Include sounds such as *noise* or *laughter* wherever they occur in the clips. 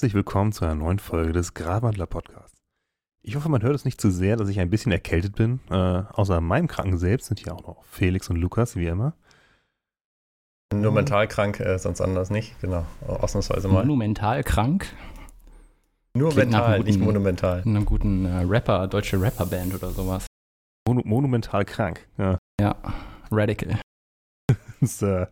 herzlich willkommen zu einer neuen Folge des Grabwandler Podcasts. Ich hoffe, man hört es nicht zu sehr, dass ich ein bisschen erkältet bin. Äh, außer meinem Kranken selbst sind hier auch noch Felix und Lukas, wie immer. Nur mental krank, äh, sonst anders nicht, genau. Ausnahmsweise mal. Monumental krank. Nur Klingt mental, einem nicht guten- monumental. In einer guten äh, Rapper, deutsche Rapperband oder sowas. Monu monumental krank. Ja. Ja, Radical. *laughs* Das äh,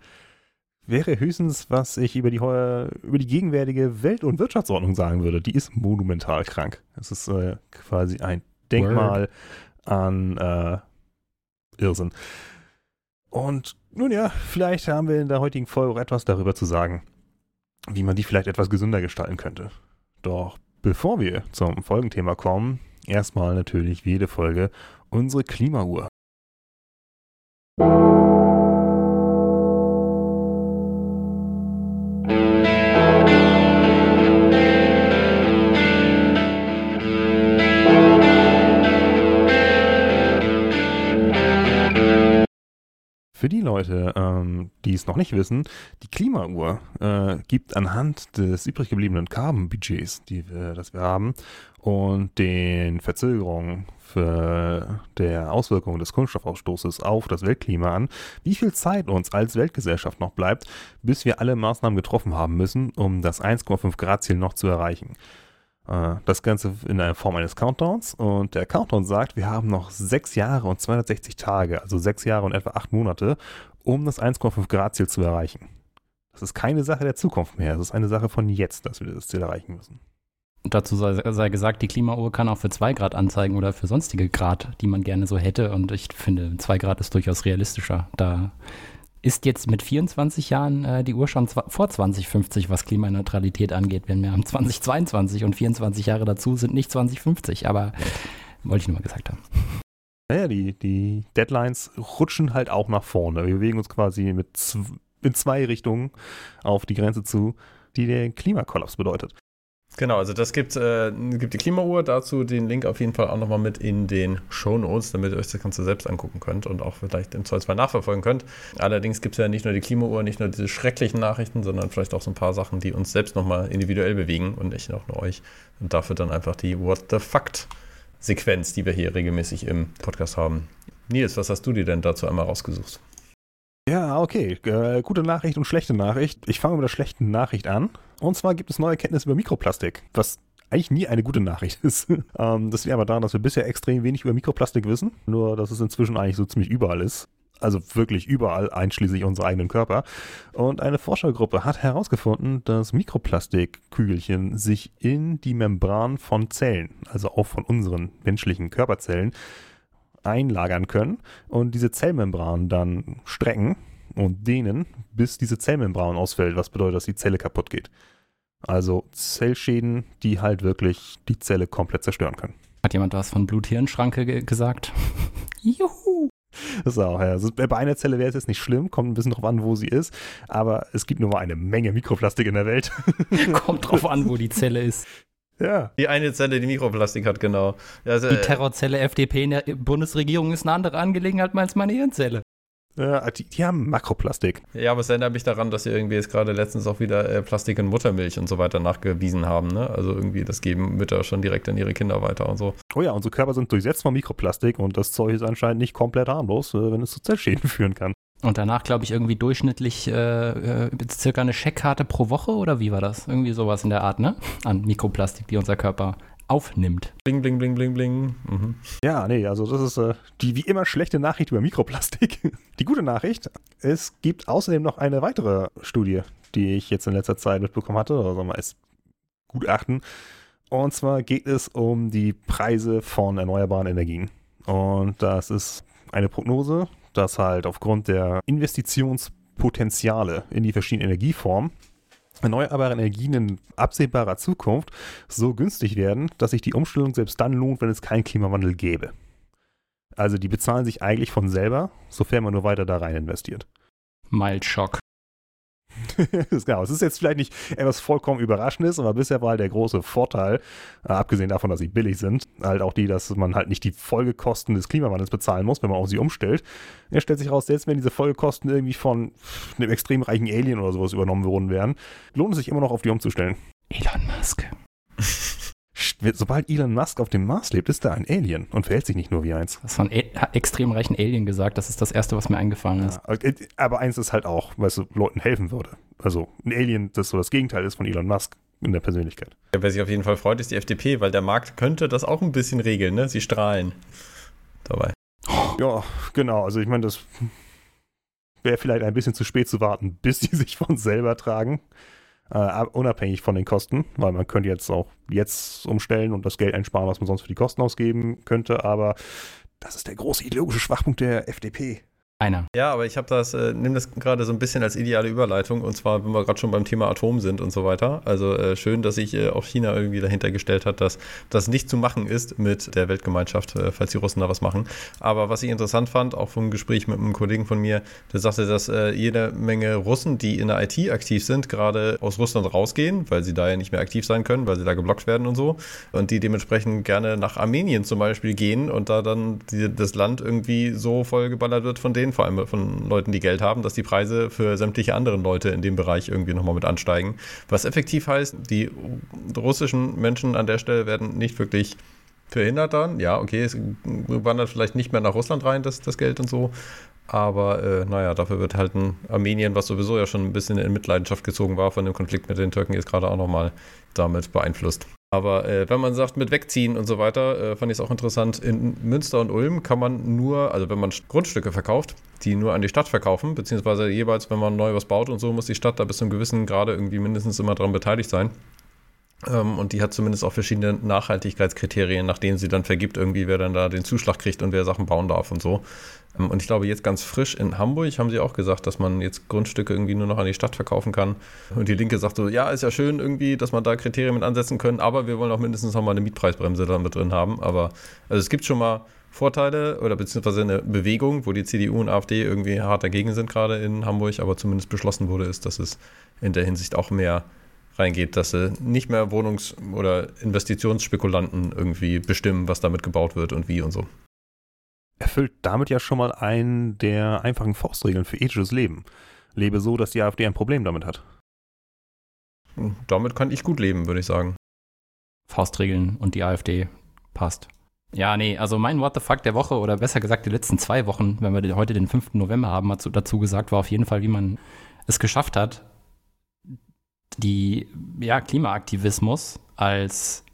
wäre höchstens, was ich über die, über die gegenwärtige Welt- und Wirtschaftsordnung sagen würde. Die ist monumental krank. Es ist äh, quasi ein Denkmal an äh, Irrsinn. Und nun ja, vielleicht haben wir in der heutigen Folge auch etwas darüber zu sagen, wie man die vielleicht etwas gesünder gestalten könnte. Doch bevor wir zum Folgenthema kommen, erstmal natürlich wie jede Folge unsere Klimauhr. Für die Leute, ähm, die es noch nicht wissen, die Klimauhr äh, gibt anhand des übrig gebliebenen Carbon-Budgets, wir, das wir haben, und den Verzögerungen für der Auswirkung des Kunststoffausstoßes auf das Weltklima an, wie viel Zeit uns als Weltgesellschaft noch bleibt, bis wir alle Maßnahmen getroffen haben müssen, um das 1,5 Grad Ziel noch zu erreichen. Äh, Das Ganze in der Form eines Countdowns. Und der Countdown sagt, wir haben noch sechs Jahre und 260 Tage, also sechs Jahre und etwa acht Monate, um das 1,5 Grad Ziel zu erreichen. Das ist keine Sache der Zukunft mehr. Das ist eine Sache von jetzt, dass wir das Ziel erreichen müssen. Dazu sei, sei gesagt, die Klimauhr kann auch für 2 Grad anzeigen oder für sonstige Grad, die man gerne so hätte. Und ich finde, 2 Grad ist durchaus realistischer. Da ist jetzt mit 24 Jahren äh, die Uhr schon vor 2050, was Klimaneutralität angeht. Wenn wir haben 2022 und 24 Jahre dazu sind nicht 2050. Aber wollte ich nur mal gesagt haben. Naja, die, die Deadlines rutschen halt auch nach vorne. Wir bewegen uns quasi mit in zwei Richtungen auf die Grenze zu, die den Klimakollaps bedeutet. Genau, also das gibt, äh, gibt die Klimauhr, dazu den Link auf jeden Fall auch nochmal mit in den Shownotes, damit ihr euch das Ganze selbst angucken könnt und auch vielleicht im Zweifelsfall nachverfolgen könnt. Allerdings gibt es ja nicht nur die Klimauhr, nicht nur diese schrecklichen Nachrichten, sondern vielleicht auch so ein paar Sachen, die uns selbst nochmal individuell bewegen und nicht auch nur euch. Und dafür dann einfach die What the Fact-Sequenz, die wir hier regelmäßig im Podcast haben. Nils, was hast du dir denn dazu einmal rausgesucht? Ja, okay. Äh, gute Nachricht und schlechte Nachricht. Ich fange mit der schlechten Nachricht an. Und zwar gibt es neue Erkenntnisse über Mikroplastik, was eigentlich nie eine gute Nachricht *laughs* ist. ähm, das liegt aber daran, dass wir bisher extrem wenig über Mikroplastik wissen, nur dass es inzwischen eigentlich so ziemlich überall ist. Also wirklich überall, einschließlich unserer eigenen Körper. Und eine Forschergruppe hat herausgefunden, dass Mikroplastikkügelchen sich in die Membran von Zellen, also auch von unseren menschlichen Körperzellen, einlagern können und diese Zellmembran dann strecken und dehnen, bis diese Zellmembran ausfällt, was bedeutet, dass die Zelle kaputt geht. Also Zellschäden, die halt wirklich die Zelle komplett zerstören können. Hat jemand was von Blut-Hirn-Schranke ge gesagt? *laughs* Juhu! Das ist auch, ja. Also bei einer Zelle wäre es jetzt nicht schlimm, kommt ein bisschen drauf an, wo sie ist, aber es gibt nur mal eine Menge Mikroplastik in der Welt. *laughs* Kommt drauf an, wo die *laughs* Zelle ist. Ja. Die eine Zelle, die Mikroplastik hat, genau. Ja, Also, Die Terrorzelle FDP in der Bundesregierung ist eine andere Angelegenheit als meine Hirnzelle. ja die, die haben Makroplastik. Ja, aber es erinnert mich daran, dass sie irgendwie jetzt gerade letztens auch wieder äh, Plastik in Muttermilch und so weiter nachgewiesen haben. Ne? Also irgendwie, das geben Mütter schon direkt an ihre Kinder weiter und so. Oh ja, unsere Körper sind durchsetzt von Mikroplastik und das Zeug ist anscheinend nicht komplett harmlos, äh, wenn es zu Zellschäden *laughs* führen kann. Und danach, glaube ich, irgendwie durchschnittlich äh, äh, circa eine Scheckkarte pro Woche oder wie war das? Irgendwie sowas in der Art, ne? An Mikroplastik, die unser Körper aufnimmt. Bling, bling, bling, bling, bling. Mhm. Ja, nee, also das ist äh, die wie immer schlechte Nachricht über Mikroplastik. *laughs* Die gute Nachricht, es gibt außerdem noch eine weitere Studie, die ich jetzt in letzter Zeit mitbekommen hatte, oder sagen wir mal als Gutachten. Und zwar geht es um die Preise von erneuerbaren Energien. Und das ist eine Prognose, dass halt aufgrund der Investitionspotenziale in die verschiedenen Energieformen erneuerbare Energien in absehbarer Zukunft so günstig werden, dass sich die Umstellung selbst dann lohnt, wenn es keinen Klimawandel gäbe. Also die bezahlen sich eigentlich von selber, sofern man nur weiter da rein investiert. Mild Shock. *laughs* Das ist genau. Es ist jetzt vielleicht nicht etwas vollkommen Überraschendes, aber bisher war halt der große Vorteil, äh, abgesehen davon, dass sie billig sind, halt auch die, dass man halt nicht die Folgekosten des Klimawandels bezahlen muss, wenn man auf sie umstellt. Er stellt sich raus, selbst wenn diese Folgekosten irgendwie von einem extrem reichen Alien oder sowas übernommen worden wären, lohnt es sich immer noch auf die umzustellen. Elon Musk. *laughs* Sobald Elon Musk auf dem Mars lebt, ist er ein Alien und verhält sich nicht nur wie eins. Das von extrem reichen Alien gesagt, das ist das Erste, was mir eingefallen ist. Ja, aber eins ist halt auch, weil es Leuten helfen würde. Also ein Alien, das so das Gegenteil ist von Elon Musk in der Persönlichkeit. Ja, wer sich auf jeden Fall freut, ist die FDP, weil der Markt könnte das auch ein bisschen regeln, ne? Sie strahlen dabei. Ja, genau. Also ich meine, das wäre vielleicht ein bisschen zu spät zu warten, bis die sich von selber tragen. Uh, unabhängig von den Kosten, weil man könnte jetzt auch jetzt umstellen und das Geld einsparen, was man sonst für die Kosten ausgeben könnte, aber das ist der große ideologische Schwachpunkt der FDP. Einer. Ja, aber ich habe das, äh, nehme das gerade so ein bisschen als ideale Überleitung und zwar, wenn wir gerade schon beim Thema Atom sind und so weiter. Also äh, schön, dass sich äh, auch China irgendwie dahinter gestellt hat, dass das nicht zu machen ist mit der Weltgemeinschaft, äh, falls die Russen da was machen. Aber was ich interessant fand, auch vom Gespräch mit einem Kollegen von mir, der sagte, dass äh, jede Menge Russen, die in der IT aktiv sind, gerade aus Russland rausgehen, weil sie da ja nicht mehr aktiv sein können, weil sie da geblockt werden und so. Und die dementsprechend gerne nach Armenien zum Beispiel gehen und da dann die, das Land irgendwie so vollgeballert wird von denen sehen, vor allem von Leuten, die Geld haben, dass die Preise für sämtliche anderen Leute in dem Bereich irgendwie nochmal mit ansteigen. Was effektiv heißt, die russischen Menschen an der Stelle werden nicht wirklich verhindert dann. Ja, okay, es wandert vielleicht nicht mehr nach Russland rein, das, das Geld und so. Aber äh, naja, dafür wird halt ein Armenien, was sowieso ja schon ein bisschen in Mitleidenschaft gezogen war von dem Konflikt mit den Türken, jetzt gerade auch nochmal damit beeinflusst. Aber äh, wenn man sagt, mit wegziehen und so weiter, äh, fand ich es auch interessant. In Münster und Ulm kann man nur, also wenn man Grundstücke verkauft, die nur an die Stadt verkaufen, beziehungsweise jeweils, wenn man neu was baut und so, muss die Stadt da bis zu einem gewissen Grade irgendwie mindestens immer dran beteiligt sein. Ähm, und die hat zumindest auch verschiedene Nachhaltigkeitskriterien, nach denen sie dann vergibt, irgendwie, wer dann da den Zuschlag kriegt und wer Sachen bauen darf und so. Ähm, und ich glaube, jetzt ganz frisch in Hamburg haben sie auch gesagt, dass man jetzt Grundstücke irgendwie nur noch an die Stadt verkaufen kann. Und die Linke sagt so, ja, ist ja schön irgendwie, dass man da Kriterien mit ansetzen können, aber wir wollen auch mindestens noch mal eine Mietpreisbremse da mit drin haben. Aber also es gibt schon mal Vorteile oder beziehungsweise eine Bewegung, wo die CDU und AfD irgendwie hart dagegen sind gerade in Hamburg, aber zumindest beschlossen wurde, ist, dass es in der Hinsicht auch mehr reingeht, dass sie nicht mehr Wohnungs- oder Investitionsspekulanten irgendwie bestimmen, was damit gebaut wird und wie und so. Erfüllt damit ja schon mal einen der einfachen Faustregeln für ethisches Leben. Lebe so, dass die AfD ein Problem damit hat. Damit kann ich gut leben, würde ich sagen. Faustregeln und die AfD passt. Ja, nee, also mein What the fuck der Woche oder besser gesagt die letzten zwei Wochen, wenn wir heute den 5. November haben, dazu gesagt, war auf jeden Fall, wie man es geschafft hat, die ja, Klimaaktivismus als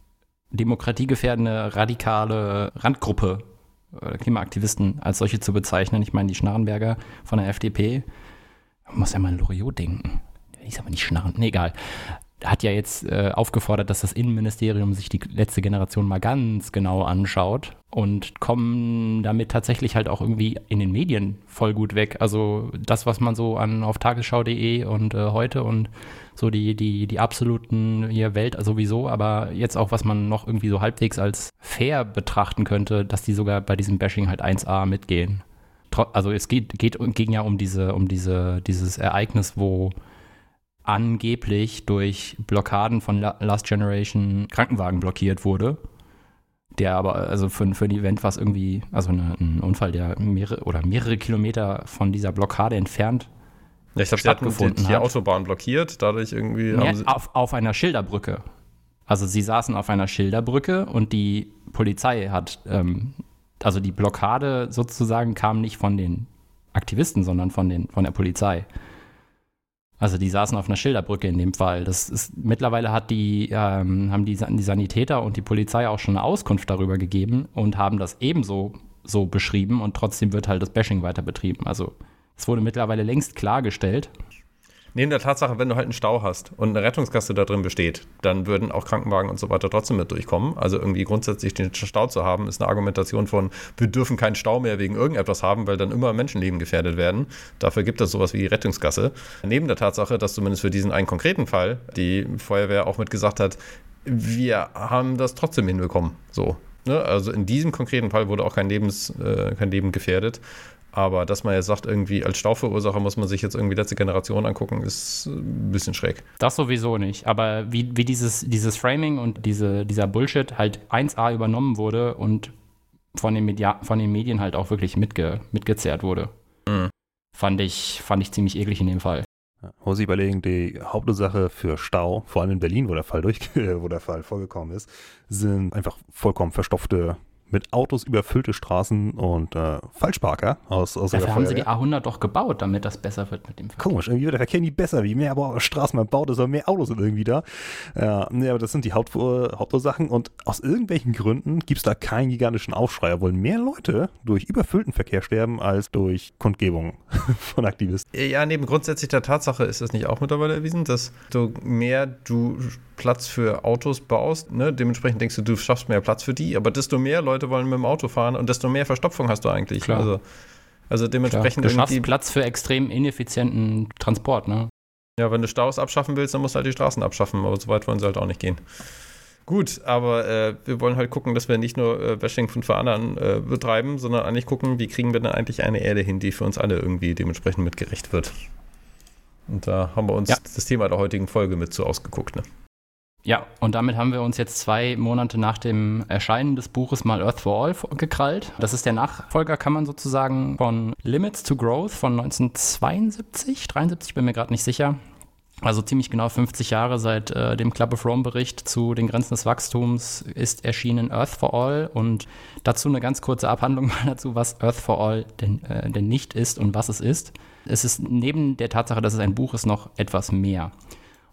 demokratiegefährdende radikale Randgruppe oder Klimaaktivisten als solche zu bezeichnen. Ich meine, die Schnarrenberger von der FDP, man muss ja mal an Loriot denken. Der ist aber nicht Schnarren, nee, egal hat ja jetzt äh, aufgefordert, dass das Innenministerium sich die letzte Generation mal ganz genau anschaut und kommen damit tatsächlich halt auch irgendwie in den Medien voll gut weg. Also das, was man so an auf tagesschau.de und äh, heute und so die, die, die absoluten hier Welt sowieso, aber jetzt auch, was man noch irgendwie so halbwegs als fair betrachten könnte, dass die sogar bei diesem Bashing halt 1A mitgehen. Also es geht, geht, ging ja um diese, um diese, dieses Ereignis, wo angeblich durch Blockaden von Last Generation Krankenwagen blockiert wurde. Der aber, also für, für ein Event, was irgendwie, also eine, ein Unfall, der mehrere oder mehrere Kilometer von dieser Blockade entfernt ja, ich glaube, sie hatten die, die Autobahn blockiert, dadurch irgendwie sie auf, auf einer Schilderbrücke. Also sie saßen auf einer Schilderbrücke und die Polizei hat, ähm, also die Blockade sozusagen kam nicht von den Aktivisten, sondern von, den, von der Polizei. Also die saßen auf einer Schilderbrücke in dem Fall. Das ist mittlerweile hat die, ähm, haben die, die Sanitäter und die Polizei auch schon eine Auskunft darüber gegeben und haben das ebenso so beschrieben und trotzdem wird halt das Bashing weiter betrieben. Also es wurde mittlerweile längst klargestellt, neben der Tatsache, wenn du halt einen Stau hast und eine Rettungskasse da drin besteht, dann würden auch Krankenwagen und so weiter trotzdem mit durchkommen. Also irgendwie grundsätzlich den Stau zu haben, ist eine Argumentation von, wir dürfen keinen Stau mehr wegen irgendetwas haben, weil dann immer Menschenleben gefährdet werden. Dafür gibt es sowas wie die Rettungskasse. Neben der Tatsache, dass zumindest für diesen einen konkreten Fall die Feuerwehr auch mit gesagt hat, wir haben das trotzdem hinbekommen. So. Ne? Also in diesem konkreten Fall wurde auch kein, Lebens, äh, kein Leben gefährdet. Aber dass man jetzt sagt, irgendwie als Stauverursacher muss man sich jetzt irgendwie letzte Generation angucken, ist ein bisschen schräg. Das sowieso nicht. Aber wie, wie dieses, dieses Framing und diese, dieser Bullshit halt 1A übernommen wurde und von den, Media von den Medien halt auch wirklich mitge mitgezerrt wurde, mhm. fand, ich, fand ich ziemlich eklig in dem Fall. muss ich überlegen, die Hauptursache für Stau, vor allem in Berlin, wo der Fall durch, *laughs* wo der Fall vorgekommen ist, sind einfach vollkommen verstopfte mit Autos überfüllte Straßen und äh, Falschparker aus, aus Dafür haben sie die A100 doch gebaut, damit das besser wird mit dem Verkehr. Komisch, irgendwie wird der Verkehr nie besser. Wie mehr aber Straßen man baut, desto mehr Autos sind irgendwie da. Ja, nee, aber das sind die Haupt, Hauptursachen und aus irgendwelchen Gründen gibt es da keinen gigantischen Aufschrei, obwohl mehr Leute durch überfüllten Verkehr sterben als durch Kundgebungen *laughs* von Aktivisten. Ja, neben grundsätzlich der Tatsache ist es nicht auch mittlerweile erwiesen, dass du mehr du Platz für Autos baust, ne? dementsprechend denkst du, du schaffst mehr Platz für die, aber desto mehr Leute wollen mit dem Auto fahren und desto mehr Verstopfung hast du eigentlich. Klar. Also, also dementsprechend. Klar. Du schaffst Platz für extrem ineffizienten Transport, ne? Ja, wenn du Staus abschaffen willst, dann musst du halt die Straßen abschaffen, aber so weit wollen sie halt auch nicht gehen. Gut, aber äh, wir wollen halt gucken, dass wir nicht nur äh, Bashing von anderen äh, betreiben, sondern eigentlich gucken, wie kriegen wir denn eigentlich eine Erde hin, die für uns alle irgendwie dementsprechend mitgerecht wird. Und da haben wir uns ja. das Thema der heutigen Folge mit so ausgeguckt, ne? Ja, und damit haben wir uns jetzt zwei Monate nach dem Erscheinen des Buches mal Earth for All gekrallt. Das ist der Nachfolger, kann man sozusagen, von Limits to Growth von 1972, 73, bin mir gerade nicht sicher. Also ziemlich genau 50 Jahre seit äh, dem Club of Rome Bericht zu den Grenzen des Wachstums ist erschienen Earth for All und dazu eine ganz kurze Abhandlung *laughs* mal dazu, was Earth for All denn, äh, denn nicht ist und was es ist. Es ist neben der Tatsache, dass es ein Buch ist, noch etwas mehr.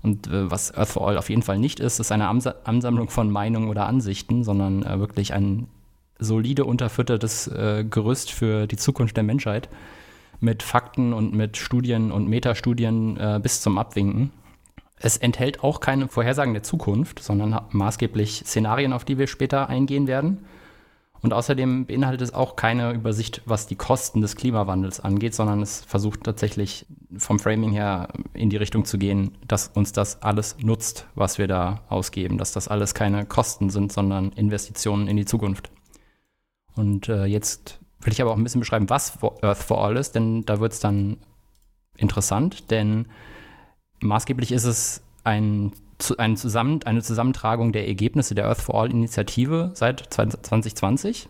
Und äh, was Earth for All auf jeden Fall nicht ist, ist eine Amsa Ansammlung von Meinungen oder Ansichten, sondern äh, wirklich ein solide unterfüttertes äh, Gerüst für die Zukunft der Menschheit mit Fakten und mit Studien und Metastudien äh, bis zum Abwinken. Es enthält auch keine Vorhersagen der Zukunft, sondern maßgeblich Szenarien, auf die wir später eingehen werden. Und außerdem beinhaltet es auch keine Übersicht, was die Kosten des Klimawandels angeht, sondern es versucht tatsächlich vom Framing her in die Richtung zu gehen, dass uns das alles nutzt, was wir da ausgeben, dass das alles keine Kosten sind, sondern Investitionen in die Zukunft. Und äh, jetzt will ich aber auch ein bisschen beschreiben, was Earth for All ist, denn da wird es dann interessant, denn maßgeblich ist es ein ein Zusammen, eine Zusammentragung der Ergebnisse der Earth for All-Initiative seit 2020.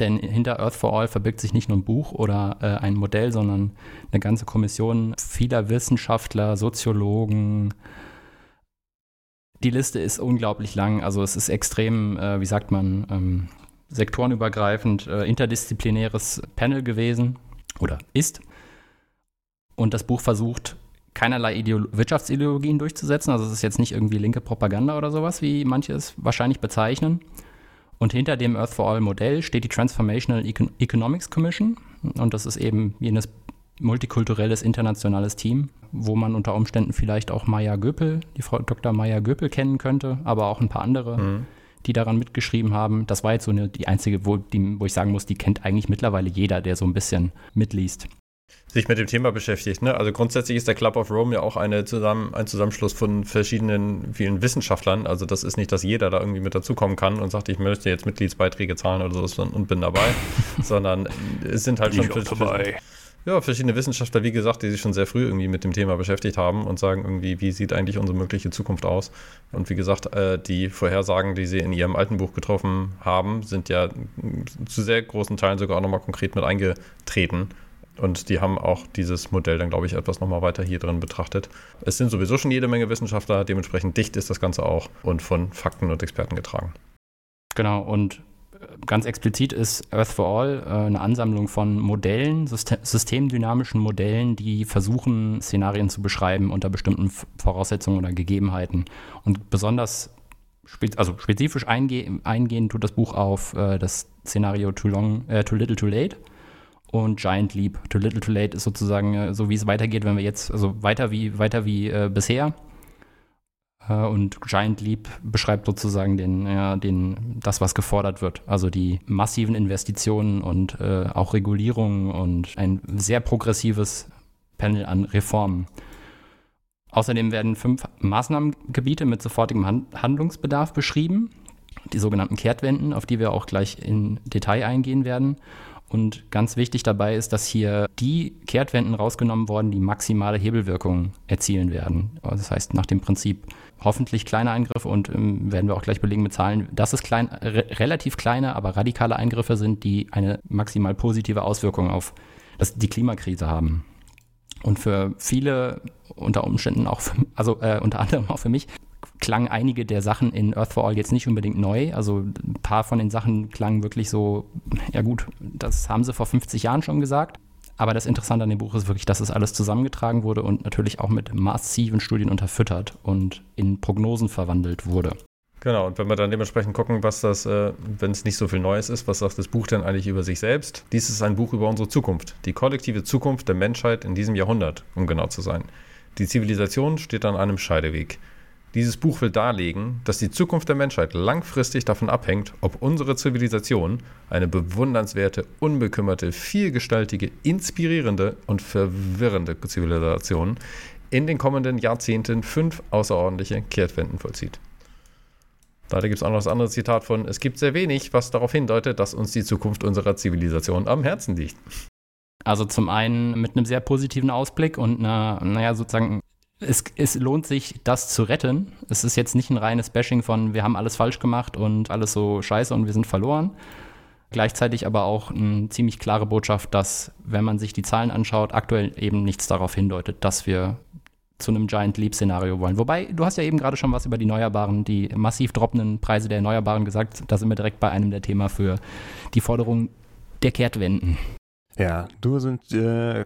Denn hinter Earth for All verbirgt sich nicht nur ein Buch oder äh, ein Modell, sondern eine ganze Kommission vieler Wissenschaftler, Soziologen. Die Liste ist unglaublich lang. Also es ist extrem, äh, wie sagt man, ähm, sektorenübergreifend, äh, interdisziplinäres Panel gewesen oder ist. Und das Buch versucht keinerlei Ideolo Wirtschaftsideologien durchzusetzen. Also es ist jetzt nicht irgendwie linke Propaganda oder sowas, wie manche es wahrscheinlich bezeichnen. Und hinter dem Earth for All Modell steht die Transformational Econ Economics Commission. Und das ist eben jenes multikulturelles internationales Team, wo man unter Umständen vielleicht auch Maya Göpel, die Frau Dr. Maya Göpel kennen könnte, aber auch ein paar andere, mhm. die daran mitgeschrieben haben. Das war jetzt so eine, die einzige, wo, die, wo ich sagen muss, die kennt eigentlich mittlerweile jeder, der so ein bisschen mitliest sich mit dem Thema beschäftigt. Ne? Also grundsätzlich ist der Club of Rome ja auch eine zusammen, ein Zusammenschluss von verschiedenen, vielen Wissenschaftlern. Also das ist nicht, dass jeder da irgendwie mit dazukommen kann und sagt, ich möchte jetzt Mitgliedsbeiträge zahlen oder so und bin dabei, *laughs* sondern es sind halt schon verschiedene, ja, verschiedene Wissenschaftler, wie gesagt, die sich schon sehr früh irgendwie mit dem Thema beschäftigt haben und sagen irgendwie, wie sieht eigentlich unsere mögliche Zukunft aus? Und wie gesagt, äh, die Vorhersagen, die sie in ihrem alten Buch getroffen haben, sind ja zu sehr großen Teilen sogar auch nochmal konkret mit eingetreten. Und die haben auch dieses Modell dann, glaube ich, etwas nochmal weiter hier drin betrachtet. Es sind sowieso schon jede Menge Wissenschaftler, dementsprechend dicht ist das Ganze auch und von Fakten und Experten getragen. Genau, und äh, ganz explizit ist Earth for All äh, eine Ansammlung von Modellen, systemdynamischen Modellen, die versuchen, Szenarien zu beschreiben unter bestimmten Voraussetzungen oder Gegebenheiten. Und besonders also spezifisch einge eingehen tut das Buch auf äh, das Szenario Too Long, äh, Too Little Too Late und Giant Leap. Too Little Too Late ist sozusagen äh, so, wie es weitergeht, wenn wir jetzt, also weiter wie, weiter wie äh, bisher. Äh, und Giant Leap beschreibt sozusagen den, ja, den, das, was gefordert wird. Also die massiven Investitionen und äh, auch Regulierungen und ein sehr progressives Panel an Reformen. Außerdem werden fünf Maßnahmengebiete mit sofortigem Handlungsbedarf beschrieben, die sogenannten Kehrtwenden, auf die wir auch gleich in Detail eingehen werden. Und ganz wichtig dabei ist, dass hier die Kehrtwenden rausgenommen worden, die maximale Hebelwirkung erzielen werden. Also das heißt, nach dem Prinzip hoffentlich kleine Eingriffe und ähm, werden wir auch gleich belegen mit Zahlen, dass es klein, re relativ kleine, aber radikale Eingriffe sind, die eine maximal positive Auswirkung auf das, die Klimakrise haben. Und für viele, unter Umständen auch, für, also äh, unter anderem auch für mich, klangen einige der Sachen in Earth for All jetzt nicht unbedingt neu. Also ein paar von den Sachen klangen wirklich so, ja gut, das haben sie vor 50 Jahren schon gesagt. Aber das Interessante an dem Buch ist wirklich, dass es alles zusammengetragen wurde und natürlich auch mit massiven Studien unterfüttert und in Prognosen verwandelt wurde. Genau, und wenn wir dann dementsprechend gucken, was das, äh, wenn es nicht so viel Neues ist, was sagt das Buch denn eigentlich über sich selbst? Dies ist ein Buch über unsere Zukunft, die kollektive Zukunft der Menschheit in diesem Jahrhundert, um genau zu sein. Die Zivilisation steht an einem Scheideweg. Dieses Buch will darlegen, dass die Zukunft der Menschheit langfristig davon abhängt, ob unsere Zivilisation, eine bewundernswerte, unbekümmerte, vielgestaltige, inspirierende und verwirrende Zivilisation, in den kommenden Jahrzehnten fünf außerordentliche Kehrtwenden vollzieht. Da gibt es auch noch das andere Zitat von, es gibt sehr wenig, was darauf hindeutet, dass uns die Zukunft unserer Zivilisation am Herzen liegt. Also zum einen mit einem sehr positiven Ausblick und einer, naja, sozusagen es, es, lohnt sich, das zu retten. Es ist jetzt nicht ein reines Bashing von, wir haben alles falsch gemacht und alles so scheiße und wir sind verloren. Gleichzeitig aber auch eine ziemlich klare Botschaft, dass, wenn man sich die Zahlen anschaut, aktuell eben nichts darauf hindeutet, dass wir zu einem Giant Leap-Szenario wollen. Wobei, du hast ja eben gerade schon was über die Erneuerbaren, die massiv droppenden Preise der Erneuerbaren gesagt. Da sind wir direkt bei einem der Themen für die Forderung der Kehrtwenden. Ja, du sind, äh,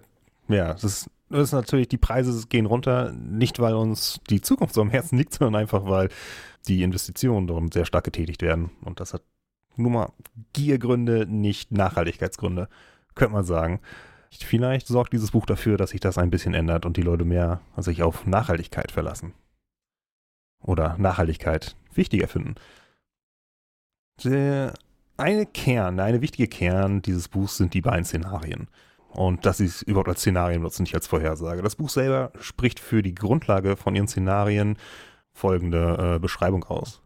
ja, das ist das ist natürlich, die Preise gehen runter, nicht weil uns die Zukunft so am Herzen liegt, *laughs* sondern einfach, weil die Investitionen darum sehr stark getätigt werden. Und das hat nur mal Giergründe, nicht Nachhaltigkeitsgründe, könnte man sagen. Vielleicht sorgt dieses Buch dafür, dass sich das ein bisschen ändert und die Leute mehr sich auf Nachhaltigkeit verlassen. Oder Nachhaltigkeit wichtiger finden. Der eine Kern, eine wichtige Kern dieses Buchs sind die beiden Szenarien und dass sie es überhaupt als Szenarien nutzen, nicht als Vorhersage. Das Buch selber spricht für die Grundlage von ihren Szenarien folgende äh, Beschreibung aus.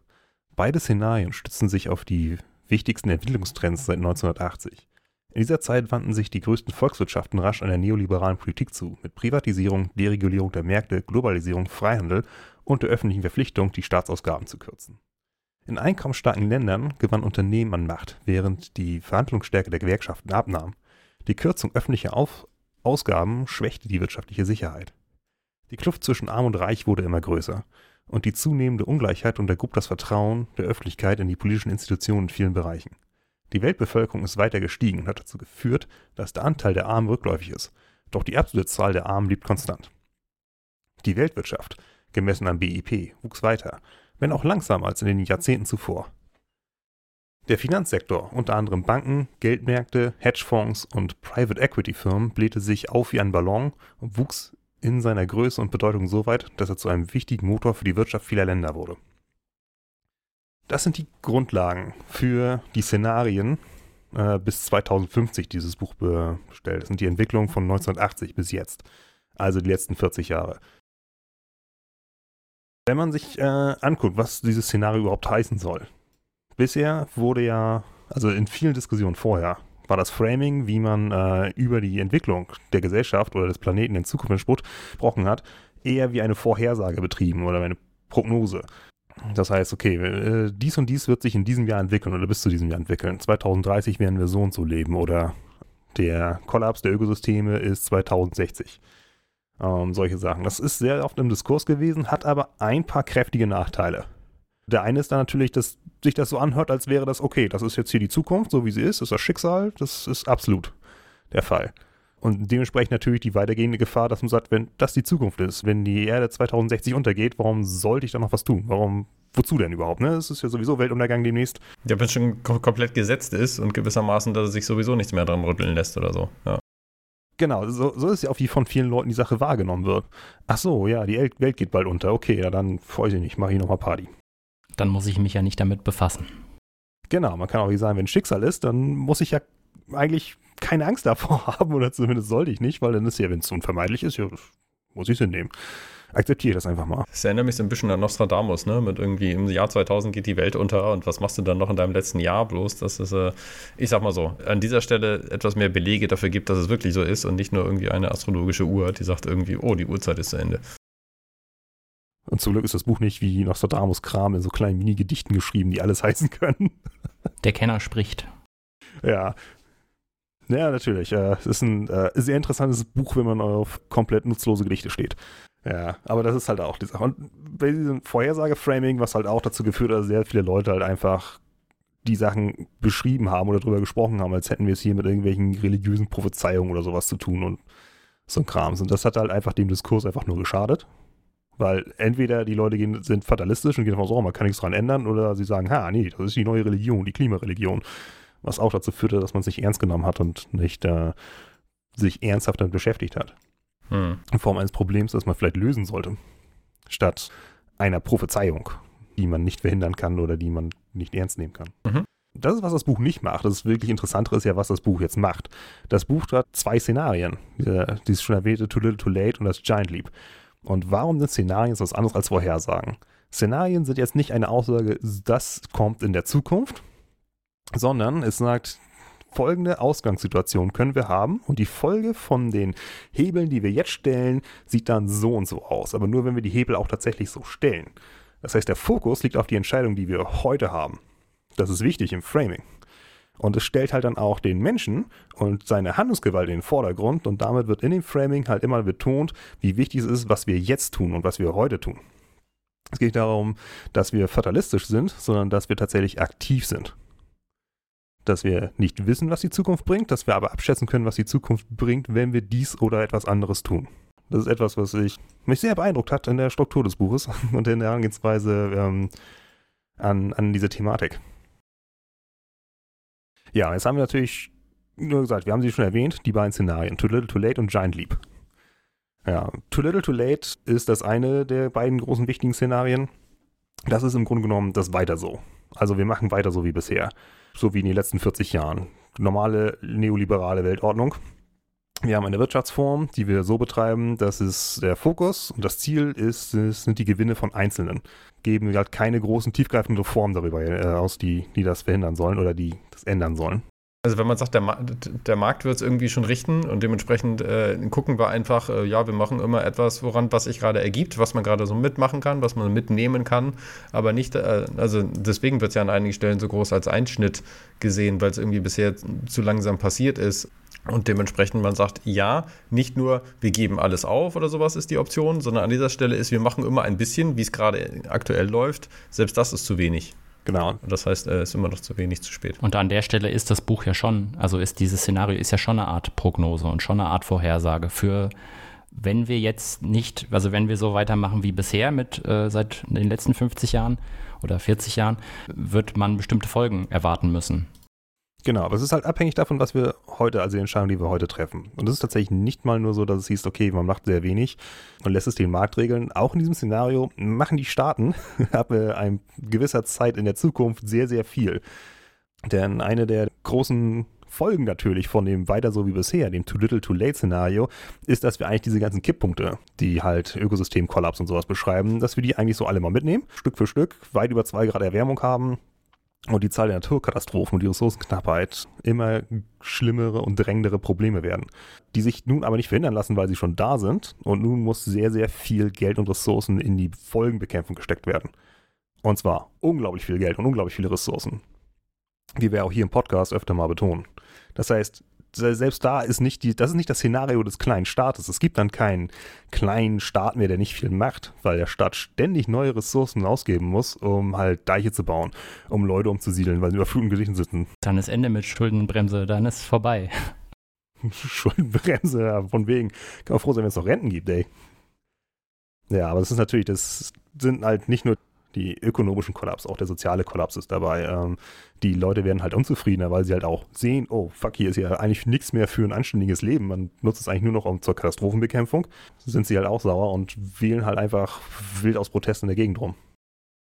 Beide Szenarien stützen sich auf die wichtigsten Entwicklungstrends seit 1980. In dieser Zeit wandten sich die größten Volkswirtschaften rasch einer neoliberalen Politik zu, mit Privatisierung, Deregulierung der Märkte, Globalisierung, Freihandel und der öffentlichen Verpflichtung, die Staatsausgaben zu kürzen. In einkommensstarken Ländern gewann Unternehmen an Macht, während die Verhandlungsstärke der Gewerkschaften abnahm. Die Kürzung öffentlicher Auf Ausgaben schwächte die wirtschaftliche Sicherheit. Die Kluft zwischen Arm und Reich wurde immer größer und die zunehmende Ungleichheit untergrub das Vertrauen der Öffentlichkeit in die politischen Institutionen in vielen Bereichen. Die Weltbevölkerung ist weiter gestiegen und hat dazu geführt, dass der Anteil der Armen rückläufig ist, doch die absolute Zahl der Armen blieb konstant. Die Weltwirtschaft, gemessen am BIP, wuchs weiter, wenn auch langsamer als in den Jahrzehnten zuvor. Der Finanzsektor, unter anderem Banken, Geldmärkte, Hedgefonds und Private Equity Firmen, blähte sich auf wie ein Ballon und wuchs in seiner Größe und Bedeutung so weit, dass er zu einem wichtigen Motor für die Wirtschaft vieler Länder wurde. Das sind die Grundlagen für die Szenarien äh, bis 2050 dieses Buch bestellt. Das sind die Entwicklungen von 1980 bis jetzt, also die letzten 40 Jahre. Wenn man sich äh, anguckt, was dieses Szenario überhaupt heißen soll, bisher wurde ja, also in vielen Diskussionen vorher, war das Framing, wie man äh, über die Entwicklung der Gesellschaft oder des Planeten in Zukunft gesprochen hat, eher wie eine Vorhersage betrieben oder eine Prognose. Das heißt, okay, äh, dies und dies wird sich in diesem Jahr entwickeln oder bis zu diesem Jahr entwickeln. 2030 werden wir so und so leben oder der Kollaps der Ökosysteme ist 2060. Ähm, solche Sachen. Das ist sehr oft im Diskurs gewesen, hat aber ein paar kräftige Nachteile. Der eine ist dann natürlich, dass sich das so anhört, als wäre das okay, das ist jetzt hier die Zukunft, so wie sie ist, das ist das Schicksal, das ist absolut der Fall. Und dementsprechend natürlich die weitergehende Gefahr, dass man sagt, wenn das die Zukunft ist, wenn die Erde 2060 untergeht, warum sollte ich da noch was tun? Warum, wozu denn überhaupt? Ne? Es ist ja sowieso Weltuntergang demnächst. Ja, wenn es schon komplett gesetzt ist und gewissermaßen, dass es sich sowieso nichts mehr dran rütteln lässt oder so. Ja. Genau, so, so ist ja auch wie von vielen Leuten die Sache wahrgenommen wird. Ach so, ja, die Welt geht bald unter. Okay, ja, dann freue ich mich, mache ich nochmal Party dann muss ich mich ja nicht damit befassen. Genau, man kann auch nicht sagen, wenn Schicksal ist, dann muss ich ja eigentlich keine Angst davor *laughs* haben, oder zumindest sollte ich nicht, weil dann ist ja, wenn es unvermeidlich ist, ja, muss ich es hinnehmen. Akzeptiere das einfach mal. Das erinnert mich so ein bisschen an Nostradamus, ne? Mit irgendwie im Jahr 2000 geht die Welt unter und was machst du dann noch in deinem letzten Jahr bloß? Das ist, äh, ich sag mal so, an dieser Stelle etwas mehr Belege dafür gibt, dass es wirklich so ist und nicht nur irgendwie eine astrologische Uhr, die sagt irgendwie, oh, die Uhrzeit ist zu Ende. Und zum Glück ist das Buch nicht wie Nostradamus Kram in so kleinen Mini-Gedichten geschrieben, die alles *laughs* heißen können. Der Kenner spricht. Ja. Ja, natürlich. Äh, es ist ein äh, sehr interessantes Buch, wenn man auf komplett nutzlose Gedichte steht. Ja, aber das ist halt auch die Sache. Und bei diesem Vorhersage-Framing, was halt auch dazu geführt hat, dass sehr viele Leute halt einfach die Sachen beschrieben haben oder drüber gesprochen haben, als hätten wir es hier mit irgendwelchen religiösen Prophezeiungen oder sowas zu tun und so ein Krams. Und das hat halt einfach dem Diskurs einfach nur geschadet. Weil entweder die Leute gehen, sind fatalistisch und gehen davon aus, oh, man kann nichts dran ändern, oder sie sagen, ha, nee, das ist die neue Religion, die Klimareligion. Was auch dazu führte, dass man sich ernst genommen hat und nicht äh, sich ernsthaft damit beschäftigt hat. Hm. In Form eines Problems, das man vielleicht lösen sollte. Statt einer Prophezeiung, die man nicht verhindern kann oder die man nicht ernst nehmen kann. Mhm. Das ist, was das Buch nicht macht. Das ist wirklich Interessantere ist ja, was das Buch jetzt macht. Das Buch hat zwei Szenarien. Dieses schon erwähnte Too Little Too Late und das Giant Leap. Und warum sind Szenarien was anderes als Vorhersagen? Szenarien sind jetzt nicht eine Aussage, das kommt in der Zukunft, sondern es sagt, folgende Ausgangssituation können wir haben und die Folge von den Hebeln, die wir jetzt stellen, sieht dann so und so aus. Aber nur wenn wir die Hebel auch tatsächlich so stellen. Das heißt, der Fokus liegt auf die Entscheidung, die wir heute haben. Das ist wichtig im Framing. Und es stellt halt dann auch den Menschen und seine Handlungsgewalt in den Vordergrund und damit wird in dem Framing halt immer betont, wie wichtig es ist, was wir jetzt tun und was wir heute tun. Es geht darum, dass wir fatalistisch sind, sondern dass wir tatsächlich aktiv sind dass wir nicht wissen, was die Zukunft bringt, dass wir aber abschätzen können, was die Zukunft bringt, wenn wir dies oder etwas anderes tun. Das ist etwas, was ich, mich sehr beeindruckt hat in der Struktur des Buches *laughs* und in der Herangehensweise ähm, an, an diese Thematik. Ja, jetzt haben wir natürlich nur gesagt, wir haben sie schon erwähnt, die beiden Szenarien, Too Little Too Late und Giant Leap. Ja, Too Little Too Late ist das eine der beiden großen wichtigen Szenarien. Das ist im Grunde genommen das weiter so. Also wir machen weiter so wie bisher so wie in den letzten 40 Jahren. Normale neoliberale Weltordnung. Wir haben eine Wirtschaftsform, die wir so betreiben, dass es der Fokus und das Ziel ist, es sind die Gewinne von Einzelnen. Geben wir halt keine großen, tiefgreifenden Reformen darüber äh, aus, die, die das verhindern sollen oder die das ändern sollen. Also wenn man sagt, der, Ma der Markt wird es irgendwie schon richten und dementsprechend äh, gucken wir einfach, äh, ja, wir machen immer etwas, woran, was sich gerade ergibt, was man gerade so mitmachen kann, was man mitnehmen kann, aber nicht, äh, also deswegen wird es ja an einigen Stellen so groß als Einschnitt gesehen, weil es irgendwie bisher zu langsam passiert ist. Und dementsprechend man sagt, ja, nicht nur wir geben alles auf oder sowas ist die Option, sondern an dieser Stelle ist, wir machen immer ein bisschen, wie es gerade aktuell läuft. Selbst das ist zu wenig. Genau. Das heißt, es ist immer noch zu wenig zu spät. Und an der Stelle ist das Buch ja schon, also ist dieses Szenario ist ja schon eine Art Prognose und schon eine Art Vorhersage für wenn wir jetzt nicht, also wenn wir so weitermachen wie bisher mit äh, seit den letzten 50 Jahren oder 40 Jahren, wird man bestimmte Folgen erwarten müssen. Genau, aber es ist halt abhängig davon, was wir heute, also die Entscheidung, die wir heute treffen. Und es ist tatsächlich nicht mal nur so, dass es hieß, okay, man macht sehr wenig und lässt es den Markt regeln. Auch in diesem Szenario machen die Staaten *laughs* ab äh, ein gewisser Zeit in der Zukunft sehr, sehr viel. Denn eine der großen Folgen natürlich von dem weiter so wie bisher, dem Too Little Too Late Szenario, ist, dass wir eigentlich diese ganzen Kipppunkte, die halt Ökosystemkollaps und sowas beschreiben, dass wir die eigentlich so alle mal mitnehmen, Stück für Stück, weit über zwei Grad Erwärmung haben, und die Zahl der Naturkatastrophen und die Ressourcenknappheit immer schlimmere und drängendere Probleme werden, die sich nun aber nicht verhindern lassen, weil sie schon da sind und nun muss sehr, sehr viel Geld und Ressourcen in die Folgenbekämpfung gesteckt werden. Und zwar unglaublich viel Geld und unglaublich viele Ressourcen. Wie wir auch hier im Podcast öfter mal betonen. Das heißt, selbst da ist nicht die, das ist nicht das Szenario des kleinen Staates. Es gibt dann keinen kleinen Staat mehr, der nicht viel macht, weil der Staat ständig neue Ressourcen ausgeben muss, um halt Deiche zu bauen, um Leute umzusiedeln, weil sie über Fluten gesichert sitzen. Dann ist Ende mit Schuldenbremse, dann ist es vorbei. *laughs* Schuldenbremse, ja, von wegen. Kann man froh sein, wenn es noch Renten gibt, ey. Ja, aber das ist natürlich, das sind halt nicht nur die ökonomischen Kollaps, auch der soziale Kollaps ist dabei. Ähm, die Leute werden halt unzufriedener, weil sie halt auch sehen, oh fuck, hier ist ja eigentlich nichts mehr für ein anständiges Leben. Man nutzt es eigentlich nur noch um zur Katastrophenbekämpfung. Sind sie halt auch sauer und wählen halt einfach wild aus Protesten der Gegend rum.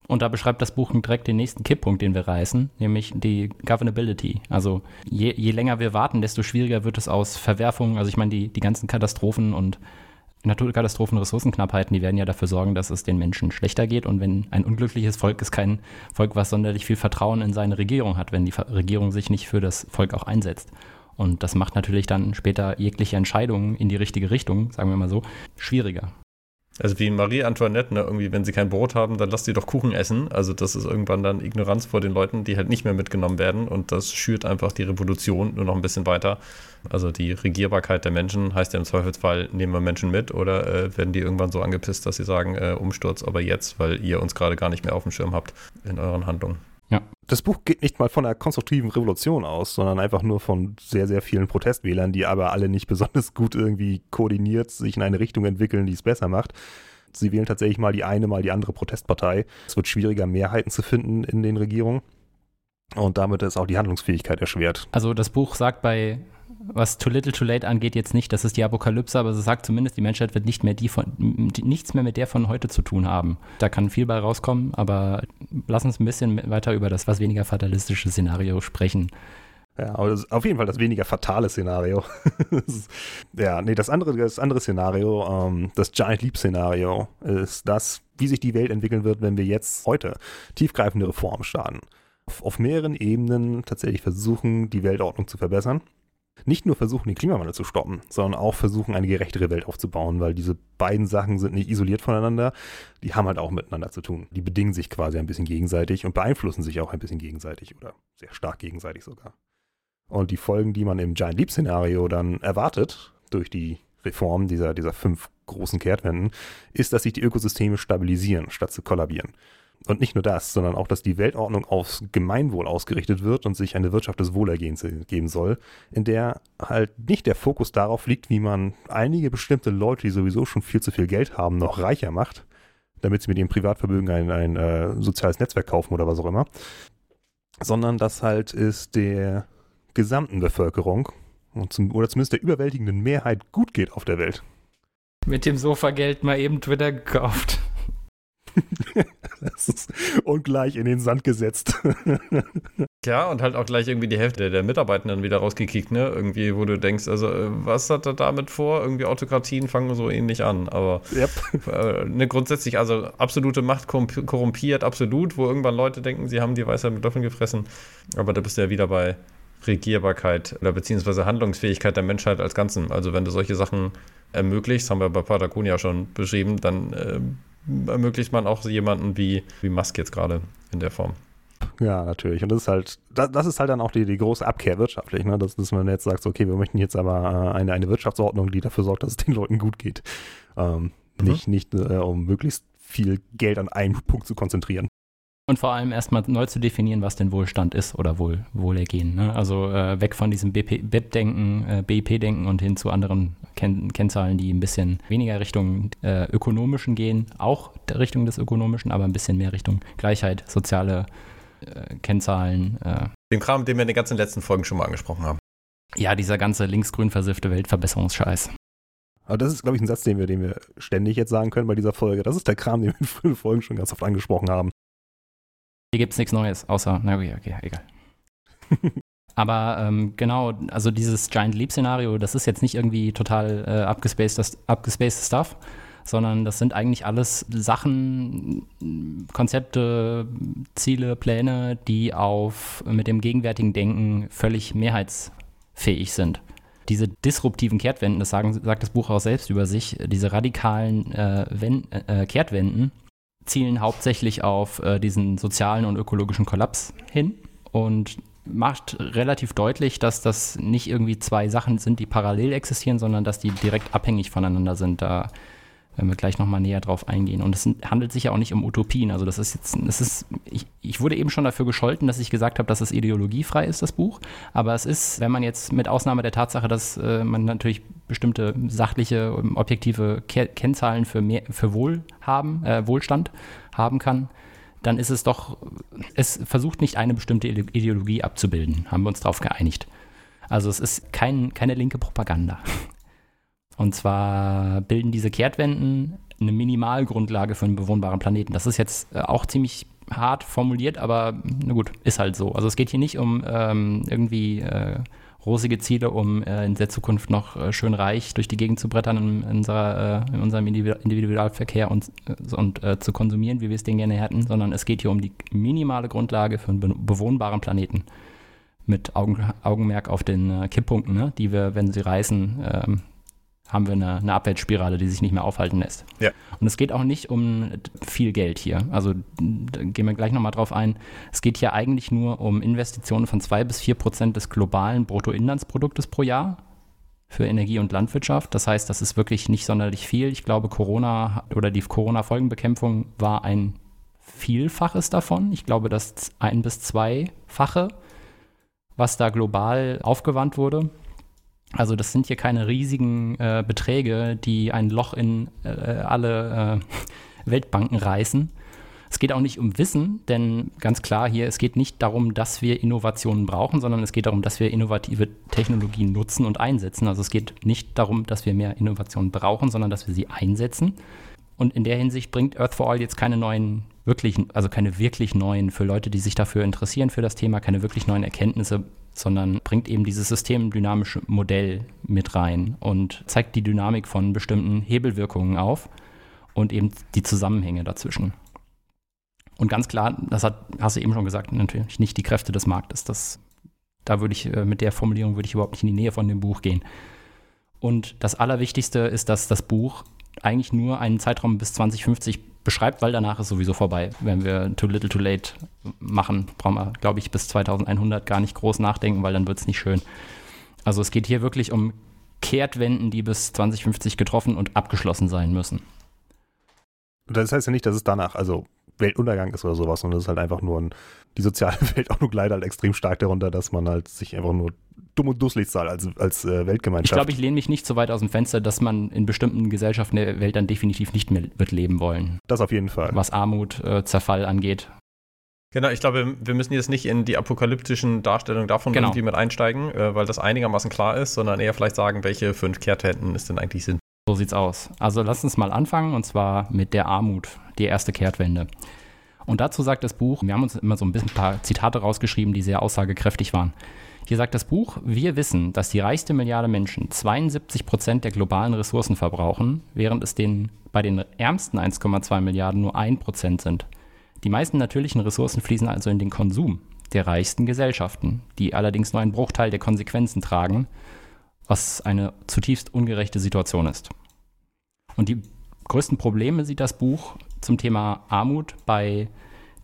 Und da beschreibt das Buch direkt den nächsten Kipppunkt, den wir reißen, nämlich die Governability. Also je, je länger wir warten, desto schwieriger wird es aus Verwerfungen. Also ich meine, die, die ganzen Katastrophen und Naturkatastrophen, Ressourcenknappheiten, die werden ja dafür sorgen, dass es den Menschen schlechter geht. Und wenn ein unglückliches Volk ist kein Volk, was sonderlich viel Vertrauen in seine Regierung hat, wenn die Regierung sich nicht für das Volk auch einsetzt. Und das macht natürlich dann später jegliche Entscheidungen in die richtige Richtung, sagen wir mal so, schwieriger. Also wie Marie Antoinette, ne, irgendwie, wenn sie kein Brot haben, dann lasst sie doch Kuchen essen. Also das ist irgendwann dann Ignoranz vor den Leuten, die halt nicht mehr mitgenommen werden und das schürt einfach die Revolution nur noch ein bisschen weiter. Also die Regierbarkeit der Menschen heißt ja im Zweifelsfall, nehmen wir Menschen mit oder äh, werden die irgendwann so angepisst, dass sie sagen, äh, Umsturz aber jetzt, weil ihr uns gerade gar nicht mehr auf dem Schirm habt in euren Handlungen. Ja. Das Buch geht nicht mal von einer konstruktiven Revolution aus, sondern einfach nur von sehr, sehr vielen Protestwählern, die aber alle nicht *laughs* besonders gut irgendwie koordiniert sich in eine Richtung entwickeln, die es besser macht. Sie wählen tatsächlich mal die eine, mal die andere Protestpartei. Es wird schwieriger, Mehrheiten zu finden in den Regierungen. Und damit ist auch die Handlungsfähigkeit erschwert. Also das Buch sagt bei was Too Little Too Late angeht, jetzt nicht, das ist die Apokalypse, aber es sagt zumindest, die Menschheit wird nicht mehr die von, nichts mehr mit der von heute zu tun haben. Da kann viel bei rauskommen, aber lass uns ein bisschen weiter über das was weniger fatalistische Szenario sprechen. Ja, aber das ist auf jeden Fall das weniger fatale Szenario. *laughs* ja, nee, das andere, das andere Szenario, ähm, das Giant Leap Szenario, ist das, wie sich die Welt entwickeln wird, wenn wir jetzt heute tiefgreifende Reformen starten. Auf, auf mehreren Ebenen tatsächlich versuchen, die Weltordnung zu verbessern nicht nur versuchen, den Klimawandel zu stoppen, sondern auch versuchen, eine gerechtere Welt aufzubauen, weil diese beiden Sachen sind nicht isoliert voneinander, die haben halt auch miteinander zu tun. Die bedingen sich quasi ein bisschen gegenseitig und beeinflussen sich auch ein bisschen gegenseitig oder sehr stark gegenseitig sogar. Und die Folgen, die man im Giant Leap-Szenario dann erwartet, durch die Reform dieser, dieser fünf großen Kehrtwenden, ist, dass sich die Ökosysteme stabilisieren, statt zu kollabieren. Und nicht nur das, sondern auch, dass die Weltordnung aufs Gemeinwohl ausgerichtet wird und sich eine Wirtschaft des Wohlergehens geben soll, in der halt nicht der Fokus darauf liegt, wie man einige bestimmte Leute, die sowieso schon viel zu viel Geld haben, noch reicher macht, damit sie mit ihrem Privatvermögen ein, ein äh, soziales Netzwerk kaufen oder was auch immer, sondern dass halt es der gesamten Bevölkerung und zum, oder zumindest der überwältigenden Mehrheit gut geht auf der Welt. Mit dem Sofageld mal eben Twitter gekauft. Und gleich in den Sand gesetzt. *laughs* ja, und halt auch gleich irgendwie die Hälfte der Mitarbeitenden wieder rausgekickt, ne? Irgendwie, wo du denkst, also äh, was hat er damit vor? Irgendwie Autokratien fangen so ähnlich an. Aber yep. äh, ne, grundsätzlich, also absolute Macht korrumpiert, absolut, wo irgendwann Leute denken, sie haben die Weisheit mit Löffeln gefressen. Aber da bist du ja wieder bei Regierbarkeit oder beziehungsweise Handlungsfähigkeit der Menschheit als Ganzen. Also wenn du solche Sachen ermöglicht, haben wir bei Patagonia schon beschrieben, dann äh, ermöglicht man auch jemanden wie, wie Musk jetzt gerade in der Form. Ja, natürlich. Und das ist halt, das, das ist halt dann auch die, die große Abkehr wirtschaftlich, ne? dass, dass man jetzt sagt, okay, wir möchten jetzt aber äh, eine, eine Wirtschaftsordnung, die dafür sorgt, dass es den Leuten gut geht. Ähm, mhm. Nicht, nicht äh, um möglichst viel Geld an einem Punkt zu konzentrieren. Und vor allem erstmal neu zu definieren, was denn Wohlstand ist oder Wohl, Wohlergehen. Ne? Also äh, weg von diesem BIP-Denken, äh, BIP-Denken und hin zu anderen Ken Kennzahlen, die ein bisschen weniger Richtung äh, ökonomischen gehen, auch Richtung des ökonomischen, aber ein bisschen mehr Richtung Gleichheit, soziale äh, Kennzahlen. Äh. Den Kram, den wir in den ganzen letzten Folgen schon mal angesprochen haben. Ja, dieser ganze linksgrün versiffte Weltverbesserungsscheiß. Aber das ist, glaube ich, ein Satz, den wir, den wir ständig jetzt sagen können bei dieser Folge. Das ist der Kram, den wir in frühen Folgen schon ganz oft angesprochen haben. Hier gibt es nichts Neues, außer, na okay, okay, egal. *laughs* Aber ähm, genau, also dieses Giant Leap-Szenario, das ist jetzt nicht irgendwie total äh, abgespaced, abgespaced Stuff, sondern das sind eigentlich alles Sachen, Konzepte, Ziele, Pläne, die auf mit dem gegenwärtigen Denken völlig mehrheitsfähig sind. Diese disruptiven Kehrtwenden, das sagen, sagt das Buch auch selbst über sich, diese radikalen äh, Wenn, äh, Kehrtwenden, zielen hauptsächlich auf äh, diesen sozialen und ökologischen Kollaps hin und macht relativ deutlich, dass das nicht irgendwie zwei Sachen sind, die parallel existieren, sondern dass die direkt abhängig voneinander sind. Da werden wir gleich nochmal näher drauf eingehen. Und es handelt sich ja auch nicht um Utopien. Also das ist jetzt, das ist, ich, ich wurde eben schon dafür gescholten, dass ich gesagt habe, dass es ideologiefrei ist, das Buch. Aber es ist, wenn man jetzt mit Ausnahme der Tatsache, dass äh, man natürlich bestimmte sachliche, objektive Ke Kennzahlen für, mehr, für Wohlhaben, äh, Wohlstand haben kann, dann ist es doch, es versucht nicht eine bestimmte Ideologie abzubilden, haben wir uns darauf geeinigt. Also es ist kein, keine linke Propaganda. Und zwar bilden diese Kehrtwenden eine Minimalgrundlage für einen bewohnbaren Planeten. Das ist jetzt äh, auch ziemlich hart formuliert, aber na gut, ist halt so. Also es geht hier nicht um ähm, irgendwie äh, rosige Ziele, um äh, in der Zukunft noch äh, schön reich durch die Gegend zu brettern in, in, unserer, äh, in unserem Individualverkehr und, äh, und zu konsumieren, wie wir es den gerne hätten, sondern es geht hier um die minimale Grundlage für einen bewohnbaren Planeten. Mit Augen, Augenmerk auf den Kipppunkten, ne, die wir, wenn sie reißen, ähm, haben wir eine, eine Abwärtsspirale, die sich nicht mehr aufhalten lässt. Ja. Und es geht auch nicht um viel Geld hier. Also da gehen wir gleich nochmal drauf ein. Es geht hier eigentlich nur um Investitionen von zwei bis vier Prozent des globalen Bruttoinlandsproduktes pro Jahr für Energie und Landwirtschaft. Das heißt, das ist wirklich nicht sonderlich viel. Ich glaube, Corona oder die Corona-Folgenbekämpfung war ein Vielfaches davon. Ich glaube, das ein- bis zweifache, was da global aufgewandt wurde. Also das sind hier keine riesigen äh, Beträge, die ein Loch in äh, alle äh, *laughs* Weltbanken reißen. Es geht auch nicht um Wissen, denn ganz klar hier, es geht nicht darum, dass wir Innovationen brauchen, sondern es geht darum, dass wir innovative Technologien nutzen und einsetzen. Also es geht nicht darum, dass wir mehr Innovationen brauchen, sondern dass wir sie einsetzen. Und in der Hinsicht bringt Earth for All jetzt keine neuen, wirklichen, also keine wirklich neuen, für Leute, die sich dafür interessieren, für das Thema, keine wirklich neuen Erkenntnisse, sondern bringt eben dieses systemdynamische Modell mit rein und zeigt die Dynamik von bestimmten Hebelwirkungen auf und eben die Zusammenhänge dazwischen. Und ganz klar, das hat, hast du eben schon gesagt, natürlich nicht die Kräfte des Marktes. Das, da würde ich, äh, mit der Formulierung würde ich überhaupt nicht in die Nähe von dem Buch gehen. Und das Allerwichtigste ist, dass das Buch eigentlich nur einen Zeitraum bis 2050 beschreibt, weil danach ist sowieso vorbei. Wenn wir Too Little Too Late machen, brauchen wir, glaube ich, bis 2100 gar nicht groß nachdenken, weil dann wird es nicht schön. Also es geht hier wirklich um Kehrtwenden, die bis 2050 getroffen und abgeschlossen sein müssen. Das heißt ja nicht, dass es danach, also Weltuntergang ist oder sowas, sondern es ist halt einfach nur ein, die soziale *laughs* Welt auch nur leider halt extrem stark darunter, dass man halt sich einfach nur dumm und dusselig zahlt als, als äh, Weltgemeinschaft. Ich glaube, ich lehne mich nicht so weit aus dem Fenster, dass man in bestimmten Gesellschaften der Welt dann definitiv nicht mehr wird leben wollen. Das auf jeden Fall. Was Armut, äh, Zerfall angeht. Genau, ich glaube, wir müssen jetzt nicht in die apokalyptischen Darstellungen davon Genau. irgendwie mit einsteigen, äh, weil das einigermaßen klar ist, sondern eher vielleicht sagen, welche fünf Kehrtwenden es denn eigentlich sind. So sieht's aus. Also lass uns mal anfangen und zwar mit der Armut, die erste Kehrtwende. Und dazu sagt das Buch, wir haben uns immer so ein bisschen ein paar Zitate rausgeschrieben, die sehr aussagekräftig waren. Hier sagt das Buch, wir wissen, dass die reichste Milliarde Menschen 72 Prozent der globalen Ressourcen verbrauchen, während es den, bei den ärmsten 1,2 Milliarden nur 1 Prozent sind. Die meisten natürlichen Ressourcen fließen also in den Konsum der reichsten Gesellschaften, die allerdings nur einen Bruchteil der Konsequenzen tragen, was eine zutiefst ungerechte Situation ist. Und die größten Probleme sieht das Buch zum Thema Armut bei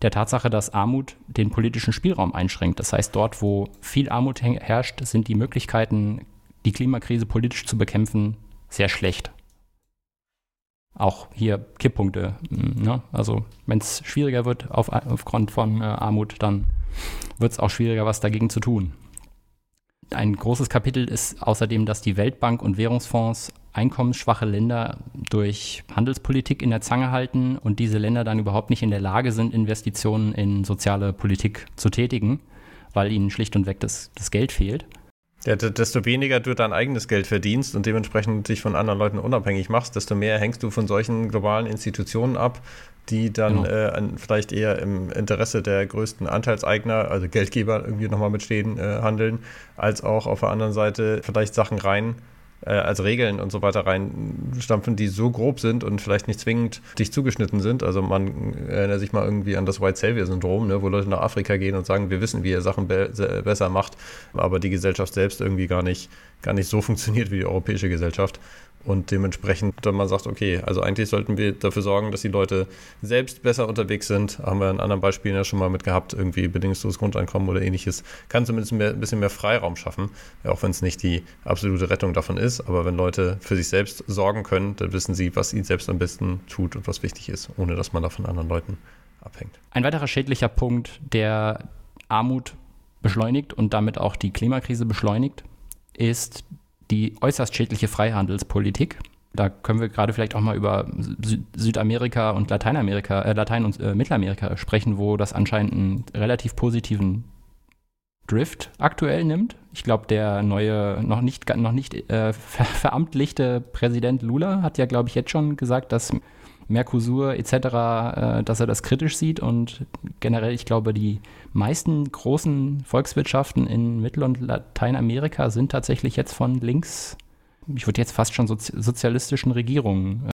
der Tatsache, dass Armut den politischen Spielraum einschränkt. Das heißt, dort, wo viel Armut her- herrscht, sind die Möglichkeiten, die Klimakrise politisch zu bekämpfen, sehr schlecht. Auch hier Kipppunkte. mm, Ne? Also wenn es schwieriger wird auf, aufgrund von äh, Armut, dann wird es auch schwieriger, was dagegen zu tun. Ein großes Kapitel ist außerdem, dass die Weltbank und Währungsfonds einkommensschwache Länder durch Handelspolitik in der Zange halten und diese Länder dann überhaupt nicht in der Lage sind, Investitionen in soziale Politik zu tätigen, weil ihnen schlicht und weg das, das Geld fehlt. Ja, desto weniger du dein eigenes Geld verdienst und dementsprechend dich von anderen Leuten unabhängig machst, desto mehr hängst du von solchen globalen Institutionen ab, die dann Genau. äh, vielleicht eher im Interesse der größten Anteilseigner, also Geldgeber irgendwie nochmal mitstehen, äh, handeln, als auch auf der anderen Seite vielleicht Sachen rein, äh, als Regeln und so weiter reinstampfen, die so grob sind und vielleicht nicht zwingend dich zugeschnitten sind. Also man erinnert sich mal irgendwie an das White Savior-Syndrom, ne, wo Leute nach Afrika gehen und sagen, wir wissen, wie ihr Sachen be se- besser macht, aber die Gesellschaft selbst irgendwie gar nicht, gar nicht so funktioniert wie die europäische Gesellschaft. Und dementsprechend dann man sagt, okay, also eigentlich sollten wir dafür sorgen, dass die Leute selbst besser unterwegs sind. Haben wir in anderen Beispielen ja schon mal mit gehabt, irgendwie bedingungsloses Grundeinkommen oder ähnliches. Kann zumindest mehr, ein bisschen mehr Freiraum schaffen, auch wenn es nicht die absolute Rettung davon ist. Aber wenn Leute für sich selbst sorgen können, dann wissen sie, was ihnen selbst am besten tut und was wichtig ist, ohne dass man da von anderen Leuten abhängt. Ein weiterer schädlicher Punkt, der Armut beschleunigt und damit auch die Klimakrise beschleunigt, ist die äußerst schädliche Freihandelspolitik. Da können wir gerade vielleicht auch mal über Sü Südamerika und Lateinamerika, äh, Latein- und äh, Mittelamerika sprechen, wo das anscheinend einen relativ positiven Drift aktuell nimmt. Ich glaube, der neue, noch nicht, noch nicht äh, ver veramtlichte Präsident Lula hat ja, glaube ich, jetzt schon gesagt, dass Mercosur etc., äh, dass er das kritisch sieht und generell, ich glaube, die meisten großen Volkswirtschaften in Mittel- und Lateinamerika sind tatsächlich jetzt von links, ich würde jetzt fast schon sozi sozialistischen Regierungen.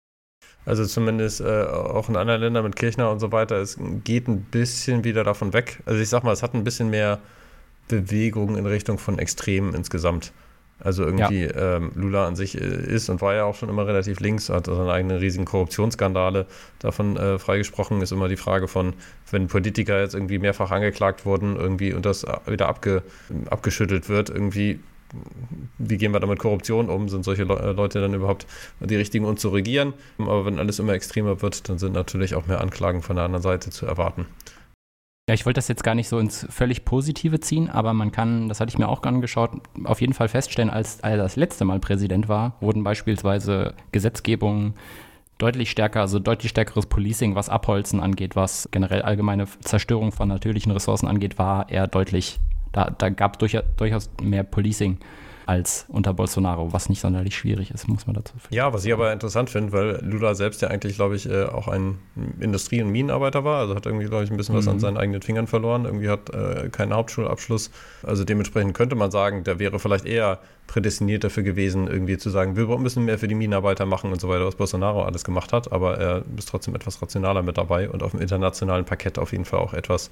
Also zumindest äh, auch in anderen Ländern mit Kirchner und so weiter, es geht ein bisschen wieder davon weg. Also ich sag mal, es hat ein bisschen mehr Bewegung in Richtung von Extremen insgesamt. Also irgendwie ja. ähm, Lula an sich äh, ist und war ja auch schon immer relativ links, hat seine eigenen riesigen Korruptionsskandale davon äh, freigesprochen. Ist immer die Frage von, wenn Politiker jetzt irgendwie mehrfach angeklagt wurden, irgendwie und das wieder abge, abgeschüttelt wird, irgendwie wie gehen wir damit Korruption um? Sind solche Le Leute dann überhaupt die richtigen, uns zu regieren? Aber wenn alles immer extremer wird, dann sind natürlich auch mehr Anklagen von der anderen Seite zu erwarten. Ja, ich wollte das jetzt gar nicht so ins völlig Positive ziehen, aber man kann, das hatte ich mir auch angeschaut, auf jeden Fall feststellen, als er das letzte Mal Präsident war, wurden beispielsweise Gesetzgebungen deutlich stärker, also deutlich stärkeres Policing, was Abholzen angeht, was generell allgemeine Zerstörung von natürlichen Ressourcen angeht, war er deutlich, da, da gab es durchaus, durchaus mehr Policing als unter Bolsonaro, was nicht sonderlich schwierig ist, muss man dazu finden. Ja, was ich aber interessant finde, weil Lula selbst ja eigentlich, glaube ich, äh, auch ein Industrie- und Minenarbeiter war, also hat irgendwie, glaube ich, ein bisschen mhm. was an mhm. seinen eigenen Fingern verloren, irgendwie hat äh, keinen Hauptschulabschluss. Also dementsprechend könnte man sagen, der wäre vielleicht eher prädestiniert dafür gewesen, irgendwie zu sagen, wir müssen mehr für die Minenarbeiter machen und so weiter, was Bolsonaro alles gemacht hat, aber er ist trotzdem etwas rationaler mit dabei und auf dem internationalen Parkett auf jeden Fall auch etwas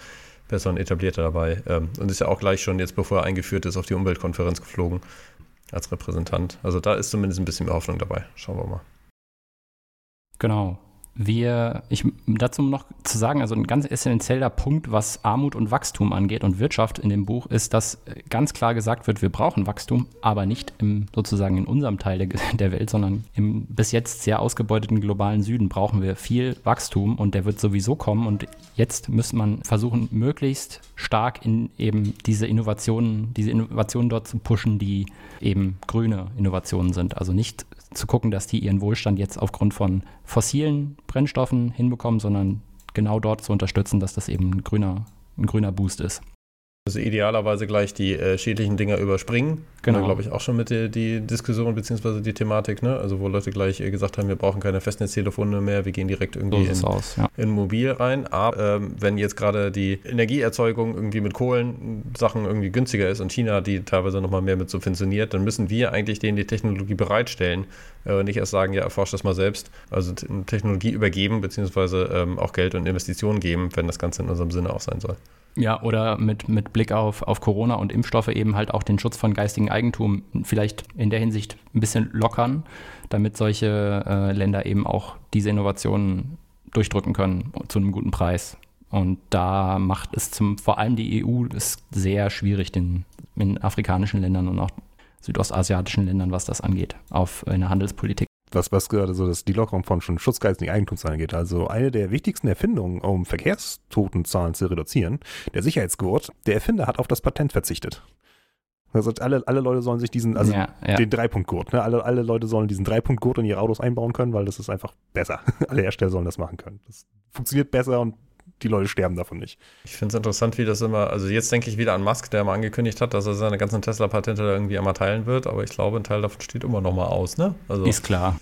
besser und etablierter dabei. Ähm, und ist ja auch gleich schon jetzt, bevor er eingeführt ist, auf die Umweltkonferenz geflogen als Repräsentant. Also da ist zumindest ein bisschen mehr Hoffnung dabei. Schauen wir mal. Genau wir, ich, dazu noch zu sagen, also ein ganz essentieller Punkt, was Armut und Wachstum angeht und Wirtschaft in dem Buch, ist, dass ganz klar gesagt wird, wir brauchen Wachstum, aber nicht im, sozusagen in unserem Teil der, *laughs* der Welt, sondern im bis jetzt sehr ausgebeuteten globalen Süden brauchen wir viel Wachstum und der wird sowieso kommen und jetzt muss man versuchen, möglichst stark in eben diese Innovationen, diese Innovationen dort zu pushen, die eben grüne Innovationen sind. Also nicht zu gucken, dass die ihren Wohlstand jetzt aufgrund von fossilen Brennstoffen hinbekommen, sondern genau dort zu unterstützen, dass das eben ein grüner, ein grüner Boost ist. Also idealerweise gleich die äh, schädlichen Dinger überspringen. Genau. glaube ich, auch schon mit der die Diskussion bzw. die Thematik, ne? Also wo Leute gleich äh, gesagt haben, wir brauchen keine Festnetztelefone mehr, wir gehen direkt irgendwie in, aus, ja. in Mobil rein. Aber ähm, wenn jetzt gerade die Energieerzeugung irgendwie mit Kohlensachen irgendwie günstiger ist und China die teilweise nochmal mehr mit subventioniert, dann müssen wir eigentlich denen die Technologie bereitstellen äh, und nicht erst sagen, ja, erforscht das mal selbst. Also Technologie übergeben beziehungsweise ähm, auch Geld und Investitionen geben, wenn das Ganze in unserem Sinne auch sein soll. Ja, oder mit, mit Blick auf, auf Corona und Impfstoffe eben halt auch den Schutz von geistigem Eigentum vielleicht in der Hinsicht ein bisschen lockern, damit solche äh, Länder eben auch diese Innovationen durchdrücken können zu einem guten Preis. Und da macht es zum, vor allem die EU ist sehr schwierig, den, in afrikanischen Ländern und auch südostasiatischen Ländern, was das angeht, auf eine Handelspolitik was, was gerade so das, die Lockerung von schon schutzgeistigen Eigentums angeht. Also eine der wichtigsten Erfindungen, um Verkehrstotenzahlen zu reduzieren, der Sicherheitsgurt, der Erfinder hat auf das Patent verzichtet. Also alle, alle Leute sollen sich diesen, also ja, ja. den Dreipunktgurt, ne? alle, alle Leute sollen diesen Dreipunktgurt in ihre Autos einbauen können, weil das ist einfach besser. *laughs* alle Hersteller sollen das machen können. Das funktioniert besser und die Leute sterben davon nicht. Ich finde es interessant, wie das immer, also jetzt denke ich wieder an Musk, der mal angekündigt hat, dass er seine ganzen Tesla-Patente irgendwie einmal teilen wird, aber ich glaube, ein Teil davon steht immer noch mal aus, ne? Also, ist klar.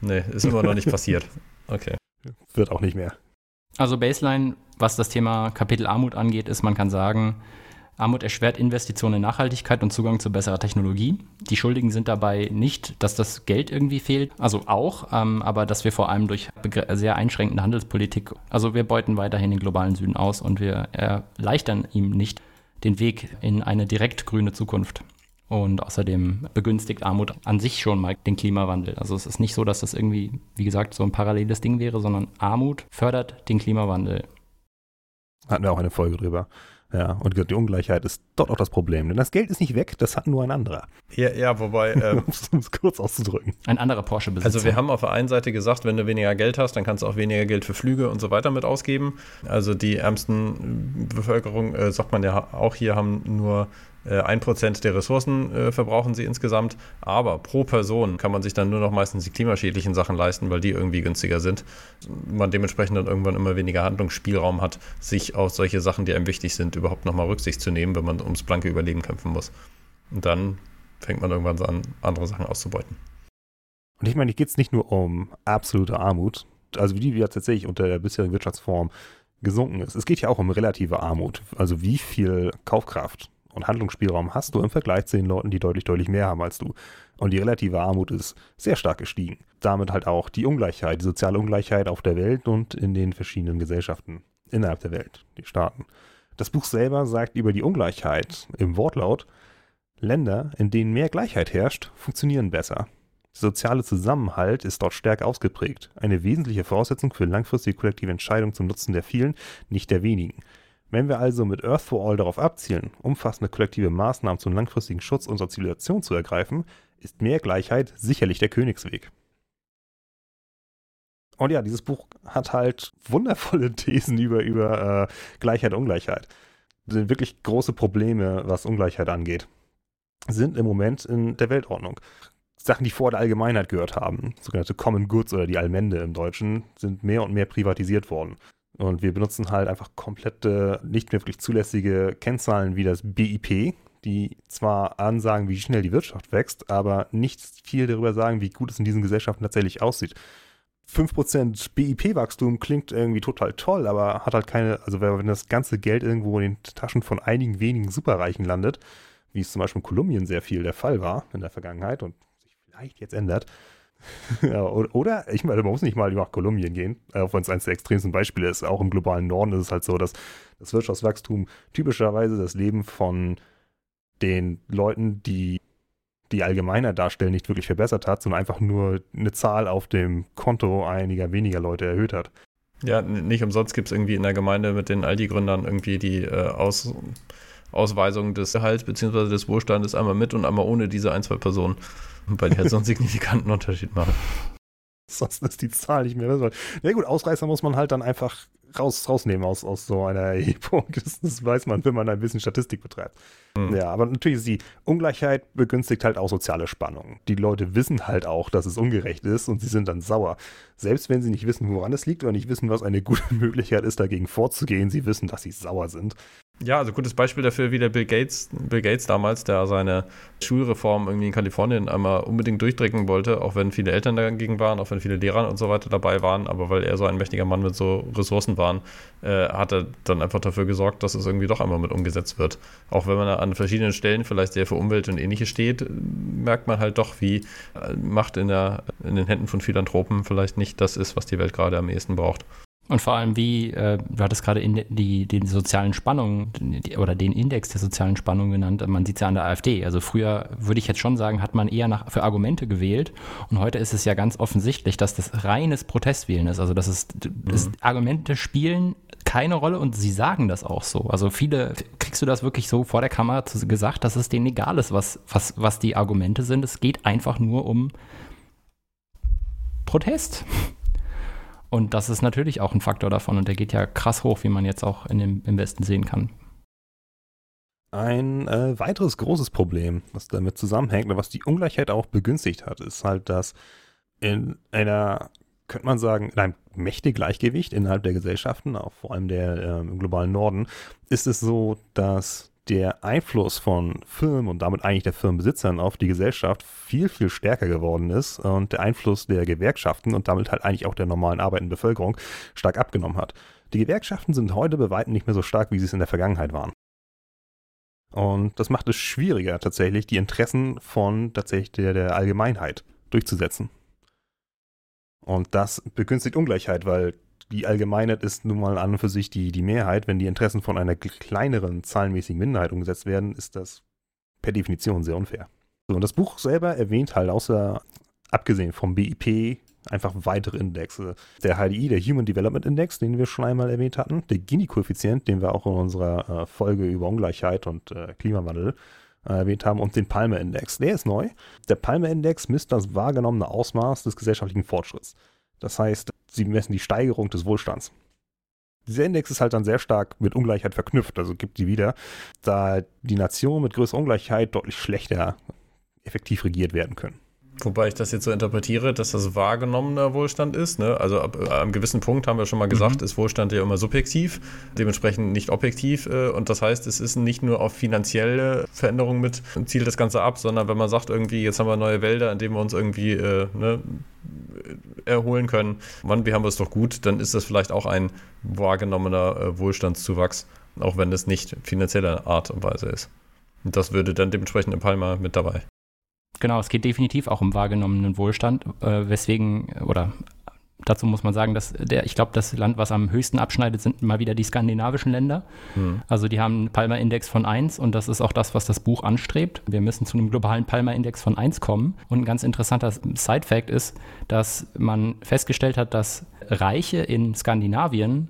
Nee, ist immer noch nicht *laughs* passiert. Okay. Wird auch nicht mehr. Also Baseline, was das Thema Kapitel Armut angeht, ist, man kann sagen, Armut erschwert Investitionen in Nachhaltigkeit und Zugang zu besserer Technologie. Die Schuldigen sind dabei nicht, dass das Geld irgendwie fehlt, also auch, ähm, aber dass wir vor allem durch sehr einschränkende Handelspolitik, also wir beuten weiterhin den globalen Süden aus und wir erleichtern ihm nicht den Weg in eine direkt grüne Zukunft. Und außerdem begünstigt Armut an sich schon mal den Klimawandel. Also es ist nicht so, dass das irgendwie, wie gesagt, so ein paralleles Ding wäre, sondern Armut fördert den Klimawandel. Hatten wir auch eine Folge drüber. Ja, und die Ungleichheit ist dort auch das Problem. Denn das Geld ist nicht weg, das hat nur ein anderer. Ja, ja wobei. *laughs* Ähm, um es kurz auszudrücken. Ein anderer Porsche-Besitzer. Also, wir haben auf der einen Seite gesagt, wenn du weniger Geld hast, dann kannst du auch weniger Geld für Flüge und so weiter mit ausgeben. Also, die ärmsten Bevölkerung, äh, sagt man ja auch hier, haben nur äh, ein Prozent der Ressourcen äh, verbrauchen sie insgesamt, aber pro Person kann man sich dann nur noch meistens die klimaschädlichen Sachen leisten, weil die irgendwie günstiger sind. Man dementsprechend dann irgendwann immer weniger Handlungsspielraum hat, sich auf solche Sachen, die einem wichtig sind, überhaupt nochmal Rücksicht zu nehmen, wenn man ums blanke Überleben kämpfen muss. Und dann fängt man irgendwann an, andere Sachen auszubeuten. Und ich meine, hier geht es nicht nur um absolute Armut, also wie die ja tatsächlich unter der bisherigen Wirtschaftsform gesunken ist. Es geht ja auch um relative Armut, also wie viel Kaufkraft und Handlungsspielraum hast du im Vergleich zu den Leuten, die deutlich, deutlich mehr haben als du. Und die relative Armut ist sehr stark gestiegen. Damit halt auch die Ungleichheit, die soziale Ungleichheit auf der Welt und in den verschiedenen Gesellschaften innerhalb der Welt, die Staaten. Das Buch selber sagt über die Ungleichheit im Wortlaut, Länder, in denen mehr Gleichheit herrscht, funktionieren besser. Der soziale Zusammenhalt ist dort stärker ausgeprägt, eine wesentliche Voraussetzung für langfristige kollektive Entscheidungen zum Nutzen der vielen, nicht der wenigen. Wenn wir also mit Earth for All darauf abzielen, umfassende kollektive Maßnahmen zum langfristigen Schutz unserer Zivilisation zu ergreifen, ist mehr Gleichheit sicherlich der Königsweg. Und ja, dieses Buch hat halt wundervolle *laughs* Thesen über, über äh, Gleichheit, Ungleichheit. Das sind wirklich große Probleme, was Ungleichheit angeht, sind im Moment in der Weltordnung. Sachen, die vor der Allgemeinheit gehört haben, sogenannte Common Goods oder die Allmende im Deutschen, sind mehr und mehr privatisiert worden. Und wir benutzen halt einfach komplette, nicht mehr wirklich zulässige Kennzahlen wie das BIP, die zwar ansagen, wie schnell die Wirtschaft wächst, aber nicht viel darüber sagen, wie gut es in diesen Gesellschaften tatsächlich aussieht. 5% BIP-Wachstum klingt irgendwie total toll, aber hat halt keine, also wenn das ganze Geld irgendwo in den Taschen von einigen wenigen Superreichen landet, wie es zum Beispiel in Kolumbien sehr viel der Fall war in der Vergangenheit und sich vielleicht jetzt ändert, *laughs* ja, oder, ich meine, man muss nicht mal nach Kolumbien gehen, auch wenn es eines der extremsten Beispiele ist. Auch im globalen Norden ist es halt so, dass das Wirtschaftswachstum typischerweise das Leben von den Leuten, die die Allgemeinheit darstellen, nicht wirklich verbessert hat, sondern einfach nur eine Zahl auf dem Konto einiger weniger Leute erhöht hat. Ja, nicht umsonst gibt es irgendwie in der Gemeinde mit den Aldi-Gründern irgendwie die äh, Aus, Ausweisung des Gehalts bzw. des Wohlstandes einmal mit und einmal ohne diese ein, zwei Personen, weil die halt so einen signifikanten Unterschied machen. *laughs* Sonst ist die Zahl nicht mehr. Ja gut, Ausreißer muss man halt dann einfach raus, rausnehmen aus, aus so einer *laughs* Erhebung. Das, das, weiß man, wenn man ein bisschen Statistik betreibt. Mhm. Ja, aber natürlich ist die Ungleichheit begünstigt halt auch soziale Spannungen. Die Leute wissen halt auch, dass es ungerecht ist und sie sind dann sauer. Selbst wenn sie nicht wissen, woran es liegt oder nicht wissen, was eine gute *laughs* Möglichkeit ist, dagegen vorzugehen, sie wissen, dass sie sauer sind. Ja, also gutes Beispiel dafür wie der Bill Gates, Bill Gates damals, der seine Schulreform irgendwie in Kalifornien einmal unbedingt durchdrücken wollte, auch wenn viele Eltern dagegen waren, auch wenn viele Lehrer und so weiter dabei waren, aber weil er so ein mächtiger Mann mit so Ressourcen war, äh, hat er dann einfach dafür gesorgt, dass es irgendwie doch einmal mit umgesetzt wird. Auch wenn man an verschiedenen Stellen vielleicht sehr für Umwelt und ähnliches steht, merkt man halt doch, wie äh, Macht in, der, in den Händen von Philanthropen vielleicht nicht das ist, was die Welt gerade am ehesten braucht. Und vor allem, wie, äh, du hattest gerade in die, die sozialen Spannungen die, oder den Index der sozialen Spannungen genannt, man sieht es ja an der AfD. Also früher würde ich jetzt schon sagen, hat man eher nach, für Argumente gewählt und heute ist es ja ganz offensichtlich, dass das reines Protestwählen ist. Also dass es mhm. Argumente spielen keine Rolle und sie sagen das auch so. Also viele, kriegst du das wirklich so vor der Kamera gesagt, dass es denen egal ist, was, was, was die Argumente sind. Es geht einfach nur um Protest. Und das ist natürlich auch ein Faktor davon und der geht ja krass hoch, wie man jetzt auch in dem, im Westen sehen kann. Ein äh, weiteres großes Problem, was damit zusammenhängt und was die Ungleichheit auch begünstigt hat, ist halt, dass in einer, könnte man sagen, in einem Mächtegleichgewicht innerhalb der Gesellschaften, auch vor allem der äh, im globalen Norden, ist es so, dass der Einfluss von Firmen und damit eigentlich der Firmenbesitzern auf die Gesellschaft viel, viel stärker geworden ist und der Einfluss der Gewerkschaften und damit halt eigentlich auch der normalen arbeitenden Bevölkerung stark abgenommen hat. Die Gewerkschaften sind heute bei weitem nicht mehr so stark, wie sie es in der Vergangenheit waren. Und das macht es schwieriger, tatsächlich die Interessen von tatsächlich der, der Allgemeinheit durchzusetzen. Und das begünstigt Ungleichheit, weil die Allgemeinheit ist nun mal an und für sich die, die Mehrheit. Wenn die Interessen von einer kleineren zahlenmäßigen Minderheit umgesetzt werden, ist das per Definition sehr unfair. So, und das Buch selber erwähnt halt außer, abgesehen vom BIP, einfach weitere Indexe. Der HDI, der Human Development Index, den wir schon einmal erwähnt hatten, der Gini-Koeffizient, den wir auch in unserer äh, Folge über Ungleichheit und äh, Klimawandel äh, erwähnt haben, und den Palmer-Index. Der ist neu. Der Palmer-Index misst das wahrgenommene Ausmaß des gesellschaftlichen Fortschritts. Das heißt, sie messen die Steigerung des Wohlstands. Dieser Index ist halt dann sehr stark mit Ungleichheit verknüpft, also gibt die wieder, da die Nationen mit größerer Ungleichheit deutlich schlechter effektiv regiert werden können. Wobei ich das jetzt so interpretiere, dass das wahrgenommener Wohlstand ist. Ne? Also ab äh, einem gewissen Punkt haben wir schon mal gesagt, mhm. ist Wohlstand ja immer subjektiv, dementsprechend nicht objektiv. Äh, und das heißt, es ist nicht nur auf finanzielle Veränderungen mit zielt das Ganze ab, sondern wenn man sagt, irgendwie, jetzt haben wir neue Wälder, in denen wir uns irgendwie äh, ne, erholen können, Mann, wir haben es doch gut, dann ist das vielleicht auch ein wahrgenommener äh, Wohlstandszuwachs, auch wenn es nicht finanzieller Art und Weise ist. Und das würde dann dementsprechend in Palma mit dabei. Genau, es geht definitiv auch um wahrgenommenen Wohlstand, äh, weswegen oder Dazu muss man sagen, dass der, ich glaube, das Land, was am höchsten abschneidet, sind mal wieder die skandinavischen Länder. Hm. Also die haben einen Palmer-Index von 1 und das ist auch das, was das Buch anstrebt. Wir müssen zu einem globalen Palmer-Index von 1 kommen. Und ein ganz interessanter Side-Fact ist, dass man festgestellt hat, dass Reiche in Skandinavien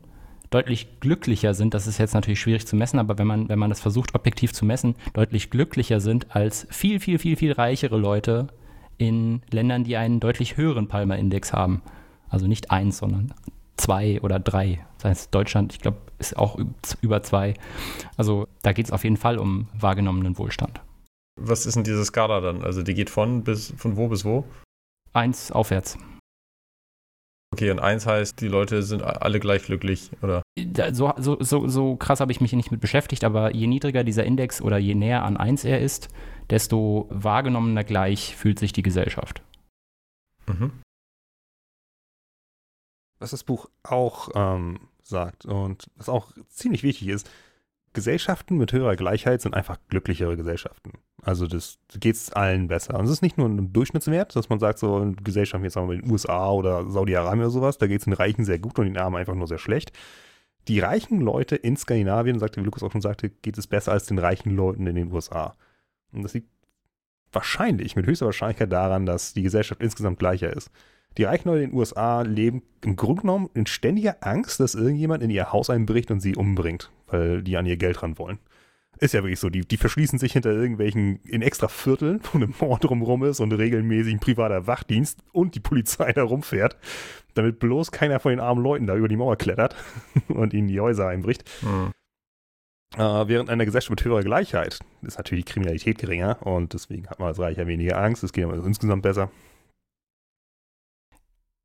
deutlich glücklicher sind, das ist jetzt natürlich schwierig zu messen, aber wenn man, wenn man das versucht, objektiv zu messen, deutlich glücklicher sind als viel, viel, viel, viel reichere Leute in Ländern, die einen deutlich höheren Palmer-Index haben. Also nicht eins, sondern zwei oder drei. Das heißt, Deutschland, ich glaube, ist auch über zwei. Also da geht es auf jeden Fall um wahrgenommenen Wohlstand. Was ist denn diese Skala dann? Also die geht von bis von wo bis wo? Eins aufwärts. Okay, und eins heißt, die Leute sind alle gleich glücklich, oder? So, so, so, so krass habe ich mich nicht mit beschäftigt, aber je niedriger dieser Index oder je näher an eins er ist, desto wahrgenommener gleich fühlt sich die Gesellschaft. Mhm was das Buch auch ähm, sagt und was auch ziemlich wichtig ist, Gesellschaften mit höherer Gleichheit sind einfach glücklichere Gesellschaften. Also das geht es allen besser. Und es ist nicht nur ein Durchschnittswert, dass man sagt, so Gesellschaften jetzt sagen wir in den USA oder Saudi-Arabien oder sowas, da geht es den Reichen sehr gut und den Armen einfach nur sehr schlecht. Die reichen Leute in Skandinavien, sagte, wie Lukas auch schon sagte, geht es besser als den reichen Leuten in den USA. Und das liegt wahrscheinlich, mit höchster Wahrscheinlichkeit daran, dass die Gesellschaft insgesamt gleicher ist. Die reichen Leute in den USA leben im Grunde genommen in ständiger Angst, dass irgendjemand in ihr Haus einbricht und sie umbringt, weil die an ihr Geld ran wollen. Ist ja wirklich so. Die, die verschließen sich hinter irgendwelchen in extra Vierteln, wo eine Mord drumherum ist und regelmäßig ein privater Wachdienst und die Polizei *laughs* da rumfährt, damit bloß keiner von den armen Leuten da über die Mauer klettert *laughs* und ihnen die Häuser einbricht. Mhm. Äh, während einer Gesellschaft mit höherer Gleichheit ist natürlich die Kriminalität geringer und deswegen hat man als Reicher weniger Angst. Es geht insgesamt besser.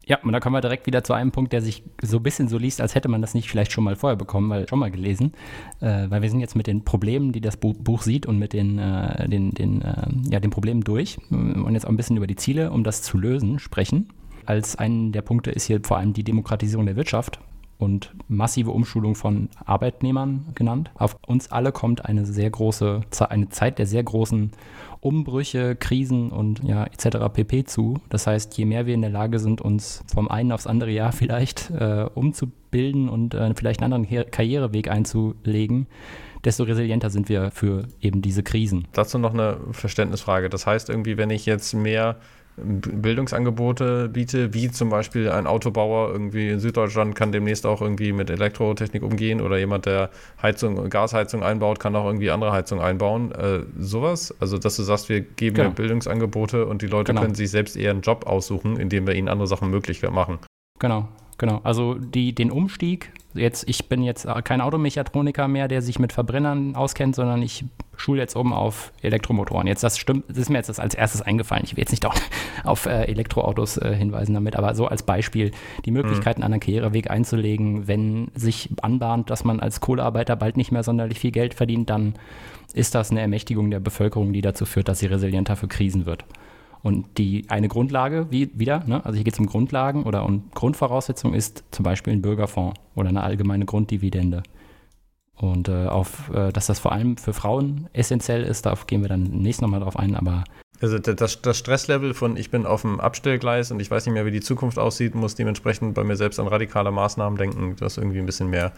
Ja, und da kommen wir direkt wieder zu einem Punkt, der sich so ein bisschen so liest, als hätte man das nicht vielleicht schon mal vorher bekommen, weil schon mal gelesen. Äh, weil wir sind jetzt mit den Problemen, die das Buch, Buch sieht und mit den, äh, den, den, äh, ja, den Problemen durch und jetzt auch ein bisschen über die Ziele, um das zu lösen, sprechen. Als einen der Punkte ist hier vor allem die Demokratisierung der Wirtschaft und massive Umschulung von Arbeitnehmern genannt. Auf uns alle kommt eine sehr große, eine Zeit der sehr großen Umbrüche, Krisen und ja, etc. pp. zu. Das heißt, je mehr wir in der Lage sind, uns vom einen aufs andere Jahr *laughs* vielleicht äh, umzubilden und äh, vielleicht einen anderen Karriereweg einzulegen, desto resilienter sind wir für eben diese Krisen. Dazu noch eine Verständnisfrage. Das heißt irgendwie, wenn ich jetzt mehr Bildungsangebote biete, wie zum Beispiel ein Autobauer irgendwie in Süddeutschland kann demnächst auch irgendwie mit Elektrotechnik umgehen oder jemand, der Heizung, Gasheizung einbaut, kann auch irgendwie andere Heizung einbauen. Äh, sowas? Also, dass du sagst, wir geben genau. Bildungsangebote und die Leute genau. können sich selbst eher einen Job aussuchen, indem wir ihnen andere Sachen möglich machen. Genau, genau. Also die, den Umstieg, jetzt, ich bin jetzt kein Automechatroniker mehr, der sich mit Verbrennern auskennt, sondern ich schule jetzt um auf Elektromotoren. Jetzt, das stimmt, das ist mir jetzt als erstes eingefallen. Ich will jetzt nicht auf, *laughs* auf äh, Elektroautos äh, hinweisen damit, aber so als Beispiel die Möglichkeiten, mhm. einen Karriereweg einzulegen, wenn sich anbahnt, dass man als Kohlearbeiter bald nicht mehr sonderlich viel Geld verdient, dann ist das eine Ermächtigung der Bevölkerung, die dazu führt, dass sie resilienter für Krisen wird. Und die eine Grundlage, wie, wieder, ne? also hier geht es um Grundlagen oder um Grundvoraussetzung ist zum Beispiel ein Bürgerfonds oder eine allgemeine Grunddividende. Und äh, auf, äh, dass das vor allem für Frauen essentiell ist, darauf gehen wir dann nächstes nochmal drauf ein, aber also das, das, Stresslevel von ich bin auf dem Abstellgleis und ich weiß nicht mehr, wie die Zukunft aussieht, muss dementsprechend bei mir selbst an radikale Maßnahmen denken, das irgendwie ein bisschen mehr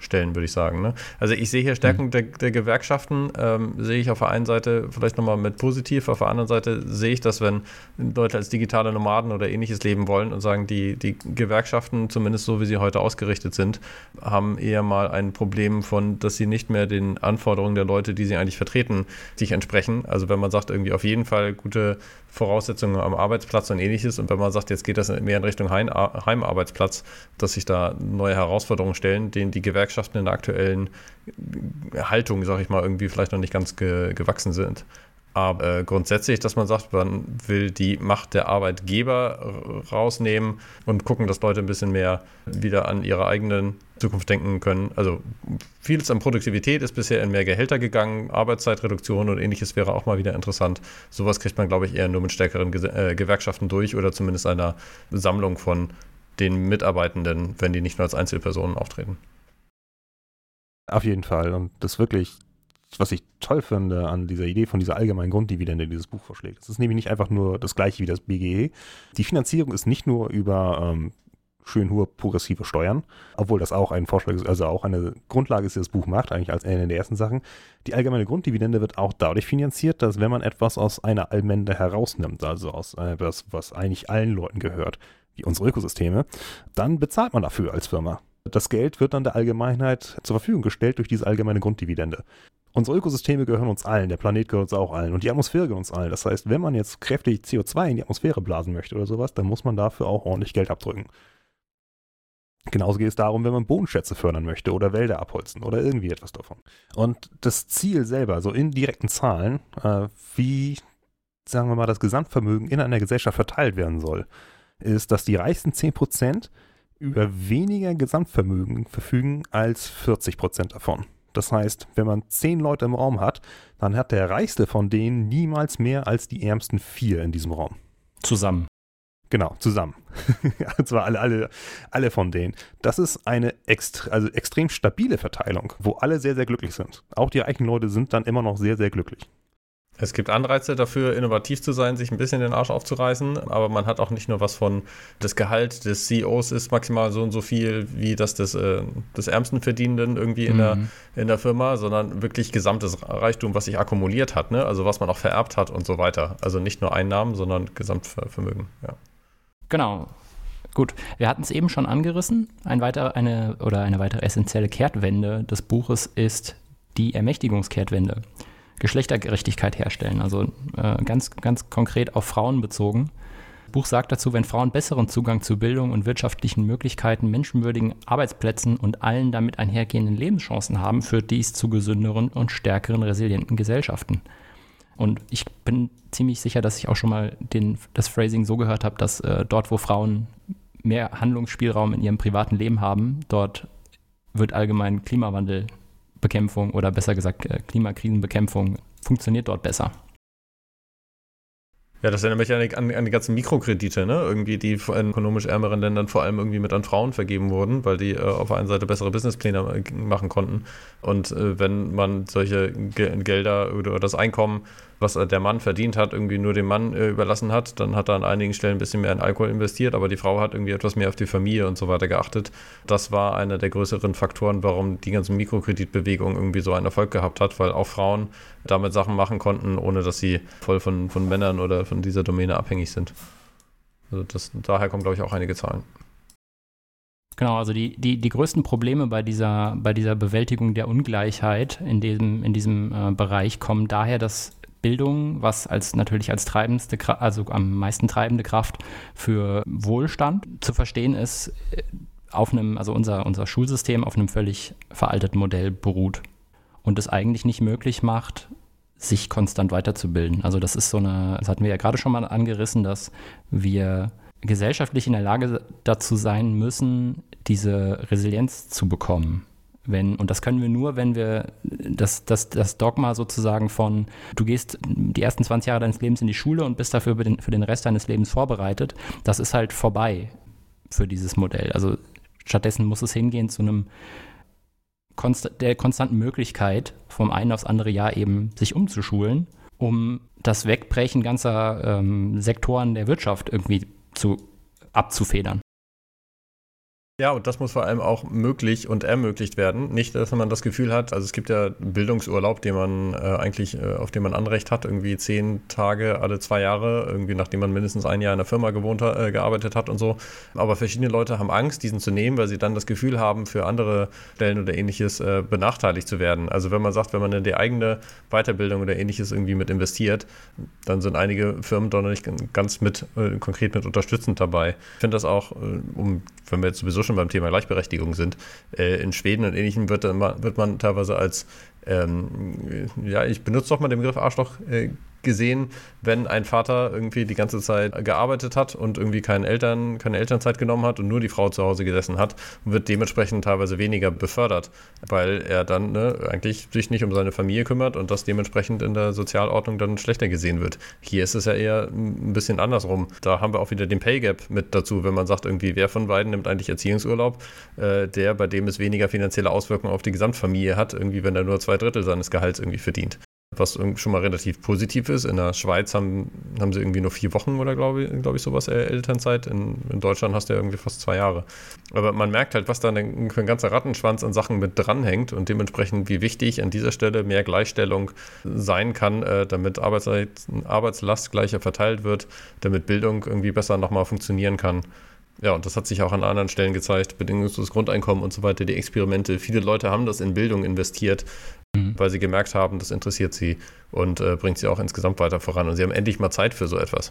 abzustellen, würde ich sagen. Ne? Also ich sehe hier Stärken mhm. der, der, Gewerkschaften, ähm, sehe ich auf der einen Seite vielleicht nochmal mit positiv, auf der anderen Seite sehe ich, dass wenn Leute als digitale Nomaden oder ähnliches leben wollen und sagen, die, die Gewerkschaften, zumindest so wie sie heute ausgerichtet sind, haben eher mal ein Problem von, dass sie nicht mehr den Anforderungen der Leute, die sie eigentlich vertreten, sich entsprechen. Also wenn man sagt, irgendwie auf jeden Fall gute Voraussetzungen am Arbeitsplatz und ähnliches. Und wenn man sagt, jetzt geht das mehr in Richtung Heim Heimarbeitsplatz, dass sich da neue Herausforderungen stellen, denen die Gewerkschaften in der aktuellen Haltung, sage ich mal, irgendwie vielleicht noch nicht ganz ge gewachsen sind. Aber äh, grundsätzlich, dass man sagt, man will die Macht der Arbeitgeber rausnehmen und gucken, dass Leute ein bisschen mehr wieder an ihre eigenen Zukunft denken können. Also vieles an Produktivität ist bisher in mehr Gehälter gegangen, Arbeitszeitreduktion und ähnliches wäre auch mal wieder interessant. Sowas kriegt man, glaube ich, eher nur mit stärkeren Ge äh, Gewerkschaften durch oder zumindest einer Sammlung von den Mitarbeitenden, wenn die nicht nur als Einzelpersonen auftreten. Auf jeden Fall. Und das wirklich was ich toll finde an dieser Idee von dieser allgemeinen Grunddividende, die dieses Buch vorschlägt. Es ist nämlich nicht einfach nur das gleiche wie das BGE. Die Finanzierung ist nicht nur über ähm, schön hohe progressive Steuern, obwohl das auch ein Vorschlag ist, also auch eine Grundlage ist, die das Buch macht, eigentlich als eine der ersten Sachen. Die allgemeine Grunddividende wird auch dadurch finanziert, dass wenn man etwas aus einer Allmende herausnimmt, also aus etwas, was eigentlich allen Leuten gehört, wie unsere Ökosysteme, dann bezahlt man dafür als Firma. Das Geld wird dann der Allgemeinheit zur Verfügung gestellt durch diese allgemeine Grunddividende. Unsere Ökosysteme gehören uns allen, der Planet gehört uns auch allen und die Atmosphäre gehört uns allen. Das heißt, wenn man jetzt kräftig CO2 in die Atmosphäre blasen möchte oder sowas, dann muss man dafür auch ordentlich Geld abdrücken. Genauso geht es darum, wenn man Bodenschätze fördern möchte oder Wälder abholzen oder irgendwie etwas davon. Und das Ziel selber, so in direkten Zahlen, äh, wie, sagen wir mal, das Gesamtvermögen in einer Gesellschaft verteilt werden soll, ist, dass die reichsten 10% über weniger Gesamtvermögen verfügen als 40% davon. Das heißt, wenn man 10 Leute im Raum hat, dann hat der reichste von denen niemals mehr als die ärmsten vier in diesem Raum. Zusammen. Genau, zusammen. *laughs* Und zwar alle, alle, alle von denen. Das ist eine extre also extrem stabile Verteilung, wo alle sehr, sehr glücklich sind. Auch die reichen Leute sind dann immer noch sehr, sehr glücklich. Es gibt Anreize dafür, innovativ zu sein, sich ein bisschen den Arsch aufzureißen, aber man hat auch nicht nur was von, das Gehalt des CEOs ist maximal so und so viel wie das des, äh, des Ärmsten Verdienenden irgendwie in, mhm. der, in der Firma, sondern wirklich gesamtes Reichtum, was sich akkumuliert hat, ne? also was man auch vererbt hat und so weiter. Also nicht nur Einnahmen, sondern Gesamtvermögen. Ja. Genau. Gut, wir hatten es eben schon angerissen. Ein weiter, eine, oder eine weitere essentielle Kehrtwende des Buches ist die Ermächtigungskehrtwende. Geschlechtergerechtigkeit herstellen, also äh, ganz, ganz konkret auf Frauen bezogen. Das Buch sagt dazu, wenn Frauen besseren Zugang zu Bildung und wirtschaftlichen Möglichkeiten, menschenwürdigen Arbeitsplätzen und allen damit einhergehenden Lebenschancen haben, führt dies zu gesünderen und stärkeren, resilienten Gesellschaften. Und ich bin ziemlich sicher, dass ich auch schon mal den, das Phrasing so gehört habe, dass äh, dort, wo Frauen mehr Handlungsspielraum in ihrem privaten Leben haben, dort wird allgemein Klimawandelbekämpfung oder besser gesagt äh, Klimakrisenbekämpfung funktioniert dort besser. Ja, das erinnert mich an die, an, an die ganzen Mikrokredite, ne? Irgendwie, die in ökonomisch ärmeren Ländern vor allem irgendwie mit an Frauen vergeben wurden, weil die äh, auf der einen Seite bessere Businesspläne äh, machen konnten. Und äh, wenn man solche Ge Gelder oder das Einkommen was der Mann verdient hat, irgendwie nur dem Mann äh, überlassen hat. Dann hat er an einigen Stellen ein bisschen mehr in Alkohol investiert, aber die Frau hat irgendwie etwas mehr auf die Familie und so weiter geachtet. Das war einer der größeren Faktoren, warum die ganze Mikrokreditbewegung irgendwie so einen Erfolg gehabt hat, weil auch Frauen damit Sachen machen konnten, ohne dass sie voll von, von Männern oder von dieser Domäne abhängig sind. Also das, daher kommen, glaube ich, auch einige Zahlen. Genau, also die, die, die größten Probleme bei dieser, bei dieser Bewältigung der Ungleichheit in diesem, in diesem äh, Bereich kommen daher, dass Bildung, was als natürlich als treibendste, also am meisten treibende Kraft für Wohlstand zu verstehen ist, äh, auf einem, also unser, unser Schulsystem auf einem völlig veralteten Modell beruht und es eigentlich nicht möglich macht, sich konstant weiterzubilden. Also das ist so eine, das hatten wir ja gerade schon mal angerissen, dass wir gesellschaftlich in der Lage dazu sein müssen, diese Resilienz zu bekommen. Wenn, und das können wir nur, wenn wir das, das, das Dogma sozusagen von, du gehst die ersten 20 Jahre deines Lebens in die Schule und bist dafür für den, für den Rest deines Lebens vorbereitet, das ist halt vorbei für dieses Modell. Also stattdessen muss es hingehen zu einem Konst der konstanten Möglichkeit, vom einen aufs andere Jahr eben sich umzuschulen, um das Wegbrechen ganzer ähm, Sektoren der Wirtschaft irgendwie zu abzufedern. Ja, und das muss vor allem auch möglich und ermöglicht werden. Nicht, dass man das Gefühl hat, also es gibt ja Bildungsurlaub, den man äh, eigentlich, äh, auf den man Anrecht hat, irgendwie zehn Tage alle zwei Jahre, irgendwie nachdem man mindestens ein Jahr in der Firma gewohnt hat, äh, gearbeitet hat und so. Aber verschiedene Leute haben Angst, diesen zu nehmen, weil sie dann das Gefühl haben, für andere Stellen oder ähnliches äh, benachteiligt zu werden. Also wenn man sagt, wenn man in die eigene Weiterbildung oder ähnliches irgendwie mit investiert, dann sind einige Firmen doch noch nicht ganz mit, äh, konkret mit unterstützend dabei. Ich finde das auch, äh, um, wenn wir jetzt sowieso schon schon beim Thema Gleichberechtigung sind, äh, in Schweden und Ähnlichem wird, wird man teilweise als, ähm, ja, ich benutze doch mal den Begriff Arschloch, äh, gesehen, wenn ein Vater irgendwie die ganze Zeit gearbeitet hat und irgendwie keine, Eltern, keine Elternzeit genommen hat und nur die Frau zu Hause gesessen hat, wird dementsprechend teilweise weniger befördert, weil er dann ne, eigentlich sich nicht um seine Familie kümmert und das dementsprechend in der Sozialordnung dann schlechter gesehen wird. Hier ist es ja eher ein bisschen andersrum. Da haben wir auch wieder den Pay Gap mit dazu, wenn man sagt, irgendwie, wer von beiden nimmt eigentlich Erziehungsurlaub, äh, der, bei dem es weniger finanzielle Auswirkungen auf die Gesamtfamilie hat, irgendwie, wenn er nur zwei Drittel seines Gehalts irgendwie verdient was schon mal relativ positiv ist. In der Schweiz haben, haben sie irgendwie nur vier Wochen oder glaube ich, glaub ich sowas äh, Elternzeit. In, in, Deutschland hast du ja irgendwie fast zwei Jahre. Aber man merkt halt, was da für ein ganzer Rattenschwanz an Sachen mit dranhängt und dementsprechend, wie wichtig an dieser Stelle mehr Gleichstellung sein kann, äh, damit Arbeitszeit, Arbeitslast gleicher verteilt wird, damit Bildung irgendwie besser nochmal funktionieren kann. Ja, und das hat sich auch an anderen Stellen gezeigt, bedingungsloses Grundeinkommen und so weiter, die Experimente. Viele Leute haben das in Bildung investiert, mhm. weil sie gemerkt haben, das interessiert sie und äh, bringt sie auch insgesamt weiter voran. Und sie haben endlich mal Zeit für so etwas.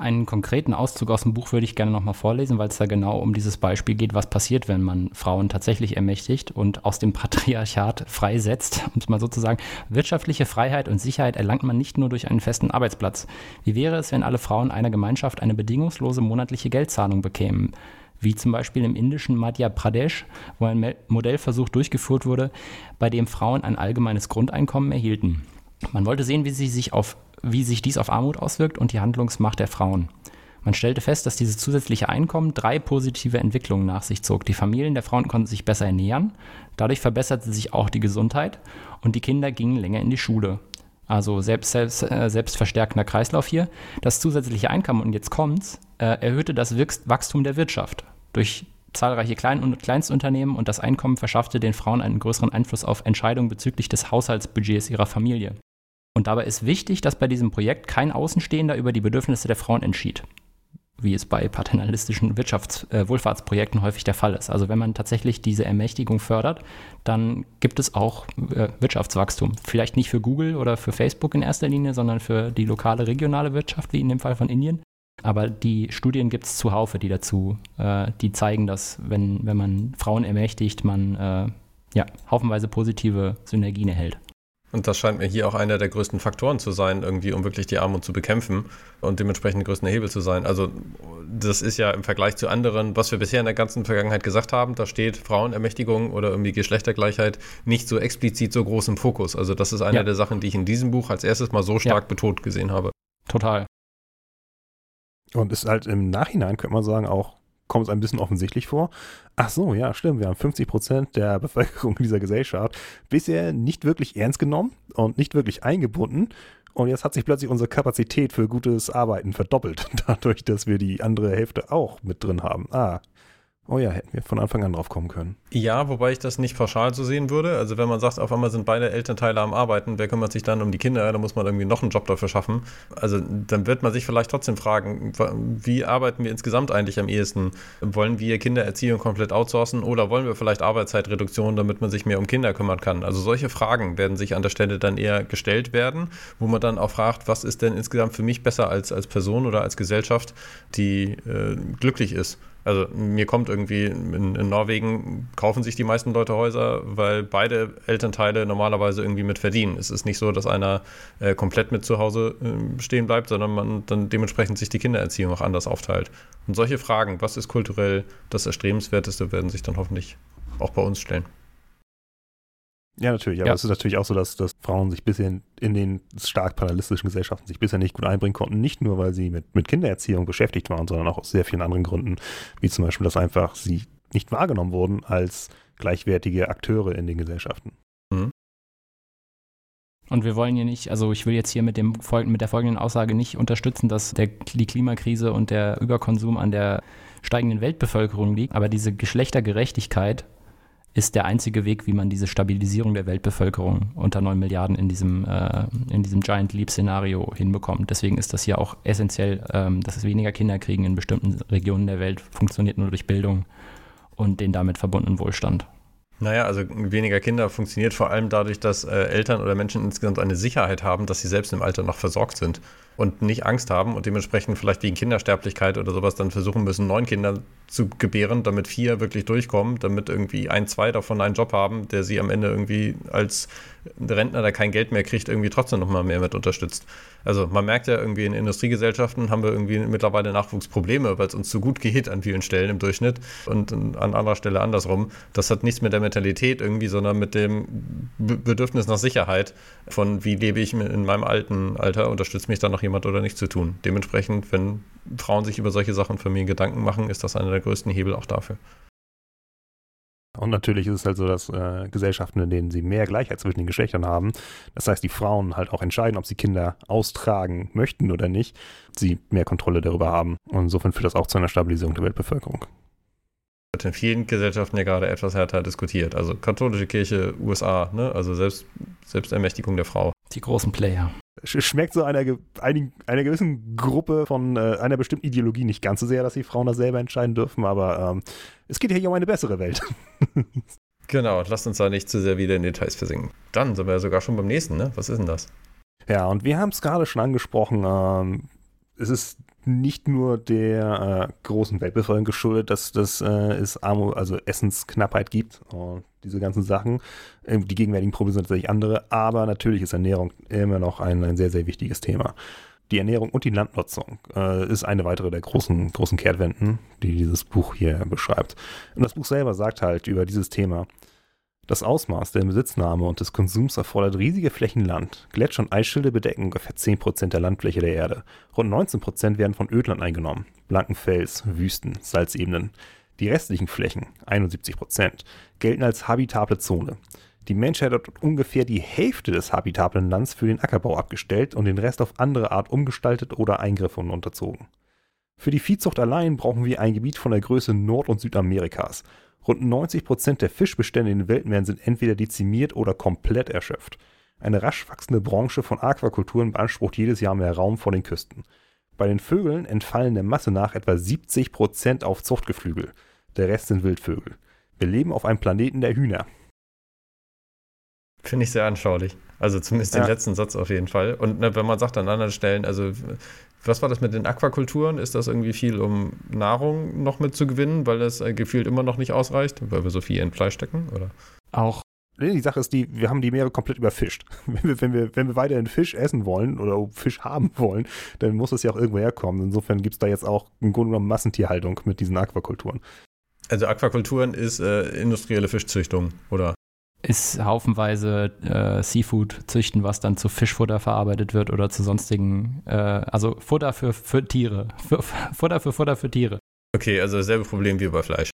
Einen konkreten Auszug aus dem Buch würde ich gerne nochmal vorlesen, weil es da genau um dieses Beispiel geht, was passiert, wenn man Frauen tatsächlich ermächtigt und aus dem Patriarchat freisetzt, um es mal so zu sagen. Wirtschaftliche Freiheit und Sicherheit erlangt man nicht nur durch einen festen Arbeitsplatz. Wie wäre es, wenn alle Frauen einer Gemeinschaft eine bedingungslose monatliche Geldzahlung bekämen? Wie zum Beispiel im indischen Madhya Pradesh, wo ein Modellversuch durchgeführt wurde, bei dem Frauen ein allgemeines Grundeinkommen erhielten. Man wollte sehen, wie, sich auf, wie sich dies auf Armut auswirkt und die Handlungsmacht der Frauen. Man stellte fest, dass dieses zusätzliche Einkommen drei positive Entwicklungen nach sich zog. Die Familien der Frauen konnten sich besser ernähren, dadurch verbesserte sich auch die Gesundheit und die Kinder gingen länger in die Schule. Also selbst, selbst, äh, selbstverstärkender Kreislauf hier. Das zusätzliche Einkommen, und jetzt kommt's, erhöhte das Wachstum der Wirtschaft. Durch zahlreiche Klein- und Kleinstunternehmen und das Einkommen verschaffte den Frauen einen größeren Einfluss auf Entscheidungen bezüglich des Haushaltsbudgets ihrer Familie. Und dabei ist wichtig, dass bei diesem Projekt kein Außenstehender über die Bedürfnisse der Frauen entschied, wie es bei paternalistischen Wirtschafts-, äh, häufig der Fall ist. Also wenn man tatsächlich diese Ermächtigung fördert, dann gibt es auch äh, Wirtschaftswachstum. Vielleicht nicht für Google oder für Facebook in erster Linie, sondern für die lokale, regionale Wirtschaft, wie in dem Fall von Indien. Aber die Studien gibt es zuhaufe, die dazu, äh, die zeigen, dass wenn, wenn man Frauen ermächtigt, man äh, ja, haufenweise positive Synergien erhält. Und das scheint mir hier auch einer der größten Faktoren zu sein, irgendwie, um wirklich die Armut zu bekämpfen und dementsprechend der größte Hebel zu sein. Also, das ist ja im Vergleich zu anderen, was wir bisher in der ganzen Vergangenheit gesagt haben, da steht Frauenermächtigung oder irgendwie Geschlechtergleichheit nicht so explizit so groß im Fokus. Also, das ist eine ja. der Sachen, die ich in diesem Buch als erstes mal so stark ja. betont gesehen habe. Total. Und ist halt im Nachhinein, könnte man sagen, auch kommt es ein bisschen offensichtlich vor. Ach so, ja, stimmt. Wir haben 50 Prozent der *laughs* Bevölkerung dieser Gesellschaft bisher nicht wirklich ernst genommen und nicht wirklich eingebunden. Und jetzt hat sich plötzlich unsere Kapazität für gutes Arbeiten verdoppelt, *laughs* dadurch, dass wir die andere Hälfte auch mit drin haben. Ah, Oh ja, hätten wir von Anfang an drauf kommen können. Ja, wobei ich das nicht pauschal so sehen würde. Also wenn man sagt, auf einmal sind beide Elternteile am Arbeiten, wer kümmert sich dann um die Kinder? Da muss man irgendwie noch einen Job dafür schaffen. Also dann wird man sich vielleicht trotzdem fragen, wie arbeiten wir insgesamt eigentlich am ehesten? Wollen wir Kindererziehung komplett outsourcen oder wollen wir vielleicht Arbeitszeitreduktion, damit man sich mehr um Kinder kümmern kann? Also solche Fragen werden sich an der Stelle dann eher gestellt werden, wo man dann auch fragt, was ist denn insgesamt für mich besser als, als Person oder als Gesellschaft, die äh, glücklich ist? Also mir kommt irgendwie, in, in, Norwegen kaufen sich die meisten Leute Häuser, weil beide Elternteile normalerweise irgendwie mit verdienen. Es ist nicht so, dass einer äh, komplett mit zu Hause äh, stehen bleibt, sondern man dann dementsprechend sich die Kindererziehung auch anders aufteilt. Und solche Fragen, was ist kulturell das Erstrebenswerteste, werden sich dann hoffentlich auch bei uns stellen. Ja, natürlich. Aber ja. es ist natürlich auch so, dass, dass Frauen sich bisher in den stark parallelistischen Gesellschaften sich bisher nicht gut einbringen konnten. Nicht nur, weil sie mit, mit Kindererziehung beschäftigt waren, sondern auch aus sehr vielen anderen Gründen. Wie zum Beispiel, dass einfach sie nicht wahrgenommen wurden als gleichwertige Akteure in den Gesellschaften. Mhm. Und wir wollen hier nicht, also ich will jetzt hier mit, dem, mit der folgenden Aussage nicht unterstützen, dass der, die Klimakrise und der Überkonsum an der steigenden Weltbevölkerung liegt, aber diese Geschlechtergerechtigkeit ist der einzige Weg, wie man diese Stabilisierung der Weltbevölkerung unter 9 Milliarden in diesem, äh, in diesem Giant Leap-Szenario hinbekommt. Deswegen ist das hier auch essentiell, ähm, dass es weniger Kinder kriegen in bestimmten Regionen der Welt, funktioniert nur durch Bildung und den damit verbundenen Wohlstand. Naja, also weniger Kinder funktioniert vor allem dadurch, dass äh, Eltern oder Menschen insgesamt eine Sicherheit haben, dass sie selbst im Alter noch versorgt sind. Und nicht Angst haben und dementsprechend vielleicht wegen Kindersterblichkeit oder sowas dann versuchen müssen, neun Kinder zu gebären, damit vier wirklich durchkommen, damit irgendwie ein, zwei davon einen Job haben, der sie am Ende irgendwie als Rentner, der kein Geld mehr kriegt, irgendwie trotzdem nochmal mehr mit unterstützt. Also man merkt ja irgendwie in Industriegesellschaften haben wir irgendwie mittlerweile Nachwuchsprobleme, weil es uns zu gut geht an vielen Stellen im Durchschnitt und an anderer Stelle andersrum. Das hat nichts mit der Mentalität irgendwie, sondern mit dem Bedürfnis nach Sicherheit von wie lebe ich in meinem alten Alter, unterstützt mich da noch jemand oder nicht zu tun. Dementsprechend, wenn Frauen sich über solche Sachen für mich Gedanken machen, ist das einer der größten Hebel auch dafür. Und natürlich ist es halt so, dass äh, Gesellschaften, in denen sie mehr Gleichheit zwischen den Geschlechtern haben, das heißt, die Frauen halt auch entscheiden, ob sie Kinder austragen möchten oder nicht, sie mehr Kontrolle darüber haben. Und insofern führt das auch zu einer Stabilisierung der Weltbevölkerung. Wird in vielen Gesellschaften ja gerade etwas härter diskutiert. Also katholische Kirche, USA, ne? also selbst, Selbstermächtigung der Frau. Die großen Player schmeckt so einer, einer, einer gewissen Gruppe von äh, einer bestimmten Ideologie nicht ganz so sehr, dass die Frauen das selber entscheiden dürfen, aber ähm, es geht hier um eine bessere Welt. *laughs* genau, lasst uns da nicht zu sehr wieder in Details versinken. Dann sind wir ja sogar schon beim nächsten, ne? Was ist denn das? Ja, und wir haben es gerade schon angesprochen, ähm, es ist nicht nur der äh, großen Weltbevölkerung geschuldet, dass, dass äh, es Armut, also Essensknappheit gibt und diese ganzen Sachen. Äh, die gegenwärtigen Probleme sind tatsächlich andere, aber natürlich ist Ernährung immer noch ein, ein sehr, sehr wichtiges Thema. Die Ernährung und die Landnutzung äh, ist eine weitere der großen, großen Kehrtwenden, die dieses Buch hier beschreibt. Und das Buch selber sagt halt über dieses Thema, das Ausmaß der Besitznahme und des Konsums erfordert riesige Flächen Land. Gletscher und Eisschilde bedecken ungefähr 10% der Landfläche der Erde. Rund 19% werden von Ödland eingenommen. Blanken Fels, Wüsten, Salzebenen. Die restlichen Flächen, 71%, gelten als habitable Zone. Die Menschheit hat ungefähr die Hälfte des habitablen Lands für den Ackerbau abgestellt und den Rest auf andere Art umgestaltet oder Eingriffen unterzogen. Für die Viehzucht allein brauchen wir ein Gebiet von der Größe Nord- und Südamerikas Rund 90 Prozent der Fischbestände in den Weltmeeren sind entweder dezimiert oder komplett erschöpft. Eine rasch wachsende Branche von Aquakulturen beansprucht jedes Jahr mehr Raum vor den Küsten. Bei den Vögeln entfallen der Masse nach etwa 70 Prozent auf Zuchtgeflügel. Der Rest sind Wildvögel. Wir leben auf einem Planeten der Hühner. Finde ich sehr anschaulich. Also zumindest den ja. letzten Satz auf jeden Fall. Und ne, wenn man sagt an anderen Stellen, also was war das mit den Aquakulturen? Ist das irgendwie viel, um Nahrung noch mit zu gewinnen, weil das äh, gefühlt immer noch nicht ausreicht, weil wir so viel in Fleisch stecken? Oder? Auch. Die Sache ist die, wir haben die Meere komplett überfischt. *laughs* Wenn wir, wenn wir, wenn wir weiterhin Fisch essen wollen oder Fisch haben *laughs* wollen, dann muss es ja auch irgendwo herkommen. Insofern gibt es da jetzt auch im Grunde genommen Massentierhaltung mit diesen Aquakulturen. Also Aquakulturen ist äh, industrielle Fischzüchtung, oder? Ist haufenweise äh, Seafood züchten, was dann zu Fischfutter verarbeitet wird oder zu sonstigen, äh, also Futter für, für Tiere. *laughs* Für, Futter für Futter für Tiere. Okay, also dasselbe Problem wie bei Fleisch.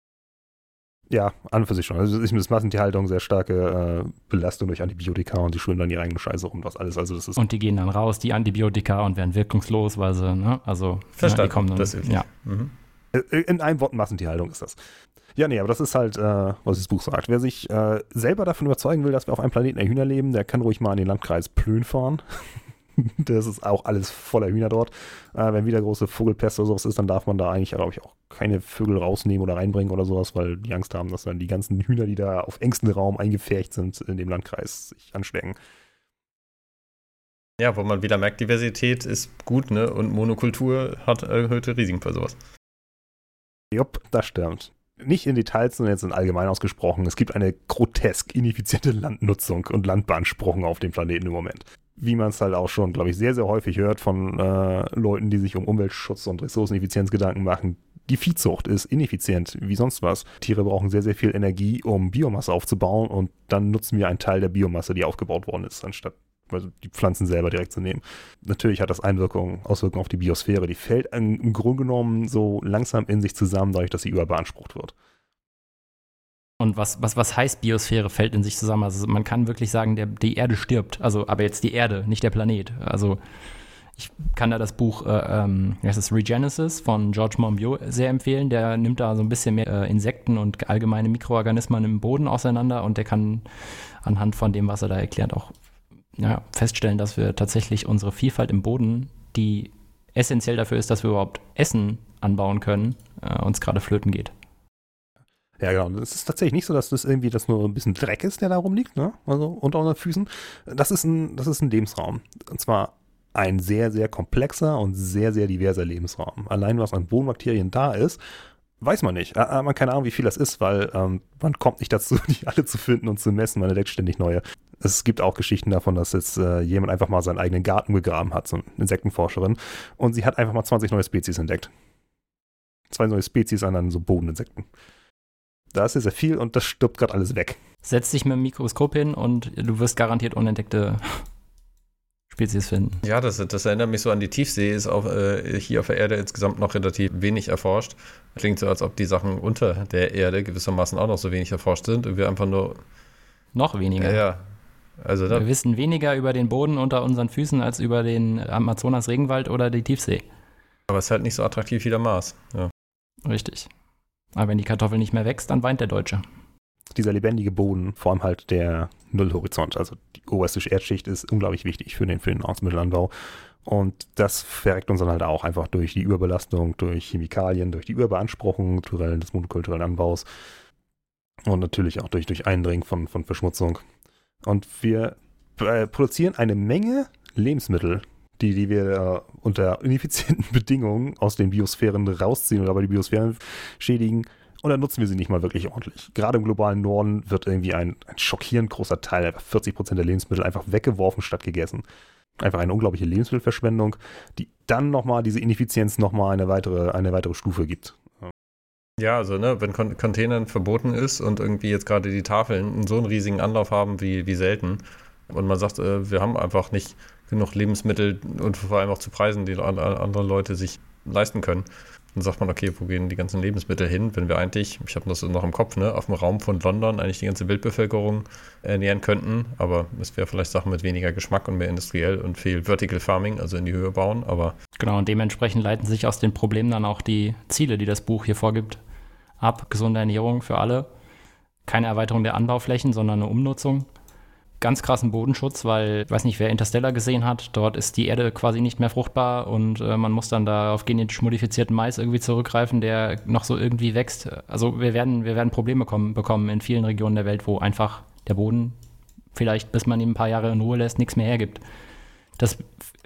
Ja, an und für sich schon. Also ist mit Massentierhaltung sehr starke äh, Belastung durch Antibiotika und die schwimmen dann ihre eigene Scheiße rum, was alles. Also das ist und die gehen dann raus, die Antibiotika, und werden wirkungslos, weil sie, ne, also Verstanden, ja, die kommen dann, das ja. Mhm. Äh, in einem Wort Massentierhaltung ist das. Ja, nee, aber das ist halt, äh, was das Buch sagt. Wer sich äh, selber davon überzeugen will, dass wir auf einem Planeten der Hühner leben, der kann ruhig mal an den Landkreis Plön fahren. *laughs* das ist auch alles voller Hühner dort. Äh, wenn wieder große Vogelpest oder sowas ist, dann darf man da eigentlich, glaube ich, auch keine Vögel rausnehmen oder reinbringen oder sowas, weil die Angst haben, dass dann die ganzen Hühner, die da auf engstem Raum eingefärcht sind, in dem Landkreis sich anstecken. Ja, wo man wieder merkt, Diversität ist gut, ne? Und Monokultur hat erhöhte Risiken für sowas. Jupp, das stimmt nicht in Details, sondern jetzt in allgemein ausgesprochen, es gibt eine grotesk ineffiziente Landnutzung und Landbeanspruchung auf dem Planeten im Moment. Wie man es halt auch schon, glaube ich, sehr, sehr häufig hört von äh, Leuten, die sich um Umweltschutz und Ressourceneffizienz Gedanken machen. Die Viehzucht ist ineffizient wie sonst was. Tiere brauchen sehr, sehr viel Energie, um Biomasse aufzubauen und dann nutzen wir einen Teil der Biomasse, die aufgebaut worden ist, anstatt also die Pflanzen selber direkt zu nehmen. Natürlich hat das Einwirkungen, Auswirkungen auf die Biosphäre. Die fällt im Grunde genommen so langsam in sich zusammen, dadurch, dass sie überbeansprucht wird. Und was, was, was heißt Biosphäre fällt in sich zusammen? Also man kann wirklich sagen, der, die Erde stirbt. Also, aber jetzt die Erde, nicht der Planet. Also ich kann da das Buch, äh, ähm, das ist Regenesis von George Monbiot sehr empfehlen. Der nimmt da so ein bisschen mehr äh, Insekten und allgemeine Mikroorganismen im Boden auseinander und der kann anhand von dem, was er da erklärt, auch ja, feststellen, dass wir tatsächlich unsere Vielfalt im Boden, die essentiell dafür ist, dass wir überhaupt Essen anbauen können, äh, uns gerade flöten geht. Ja, genau. Es ist tatsächlich nicht so, dass das irgendwie das nur ein bisschen Dreck ist, der da rumliegt, ne? Also unter unseren Füßen. Das ist ein, das ist ein Lebensraum. Und zwar ein sehr, sehr komplexer und sehr, sehr diverser Lebensraum. Allein was an Bodenbakterien da ist, weiß man nicht. Man hat keine Ahnung, wie viel das ist, weil ähm, man kommt nicht dazu, *laughs* die alle zu finden und zu messen. Man entdeckt ständig neue. Es gibt auch Geschichten davon, dass jetzt äh, jemand einfach mal seinen eigenen Garten begraben hat, so eine Insektenforscherin, und sie hat einfach mal 20 neue Spezies entdeckt. Zwei neue Spezies an so Bodeninsekten. Da ist sehr, sehr viel und das stirbt gerade alles weg. Setz dich mit dem Mikroskop hin und du wirst garantiert unentdeckte Spezies finden. Ja, das, das erinnert mich so an die Tiefsee, ist auch äh, hier auf der Erde insgesamt noch relativ wenig erforscht. Klingt so, als ob die Sachen unter der Erde gewissermaßen auch noch so wenig erforscht sind und wir einfach nur. Noch weniger. Ja, ja. Also wir wissen weniger über den Boden unter unseren Füßen als über den Amazonas-Regenwald oder die Tiefsee. Aber es ist halt nicht so attraktiv wie der Mars. Ja. Richtig. Aber wenn die Kartoffel nicht mehr wächst, dann weint der Deutsche dieser lebendige Boden, vor allem halt der Nullhorizont, also die oberste Erdschicht ist unglaublich wichtig für den, für den Nahrungsmittelanbau. Und das verreckt uns dann halt auch einfach durch die Überbelastung, durch Chemikalien, durch die Überbeanspruchung des monokulturellen Anbaus und natürlich auch durch, durch Eindringen von, von Verschmutzung. Und wir äh, produzieren eine Menge Lebensmittel, die, die wir äh, unter ineffizienten *laughs* Bedingungen aus den Biosphären rausziehen oder aber die Biosphären schädigen, und dann nutzen wir sie nicht mal wirklich ordentlich. Gerade im globalen Norden wird irgendwie ein, ein schockierend großer Teil, 40 Prozent der Lebensmittel, einfach weggeworfen statt gegessen. Einfach eine unglaubliche Lebensmittelverschwendung, die dann nochmal diese Ineffizienz nochmal eine weitere, eine weitere Stufe gibt. Ja, also ne, wenn Con Containern verboten ist und irgendwie jetzt gerade die Tafeln so einen riesigen Anlauf haben wie, wie selten und man sagt, äh, wir haben einfach nicht genug Lebensmittel und vor allem auch zu Preisen, die andere Leute sich leisten können, dann sagt man, okay, wo gehen die ganzen Lebensmittel hin, wenn wir eigentlich, ich habe das noch im Kopf, ne, auf dem Raum von London eigentlich die ganze Weltbevölkerung ernähren könnten, aber es wäre vielleicht Sachen mit weniger Geschmack und mehr industriell und viel Vertical Farming, also in die Höhe bauen, aber. Genau, und dementsprechend leiten sich aus den Problemen dann auch die Ziele, die das Buch hier vorgibt, ab. Gesunde Ernährung für alle, keine Erweiterung der Anbauflächen, sondern eine Umnutzung ganz krassen Bodenschutz, weil, ich weiß nicht, wer Interstellar gesehen hat, dort ist die Erde quasi nicht mehr fruchtbar und äh, man muss dann da auf genetisch modifizierten Mais irgendwie zurückgreifen, der noch so irgendwie wächst. Also wir werden, wir werden Probleme kommen, bekommen in vielen Regionen der Welt, wo einfach der Boden vielleicht, bis man ihn ein paar Jahre in Ruhe lässt, nichts mehr hergibt. Das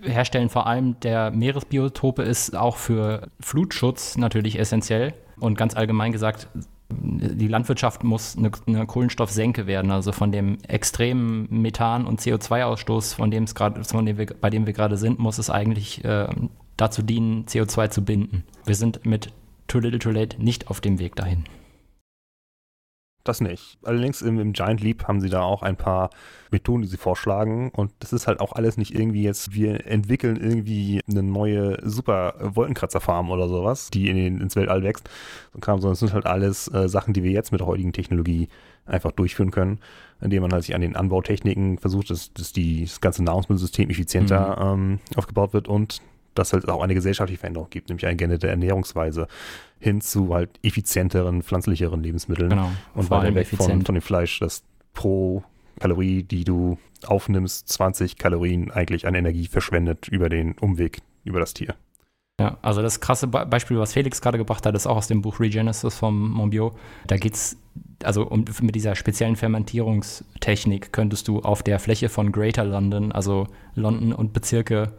Herstellen vor allem der Meeresbiotope ist auch für Flutschutz natürlich essentiell. Und ganz allgemein gesagt, die Landwirtschaft muss eine, eine, Kohlenstoffsenke werden, also von dem extremen Methan- und CO2-Ausstoß, von dem es gerade, von dem wir, bei dem wir gerade sind, muss es eigentlich äh, dazu dienen, CO2 zu binden. Wir sind mit Too Little Too Late nicht auf dem Weg dahin. Das nicht. Allerdings im, im, Giant Leap haben sie da auch ein paar Methoden, die sie vorschlagen. Und das ist halt auch alles nicht irgendwie jetzt, wir entwickeln irgendwie eine neue super Wolkenkratzerfarm oder sowas, die in den, ins Weltall wächst. Sondern es sind halt alles äh, Sachen, die wir jetzt mit der heutigen Technologie einfach durchführen können, indem man halt sich an den Anbautechniken versucht, dass, dass die, das ganze Nahrungsmittelsystem effizienter mhm. ähm, aufgebaut wird und dass halt auch eine gesellschaftliche Veränderung gibt, nämlich eine geänderte Ernährungsweise hin zu halt effizienteren, pflanzlicheren Lebensmitteln. Genau. Und weiter weg von, von dem Fleisch, das pro Kalorie, die du aufnimmst, 20 Kalorien eigentlich an Energie verschwendet über den Umweg über das Tier. Ja, also das krasse Beispiel, was Felix gerade gebracht hat, ist auch aus dem Buch Regenesis vom Monbiot. Da geht es, also um, mit dieser speziellen Fermentierungstechnik könntest du auf der Fläche von Greater London, also London und Bezirke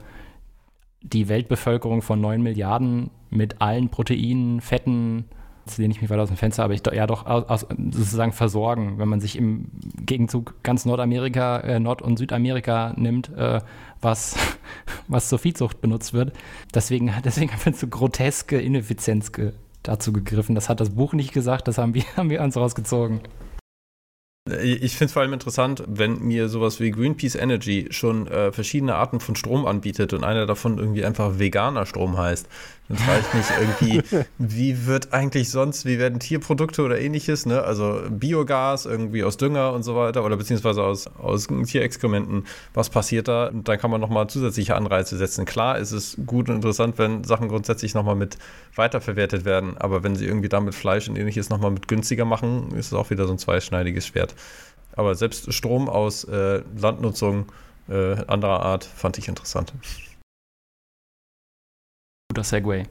die Weltbevölkerung von 9 Milliarden mit allen Proteinen, Fetten, jetzt lehne ich mich weiter aus dem Fenster, aber ich ja doch aus, sozusagen versorgen, wenn man sich im Gegenzug ganz Nordamerika, äh, Nord- und Südamerika nimmt, äh, was, *laughs* was zur Viehzucht benutzt wird. Deswegen, *laughs* deswegen haben wir so groteske Ineffizienz ge dazu gegriffen. Das hat das Buch nicht gesagt, das haben wir, *laughs* haben wir uns rausgezogen. Ich finde es vor allem interessant, wenn mir sowas wie Greenpeace Energy schon äh, verschiedene Arten von Strom anbietet und einer davon irgendwie einfach veganer Strom heißt. Dann frage ich mich irgendwie, wie wird eigentlich sonst, wie werden Tierprodukte oder ähnliches, ne? also Biogas irgendwie aus Dünger und so weiter oder beziehungsweise aus, aus Tierexkrementen, was passiert da? Und dann kann man nochmal zusätzliche Anreize setzen. Klar ist es gut und interessant, wenn Sachen grundsätzlich nochmal mit weiterverwertet werden, aber wenn sie irgendwie damit Fleisch und ähnliches nochmal mit günstiger machen, ist es auch wieder so ein zweischneidiges Schwert. Aber selbst Strom aus äh, Landnutzung äh, anderer Art fand ich interessant guter Segway.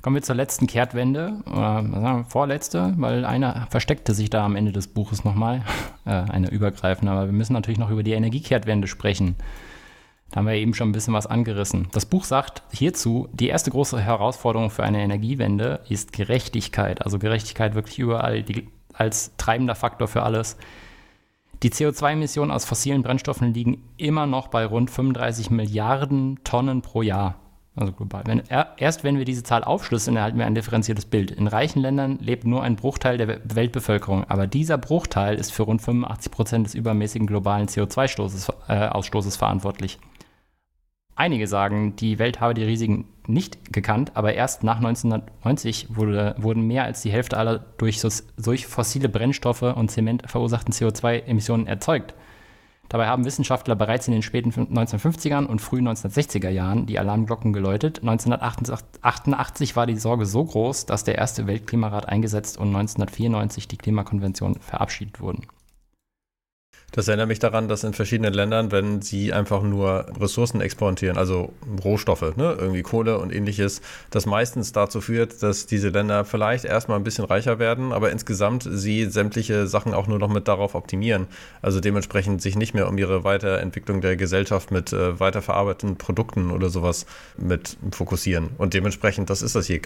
Kommen wir zur letzten Kehrtwende, oder sagen wir, vorletzte, weil einer versteckte sich da am Ende des Buches nochmal, *laughs* äh, eine übergreifende, aber wir müssen natürlich noch über die Energiekehrtwende sprechen. Da haben wir eben schon ein bisschen was angerissen. Das Buch sagt hierzu, die erste große Herausforderung für eine Energiewende ist Gerechtigkeit. Also Gerechtigkeit wirklich überall die, als treibender Faktor für alles. Die CO2-Emissionen aus fossilen Brennstoffen liegen immer noch bei rund 35 Milliarden Tonnen pro Jahr. Also global. Wenn, erst wenn wir diese Zahl aufschlüsseln, erhalten wir ein differenziertes Bild. In reichen Ländern lebt nur ein Bruchteil der Weltbevölkerung, aber dieser Bruchteil ist für rund 85 Prozent des übermäßigen globalen CO2-Ausstoßes äh, verantwortlich. Einige sagen, die Welt habe die Risiken nicht gekannt, aber erst nach 1990 wurde, wurden mehr als die Hälfte aller durch, durch fossile Brennstoffe und Zement verursachten CO2-Emissionen erzeugt. Dabei haben Wissenschaftler bereits in den späten 1950ern und frühen 1960er Jahren die Alarmglocken geläutet. 1988 war die Sorge so groß, dass der erste Weltklimarat eingesetzt und 1994 die Klimakonvention verabschiedet wurden. Das erinnert mich daran, dass in verschiedenen Ländern, wenn sie einfach nur Ressourcen exportieren, also Rohstoffe, ne, irgendwie Kohle und ähnliches, das meistens dazu führt, dass diese Länder vielleicht erstmal ein bisschen reicher werden, aber insgesamt sie sämtliche Sachen auch nur noch mit darauf optimieren. Also dementsprechend sich nicht mehr um ihre Weiterentwicklung der Gesellschaft mit äh, weiterverarbeiteten Produkten oder sowas mit fokussieren. Und dementsprechend, das ist das hier.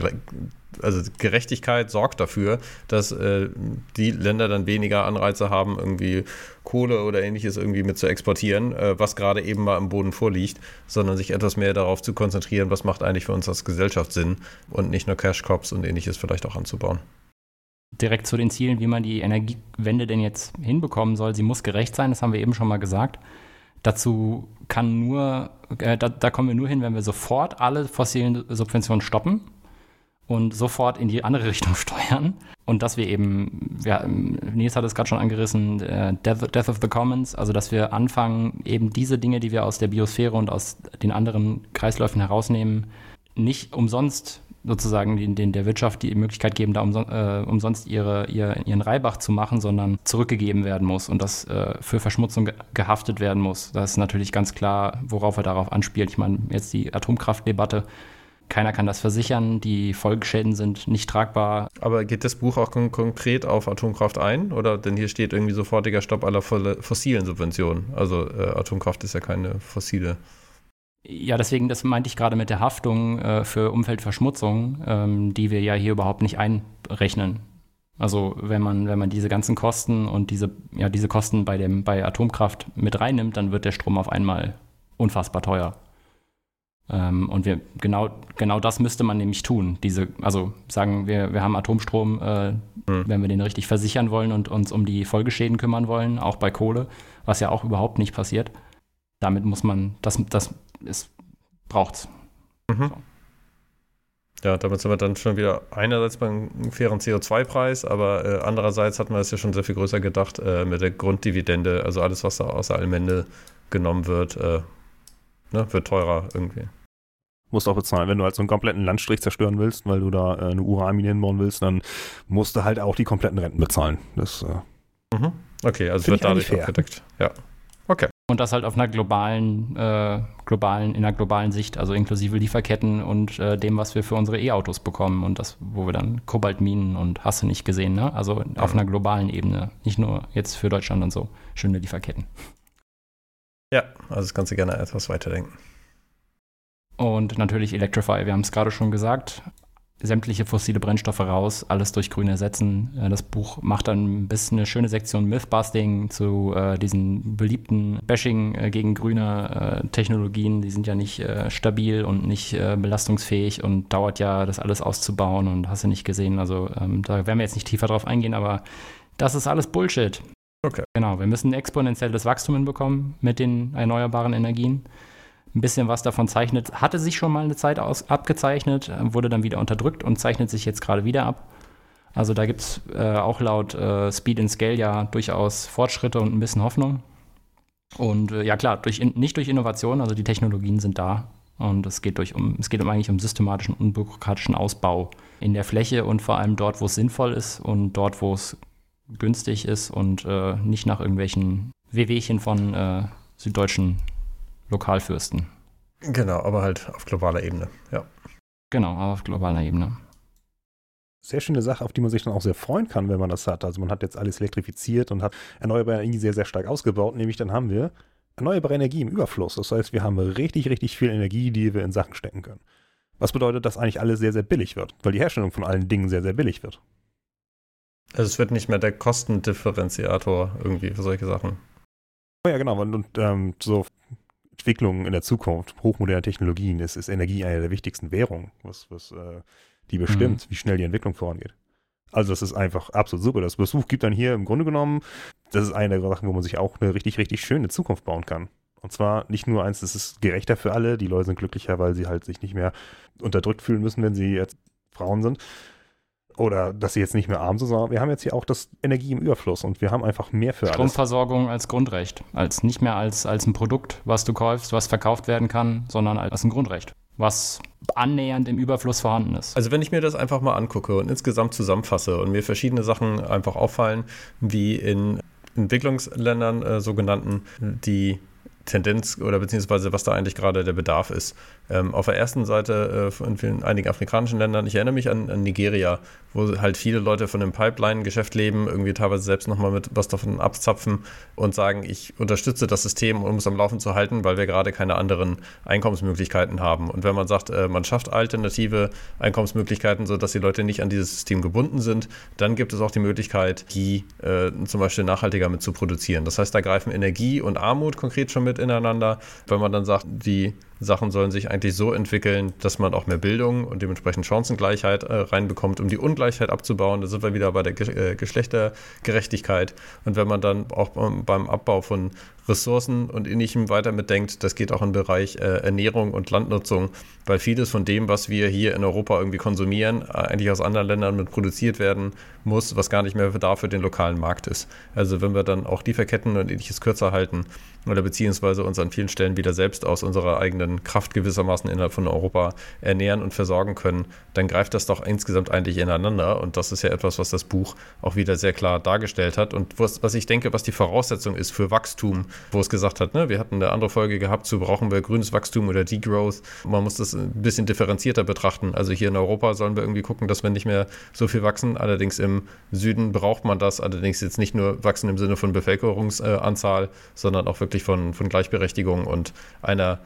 Also Gerechtigkeit sorgt dafür, dass äh, die Länder dann weniger Anreize haben, irgendwie Kohle oder ähnliches irgendwie mit zu exportieren, äh, was gerade eben mal am Boden vorliegt, sondern sich etwas mehr darauf zu konzentrieren, was macht eigentlich für uns als Gesellschaft Sinn und nicht nur Cash Crops und ähnliches vielleicht auch anzubauen. Direkt zu den Zielen, wie man die Energiewende denn jetzt hinbekommen soll. Sie muss gerecht sein, das haben wir eben schon mal gesagt. Dazu kann nur, äh, da, da kommen wir nur hin, wenn wir sofort alle fossilen Subventionen stoppen und sofort in die andere *laughs* Richtung steuern. Und dass wir eben, ja, Nils hat es gerade schon angerissen, äh, Death, Death, of the Commons, also dass wir anfangen, eben diese Dinge, die wir aus der Biosphäre und aus den anderen Kreisläufen herausnehmen, nicht umsonst sozusagen den, den der Wirtschaft die Möglichkeit geben, da umson, äh, umsonst ihre, ihr, ihren Reibach zu machen, sondern zurückgegeben werden muss und das äh, für Verschmutzung ge gehaftet werden muss. Das ist natürlich ganz klar, worauf er darauf anspielt. Ich meine, jetzt die Atomkraftdebatte keiner kann das versichern, die Folgeschäden sind nicht tragbar. Aber geht das Buch auch kon konkret auf Atomkraft ein? Oder denn hier steht irgendwie sofortiger Stopp aller fossilen Subventionen. Also äh, Atomkraft ist ja keine fossile. Ja, deswegen, das meinte ich gerade mit der Haftung äh, für Umweltverschmutzung, ähm, die wir ja hier überhaupt nicht einrechnen. Also wenn man, wenn man diese ganzen Kosten und diese, ja, diese Kosten bei, dem, bei Atomkraft mit reinnimmt, dann wird der Strom auf einmal unfassbar teuer. Ähm, und wir, genau, genau das müsste man nämlich tun. Diese, also sagen wir, wir haben Atomstrom, äh, mhm. wenn wir den richtig versichern wollen und uns um die Folgeschäden kümmern wollen, auch bei Kohle, was ja auch überhaupt nicht passiert. Damit muss man, das, das ist, braucht's. Mhm. So. Ja, damit sind wir dann schon wieder einerseits beim fairen CO2-Preis, aber äh, andererseits hat man es ja schon sehr viel größer gedacht äh, mit der Grunddividende, also alles, was da außer Allmende genommen wird, äh, ne, wird teurer irgendwie. Musst auch bezahlen. Wenn du halt so einen kompletten Landstrich zerstören willst, weil du da äh, eine Uranmine hinbauen willst, dann musst du halt auch die kompletten Renten bezahlen. Das, äh, mhm. Okay, also wird dadurch abgedeckt. Ja. Okay. Und das halt auf einer globalen, äh, globalen, in einer globalen Sicht, also inklusive Lieferketten und äh, dem, was wir für unsere E-Autos bekommen und das, wo wir dann Kobaltminen und hast du nicht gesehen, ne? Also mhm. auf einer globalen Ebene, nicht nur jetzt für Deutschland und so. Schöne Lieferketten. Ja, also das kannst du gerne etwas weiterdenken. Und natürlich Electrify, wir haben es gerade schon gesagt. Sämtliche fossile Brennstoffe raus, alles durch Grün ersetzen. Äh, das Buch macht dann ein bisschen eine schöne Sektion Mythbusting zu äh, diesen beliebten Bashing äh, gegen grüne äh, Technologien. Die sind ja nicht äh, stabil und nicht äh, belastungsfähig und dauert ja, das alles auszubauen und hast du nicht gesehen. Also ähm, da werden wir jetzt nicht tiefer drauf eingehen, aber das ist alles Bullshit. Okay. Genau, wir müssen exponentielles Wachstum hinbekommen mit den erneuerbaren Energien. Ein bisschen was davon zeichnet, hatte sich schon mal eine Zeit aus, abgezeichnet, wurde dann wieder unterdrückt und zeichnet sich jetzt gerade wieder ab. Also da gibt es äh, auch laut äh, Speed and Scale ja durchaus Fortschritte und ein bisschen Hoffnung. Und äh, ja klar, durch in, nicht durch Innovation, also die Technologien sind da. Und es geht, durch um, es geht um eigentlich um systematischen, unbürokratischen Ausbau in der Fläche und vor allem dort, wo es sinnvoll ist und dort, wo es günstig ist und äh, nicht nach irgendwelchen Wehwehchen von äh, süddeutschen Lokalfürsten. Genau, aber halt auf globaler Ebene, ja. Genau, auf globaler Ebene. Sehr schöne Sache, auf die man sich dann auch sehr freuen kann, wenn man das hat. Also man hat jetzt alles elektrifiziert und hat erneuerbare Energie sehr, sehr stark ausgebaut. Nämlich dann haben wir erneuerbare Energie im Überfluss. Das heißt, wir haben richtig, richtig viel Energie, die wir in Sachen stecken können. Was bedeutet, dass eigentlich alles sehr, sehr billig wird, weil die Herstellung von allen Dingen sehr, sehr billig wird. Also es wird nicht mehr der Kostendifferenziator irgendwie für solche Sachen. Oh ja, genau. Und, ähm, so Entwicklungen in der Zukunft, hochmoderne Technologien, ist, ist Energie eine der wichtigsten Währungen, was, was äh, die bestimmt, mhm. wie schnell die Entwicklung vorangeht. Also das ist einfach absolut super. Das Besuch gibt dann hier im Grunde genommen, das ist eine der Sachen, wo man sich auch eine richtig, richtig schöne Zukunft bauen kann. Und zwar nicht nur eins, das ist gerechter für alle, die Leute sind glücklicher, weil sie halt sich nicht mehr unterdrückt fühlen müssen, wenn sie jetzt Frauen sind. Oder dass sie jetzt nicht mehr arm sind, sondern wir haben jetzt hier auch das Energie im Überfluss und wir haben einfach mehr für Stromversorgung alles. als Grundrecht. Als nicht mehr als, als ein Produkt, was du kaufst, was verkauft werden kann, sondern als ein Grundrecht was annähernd im Überfluss vorhanden ist. Also wenn ich mir das einfach mal angucke und insgesamt zusammenfasse und mir verschiedene Sachen einfach auffallen, wie in Entwicklungsländern äh, sogenannten, die Tendenz oder beziehungsweise was da eigentlich gerade der Bedarf ist. Ähm, auf der ersten Seite äh, von vielen, einigen afrikanischen Ländern, ich erinnere mich an, an, Nigeria, wo halt viele Leute von dem Pipeline-Geschäft leben, irgendwie teilweise selbst nochmal mit was davon abzapfen und sagen, ich unterstütze das System, um es am Laufen zu halten, weil wir gerade keine anderen Einkommensmöglichkeiten haben. Und wenn man sagt, äh, man schafft alternative Einkommensmöglichkeiten, sodass die Leute nicht an dieses System gebunden sind, dann gibt es auch die Möglichkeit, die äh, zum Beispiel nachhaltiger mit zu produzieren. Das heißt, da greifen Energie und Armut konkret schon mit ineinander, weil man dann sagt, die Sachen sollen sich eigentlich so entwickeln, dass man auch mehr Bildung und dementsprechend Chancengleichheit äh, reinbekommt, um die Ungleichheit abzubauen. Da sind wir wieder bei der Ge äh, Geschlechtergerechtigkeit. Und wenn man dann auch beim Abbau von Ressourcen und ähnlichem weiter mitdenkt, das geht auch im Bereich äh, Ernährung und Landnutzung, weil vieles von dem, was wir hier in Europa irgendwie konsumieren, äh, eigentlich aus anderen Ländern mit produziert werden muss, was gar nicht mehr da für den lokalen Markt ist. Also wenn wir dann auch Lieferketten und ähnliches kürzer halten oder beziehungsweise uns an vielen Stellen wieder selbst aus unserer eigenen Kraft gewissermaßen innerhalb von Europa ernähren und versorgen können, dann greift das doch insgesamt eigentlich ineinander und das ist ja etwas, was das Buch auch wieder sehr klar dargestellt hat und was, was ich denke, was die Voraussetzung ist für Wachstum wo es gesagt hat, ne, wir hatten eine andere Folge gehabt zu brauchen wir grünes Wachstum oder Degrowth. Man muss das ein bisschen differenzierter betrachten. Also hier in Europa sollen wir irgendwie gucken, dass wir nicht mehr so viel wachsen. Allerdings im Süden braucht man das. Allerdings jetzt nicht nur wachsen im Sinne von Bevölkerungsanzahl, sondern auch wirklich von, von Gleichberechtigung und einer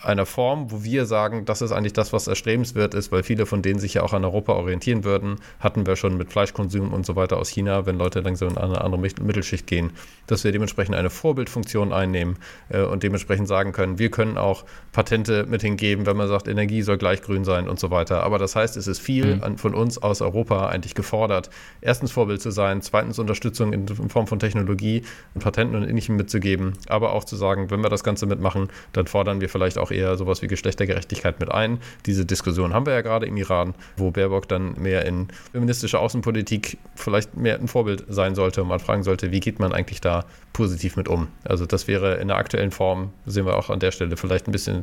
einer Form, wo wir sagen, das ist eigentlich das, was erstrebenswert ist, weil viele von denen sich ja auch an Europa orientieren würden, hatten wir schon mit Fleischkonsum und so weiter aus China, wenn Leute langsam in eine andere Mittelschicht gehen, dass wir dementsprechend eine Vorbildfunktion einnehmen äh, und dementsprechend sagen können, wir können auch Patente mit hingeben, wenn man sagt, Energie soll gleich grün sein und so weiter. Aber das heißt, es ist viel mhm. an, von uns aus Europa eigentlich gefordert, erstens Vorbild zu sein, zweitens Unterstützung in, in Form von Technologie und Patenten und ähnlichem mitzugeben, aber auch zu sagen, wenn wir das Ganze mitmachen, dann fordern wir vielleicht auch auch eher sowas wie Geschlechtergerechtigkeit mit ein. Diese Diskussion haben wir ja gerade im Iran, wo Baerbock dann mehr in feministische Außenpolitik vielleicht mehr ein Vorbild sein sollte und man fragen sollte, wie geht man eigentlich da positiv mit um? Also das wäre in der aktuellen Form, sehen wir auch an der Stelle vielleicht ein bisschen,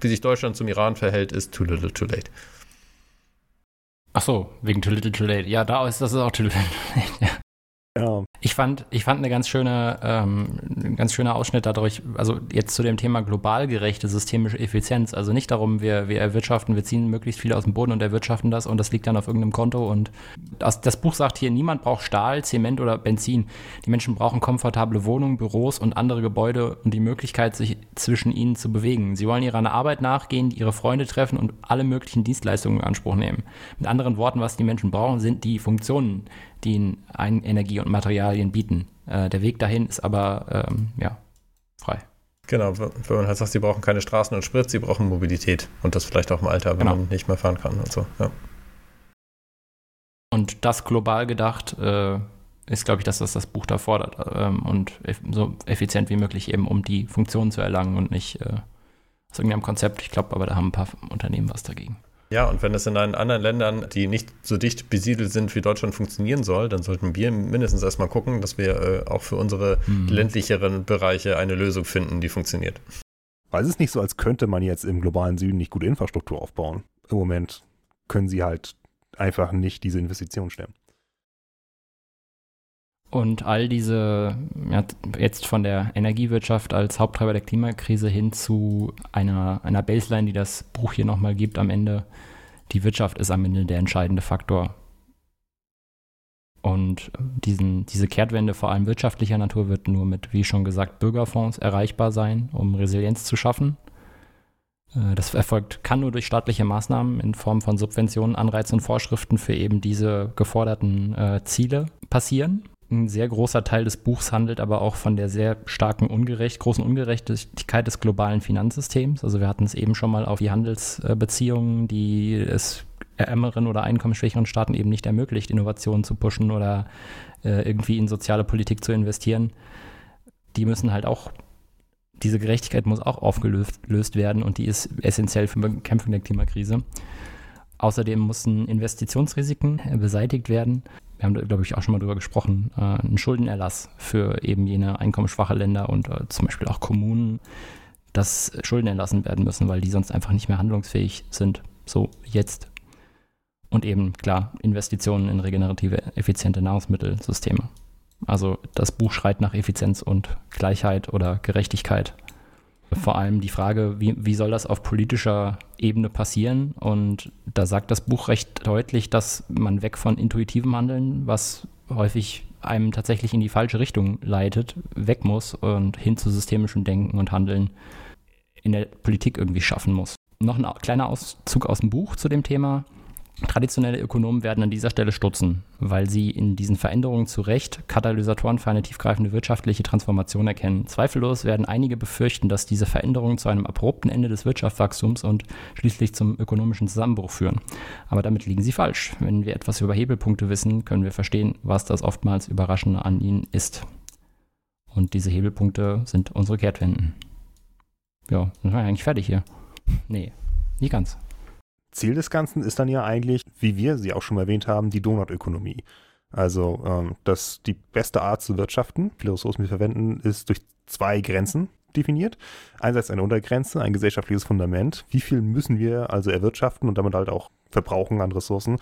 wie sich Deutschland zum Iran verhält, ist too little too late. Ach so, wegen Too Little Too Late. Ja, da ist das ist auch Too Little Too Late. Ja. Ja. Ich fand, ich fand eine ganz schöne, ähm, ein ganz schöner Ausschnitt dadurch, also jetzt zu dem Thema global gerechte systemische Effizienz. Also nicht darum, wir, wir erwirtschaften, wir ziehen möglichst viel aus dem Boden und erwirtschaften das und das liegt dann auf irgendeinem Konto. Und das, das Buch sagt hier, niemand braucht Stahl, Zement oder Benzin. Die Menschen brauchen komfortable Wohnungen, Büros und andere Gebäude und die Möglichkeit, sich zwischen ihnen zu bewegen. Sie wollen ihrer Arbeit nachgehen, ihre Freunde treffen und alle möglichen Dienstleistungen in Anspruch nehmen. Mit anderen Worten, was die Menschen brauchen, sind die Funktionen, die ihnen Energie und Materialien bieten. Äh, der Weg dahin ist aber ähm, ja, frei. Genau, wenn man halt sagt, sie brauchen keine Straßen und Sprit, sie brauchen Mobilität und das vielleicht auch im Alter, wenn genau. man nicht mehr fahren kann und so. Ja. Und das global gedacht äh, ist, glaube ich, das das Buch da fordert ähm, und so effizient wie möglich eben, um die Funktion zu erlangen und nicht äh, aus irgendeinem Konzept. Ich glaube, aber da haben ein paar Unternehmen was dagegen. Ja, und wenn es in anderen Ländern, die nicht so dicht besiedelt sind wie Deutschland, funktionieren soll, dann sollten wir mindestens erstmal gucken, dass wir äh, auch für unsere hm. ländlicheren Bereiche eine Lösung finden, die funktioniert. Weil es ist nicht so, als könnte man jetzt im globalen Süden nicht gute Infrastruktur aufbauen. Im Moment können sie halt einfach nicht diese Investitionen stemmen. Und all diese, ja, jetzt von der Energiewirtschaft als Haupttreiber der Klimakrise hin zu einer, einer Baseline, die das Buch hier nochmal gibt am Ende, die Wirtschaft ist am Ende der entscheidende Faktor. Und diesen, diese Kehrtwende, vor allem wirtschaftlicher Natur, wird nur mit, wie schon gesagt, Bürgerfonds erreichbar sein, um Resilienz zu schaffen. Äh, das erfolgt, kann nur durch staatliche Maßnahmen in Form von Subventionen, Anreizen und Vorschriften für eben diese geforderten äh, Ziele passieren. Ein sehr großer Teil des Buchs handelt aber auch von der sehr starken Ungerecht, großen Ungerechtigkeit des globalen Finanzsystems. Also wir hatten es eben schon mal auf die Handelsbeziehungen, die es ärmeren oder einkommensschwächeren Staaten eben nicht ermöglicht, Innovationen zu pushen oder äh, irgendwie in soziale Politik zu investieren. Die müssen halt auch, diese Gerechtigkeit muss auch aufgelöst werden und die ist essentiell für die Bekämpfung der Klimakrise. Außerdem mussten Investitionsrisiken äh, beseitigt werden wir haben da, glaube ich, auch schon mal drüber gesprochen, äh, einen Schuldenerlass für eben jene einkommensschwache Länder und äh, zum Beispiel auch Kommunen, dass Schulden erlassen werden müssen, weil die sonst einfach nicht mehr handlungsfähig sind. So jetzt. Und eben, klar, Investitionen in regenerative, effiziente Nahrungsmittelsysteme. Also das Buch schreit nach Effizienz und Gleichheit oder Gerechtigkeit vor allem die Frage, wie, wie soll das auf politischer Ebene passieren? Und da sagt das Buch recht deutlich, dass man weg von intuitivem Handeln, was häufig einem tatsächlich in die falsche Richtung leitet, weg muss und hin zu systemischem Denken und Handeln in der Politik irgendwie schaffen muss. Noch ein kleiner Auszug aus dem Buch zu dem Thema. Traditionelle Ökonomen werden an dieser Stelle stutzen, weil sie in diesen Veränderungen zu Recht Katalysatoren für eine tiefgreifende wirtschaftliche Transformation erkennen. Zweifellos werden einige befürchten, dass diese Veränderungen zu einem abrupten Ende des Wirtschaftswachstums und schließlich zum ökonomischen Zusammenbruch führen. Aber damit liegen sie falsch. Wenn wir etwas über Hebelpunkte wissen, können wir verstehen, was das oftmals Überraschende an ihnen ist. Und diese Hebelpunkte sind unsere Kehrtwenden. Ja, sind wir eigentlich fertig hier. Nee, nicht ganz. Ziel des Ganzen ist dann ja eigentlich, wie wir sie auch schon erwähnt haben, die Donutökonomie. Also, ähm, dass die beste Art zu wirtschaften, viele Ressourcen, wir verwenden, ist durch zwei Grenzen definiert. Einerseits eine Untergrenze, ein gesellschaftliches Fundament. Wie viel müssen wir also erwirtschaften und damit halt auch verbrauchen an Ressourcen,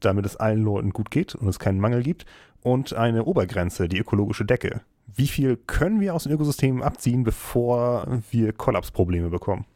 damit es allen Leuten gut geht und es keinen Mangel gibt. Und eine Obergrenze, die ökologische Decke. Wie viel können wir aus den Ökosystemen abziehen, bevor wir Kollapsprobleme bekommen?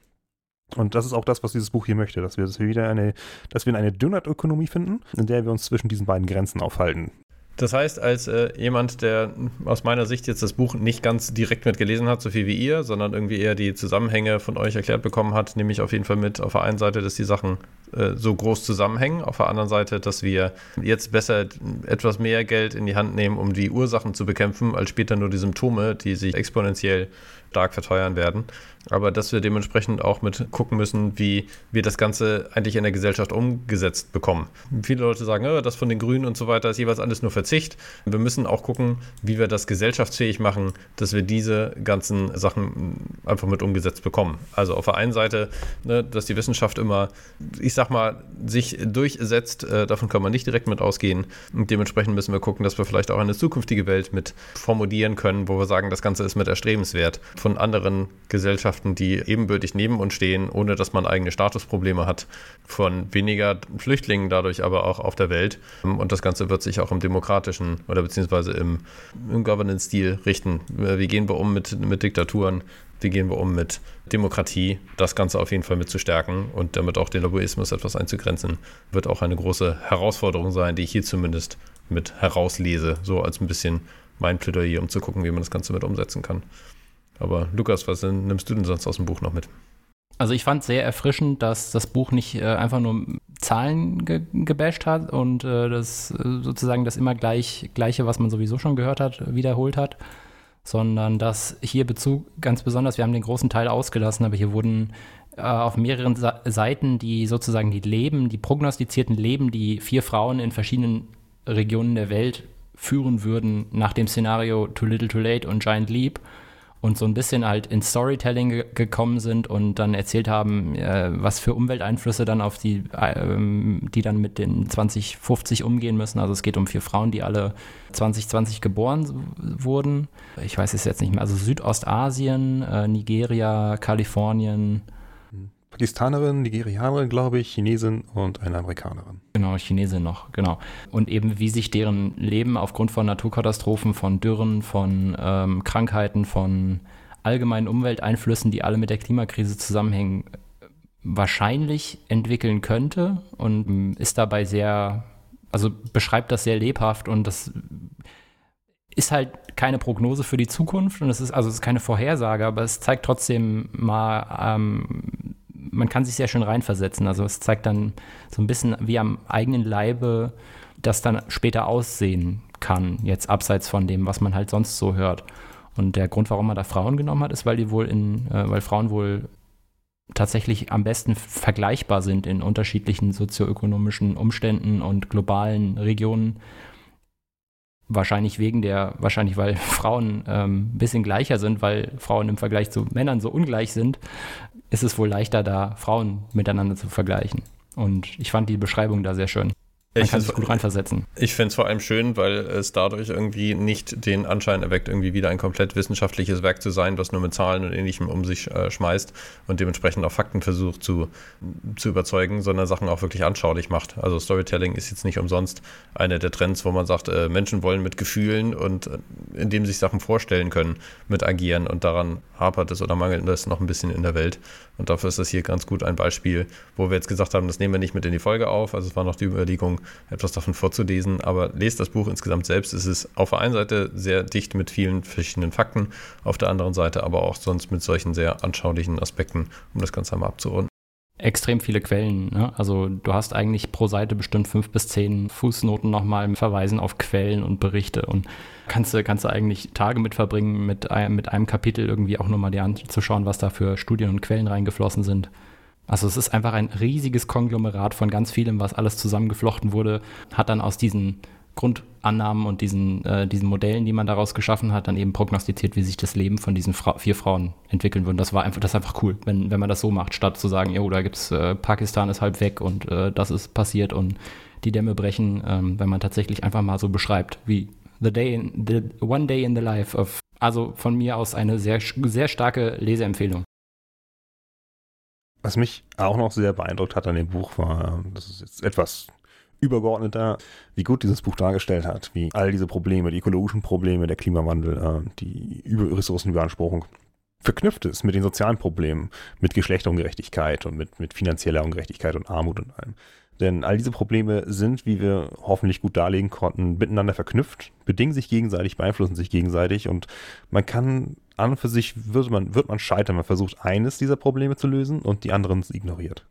Und das ist auch das, was dieses Buch hier möchte, dass wir, wieder eine, dass wir eine Donut-Ökonomie finden, in der wir uns zwischen diesen beiden Grenzen aufhalten. Das heißt, als äh, jemand, der aus meiner Sicht jetzt das Buch nicht ganz direkt mitgelesen hat, so viel wie ihr, sondern irgendwie eher die Zusammenhänge von euch erklärt bekommen hat, nehme ich auf jeden Fall mit auf der einen Seite, dass die Sachen äh, so groß zusammenhängen, auf der anderen Seite, dass wir jetzt besser etwas mehr Geld in die Hand nehmen, um die Ursachen zu bekämpfen, als später nur die Symptome, die sich exponentiell stark verteuern werden. Aber dass wir dementsprechend auch mit gucken müssen, wie wir das Ganze eigentlich in der Gesellschaft umgesetzt bekommen. Viele Leute sagen, oh, das von den Grünen und so weiter ist jeweils alles nur Verzicht. Wir müssen auch gucken, wie wir das gesellschaftsfähig machen, dass wir diese ganzen Sachen einfach mit umgesetzt bekommen. Also auf der einen Seite, ne, dass die Wissenschaft immer, ich sag mal, sich durchsetzt, äh, davon kann man nicht direkt mit ausgehen. Und dementsprechend müssen wir gucken, dass wir vielleicht auch eine zukünftige Welt mit formulieren können, wo wir sagen, das Ganze ist mit erstrebenswert von anderen Gesellschaften, die ebenbürtig neben uns stehen, ohne dass man eigene Statusprobleme hat, von weniger Flüchtlingen dadurch aber auch auf der Welt. Und das Ganze wird sich auch im demokratischen oder beziehungsweise im, im Governance-Stil richten. Wie gehen wir um mit, mit Diktaturen? Wie gehen wir um mit Demokratie? Das Ganze auf jeden Fall mit zu stärken und damit auch den Lobbyismus etwas einzugrenzen, wird auch eine große Herausforderung sein, die ich hier zumindest mit herauslese, so als ein bisschen mein Plädoyer, um zu gucken, wie man das Ganze mit umsetzen kann. Aber Lukas, was nimmst du denn sonst aus dem Buch noch mit? Also ich fand sehr erfrischend, dass das Buch nicht äh, einfach nur Zahlen ge gebasht hat und äh, das äh, sozusagen das immer gleich, gleiche, was man sowieso schon gehört hat, wiederholt hat, sondern dass hier Bezug ganz besonders, wir haben den großen Teil ausgelassen, aber hier wurden äh, auf mehreren Sa Seiten die sozusagen die Leben, die prognostizierten Leben, die vier Frauen in verschiedenen Regionen der Welt führen würden nach dem Szenario Too Little Too Late und Giant Leap und so ein bisschen halt ins Storytelling ge gekommen sind und dann erzählt haben, äh, was für Umwelteinflüsse dann auf die, äh, die dann mit den 2050 umgehen müssen. Also es geht um vier Frauen, die alle 2020 geboren wurden. Ich weiß es jetzt nicht mehr. Also Südostasien, äh, Nigeria, Kalifornien, Pakistanerin, Nigerianerin, glaube ich, Chinesin und eine Amerikanerin. Genau, Chinesin noch, genau. Und eben wie sich deren Leben aufgrund von Naturkatastrophen, von Dürren, von ähm, Krankheiten, von allgemeinen Umwelteinflüssen, die alle mit der Klimakrise zusammenhängen, wahrscheinlich entwickeln könnte und ist dabei sehr also beschreibt das sehr lebhaft und das ist halt keine Prognose für die Zukunft und es ist also es ist keine Vorhersage, aber es zeigt trotzdem mal, ähm, man kann sich sehr schön reinversetzen. Also es zeigt dann so ein bisschen wie am eigenen Leibe das dann später aussehen kann, jetzt abseits von dem, was man halt sonst so hört. Und der Grund, warum man da Frauen genommen hat, ist, weil die wohl in, äh, weil Frauen wohl tatsächlich am besten vergleichbar sind in unterschiedlichen sozioökonomischen Umständen und globalen Regionen Wahrscheinlich wegen der, wahrscheinlich weil *laughs* Frauen ähm, ein bisschen gleicher sind, weil Frauen im Vergleich zu Männern so ungleich sind, ist es wohl leichter, da Frauen miteinander zu vergleichen. Und ich fand die Beschreibung da sehr schön. Man ich kann sich gut reinversetzen. Ich finde es vor allem schön, weil es dadurch irgendwie nicht den Anschein erweckt, irgendwie wieder ein komplett wissenschaftliches Werk zu sein, was nur mit Zahlen und Ähnlichem um sich äh, schmeißt und dementsprechend auch Fakten versucht zu, zu überzeugen, sondern Sachen auch wirklich anschaulich macht. Also Storytelling ist jetzt nicht umsonst einer der Trends, wo man sagt, äh, Menschen wollen mit Gefühlen und äh, indem sie sich Sachen vorstellen können, mit agieren und daran hapert es oder mangelt es noch ein bisschen in der Welt. Und dafür ist das hier ganz gut ein Beispiel, wo wir jetzt gesagt haben, das nehmen wir nicht mit in die Folge auf. Also es war noch die Überlegung, etwas davon vorzulesen, aber lest das Buch insgesamt selbst. Es ist auf der einen Seite sehr dicht mit vielen verschiedenen Fakten, auf der anderen Seite aber auch sonst mit solchen sehr anschaulichen Aspekten, um das Ganze einmal abzurunden extrem viele Quellen. Ne? Also du hast eigentlich pro Seite bestimmt fünf bis zehn Fußnoten nochmal verweisen auf Quellen und Berichte und kannst du, kannst du eigentlich Tage mit verbringen, mit, mit einem Kapitel irgendwie auch nochmal dir anzuschauen, was da für Studien und Quellen reingeflossen sind. Also es ist einfach ein riesiges Konglomerat von ganz vielem, was alles zusammengeflochten wurde, hat dann aus diesen Grundannahmen und diesen, äh, diesen Modellen, die man daraus geschaffen hat, dann eben prognostiziert, wie sich das Leben von diesen Fra vier Frauen entwickeln würde. Das war einfach, das einfach cool, wenn, wenn man das so macht, statt zu sagen, jo, da gibt's äh, Pakistan ist halb weg und äh, das ist passiert und die Dämme brechen, ähm, wenn man tatsächlich einfach mal so beschreibt, wie the day in, the one day in the life of also von mir aus eine sehr, sehr starke Leseempfehlung. Was mich auch noch sehr beeindruckt hat an dem Buch war, das ist jetzt etwas übergeordneter, wie gut dieses Buch dargestellt hat, wie all diese Probleme, die ökologischen Probleme, der Klimawandel, äh, die Über Ressourcenüberanspruchung verknüpft ist mit den sozialen Problemen, mit Geschlechterungerechtigkeit und mit, mit finanzieller Ungerechtigkeit und Armut und allem. Denn all diese Probleme sind, wie wir hoffentlich gut darlegen konnten, miteinander verknüpft, bedingen sich gegenseitig, beeinflussen sich gegenseitig und man kann an und für sich wird man, wird man scheitern, man versucht eines dieser Probleme zu lösen und die anderen ignoriert.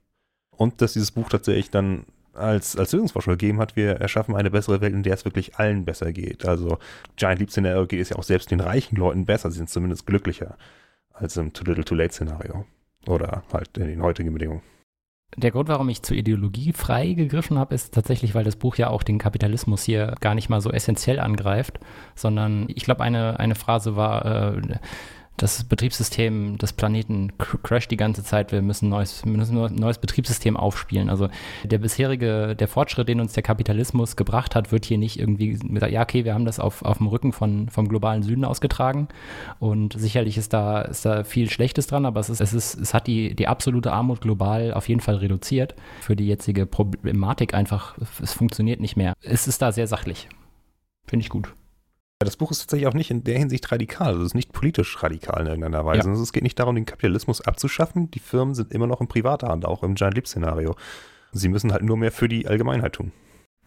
Und dass dieses Buch tatsächlich dann als, als Lösungsvorschlag gegeben hat, wir erschaffen eine bessere Welt, in der es wirklich allen besser geht. Also Giant Leap Szenario geht es ja auch selbst den reichen Leuten besser, sie sind zumindest glücklicher als im Too Little Too Late Szenario. Oder halt in den heutigen Bedingungen. Der Grund, warum ich zur Ideologie frei gegriffen habe, ist tatsächlich, weil das Buch ja auch den Kapitalismus hier gar nicht mal so essentiell angreift, sondern ich glaube, eine, eine Phrase war, äh, das Betriebssystem des Planeten crasht die ganze Zeit. Wir müssen, neues, ein neues Betriebssystem aufspielen. Also der bisherige, der Fortschritt, den uns der Kapitalismus gebracht hat, wird hier nicht irgendwie gesagt, ja, okay, wir haben das auf, auf dem Rücken von, vom globalen Süden ausgetragen. Und sicherlich ist da, ist da viel Schlechtes dran, aber es, ist, es, ist, es hat die, die absolute Armut global auf jeden Fall reduziert. Für die jetzige Problematik einfach, es funktioniert nicht mehr. Es ist da sehr sachlich. Finde ich gut. Das Buch ist tatsächlich auch nicht in der Hinsicht radikal. Also es ist nicht politisch radikal in irgendeiner Weise. Ja. Also es geht nicht darum, den Kapitalismus abzuschaffen. Die Firmen sind immer noch in privater Hand, auch im Giant Leap-Szenario. Sie müssen halt nur mehr für die Allgemeinheit tun.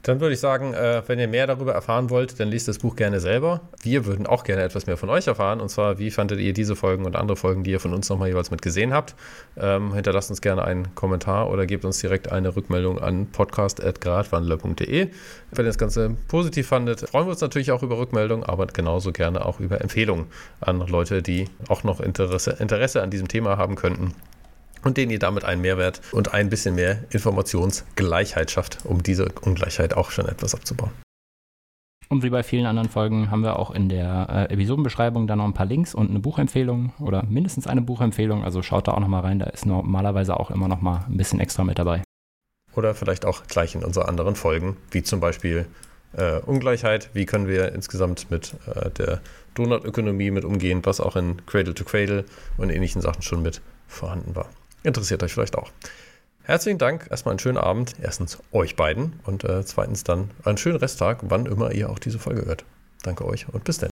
Dann würde ich sagen, äh, wenn ihr mehr darüber erfahren wollt, dann liest das Buch gerne selber. Wir würden auch gerne etwas mehr von euch erfahren. Und zwar, wie fandet ihr diese Folgen und andere Folgen, die ihr von uns nochmal jeweils mit gesehen habt? Ähm, hinterlasst uns gerne einen Kommentar oder gebt uns direkt eine Rückmeldung an podcast.gradwandler.de. Wenn ihr das Ganze positiv fandet, freuen wir uns natürlich auch über Rückmeldungen, aber genauso gerne auch über Empfehlungen an Leute, die auch noch Interesse, Interesse an diesem Thema haben könnten und denen ihr damit einen Mehrwert und ein bisschen mehr Informationsgleichheit schafft, um diese Ungleichheit auch schon etwas abzubauen. Und wie bei vielen anderen Folgen haben wir auch in der äh, Episodenbeschreibung dann noch ein paar Links und eine Buchempfehlung oder mindestens eine Buchempfehlung. Also schaut da auch nochmal rein, da ist normalerweise auch immer nochmal ein bisschen extra mit dabei. Oder vielleicht auch gleich in unseren anderen Folgen, wie zum Beispiel äh, Ungleichheit, wie können wir insgesamt mit äh, der Donutökonomie mit umgehen, was auch in Cradle to Cradle und ähnlichen Sachen schon mit vorhanden war. Interessiert euch vielleicht auch. Herzlichen Dank. Erstmal einen schönen Abend. Erstens euch beiden und äh, zweitens dann einen schönen Resttag, wann immer ihr auch diese Folge hört. Danke euch und bis dann.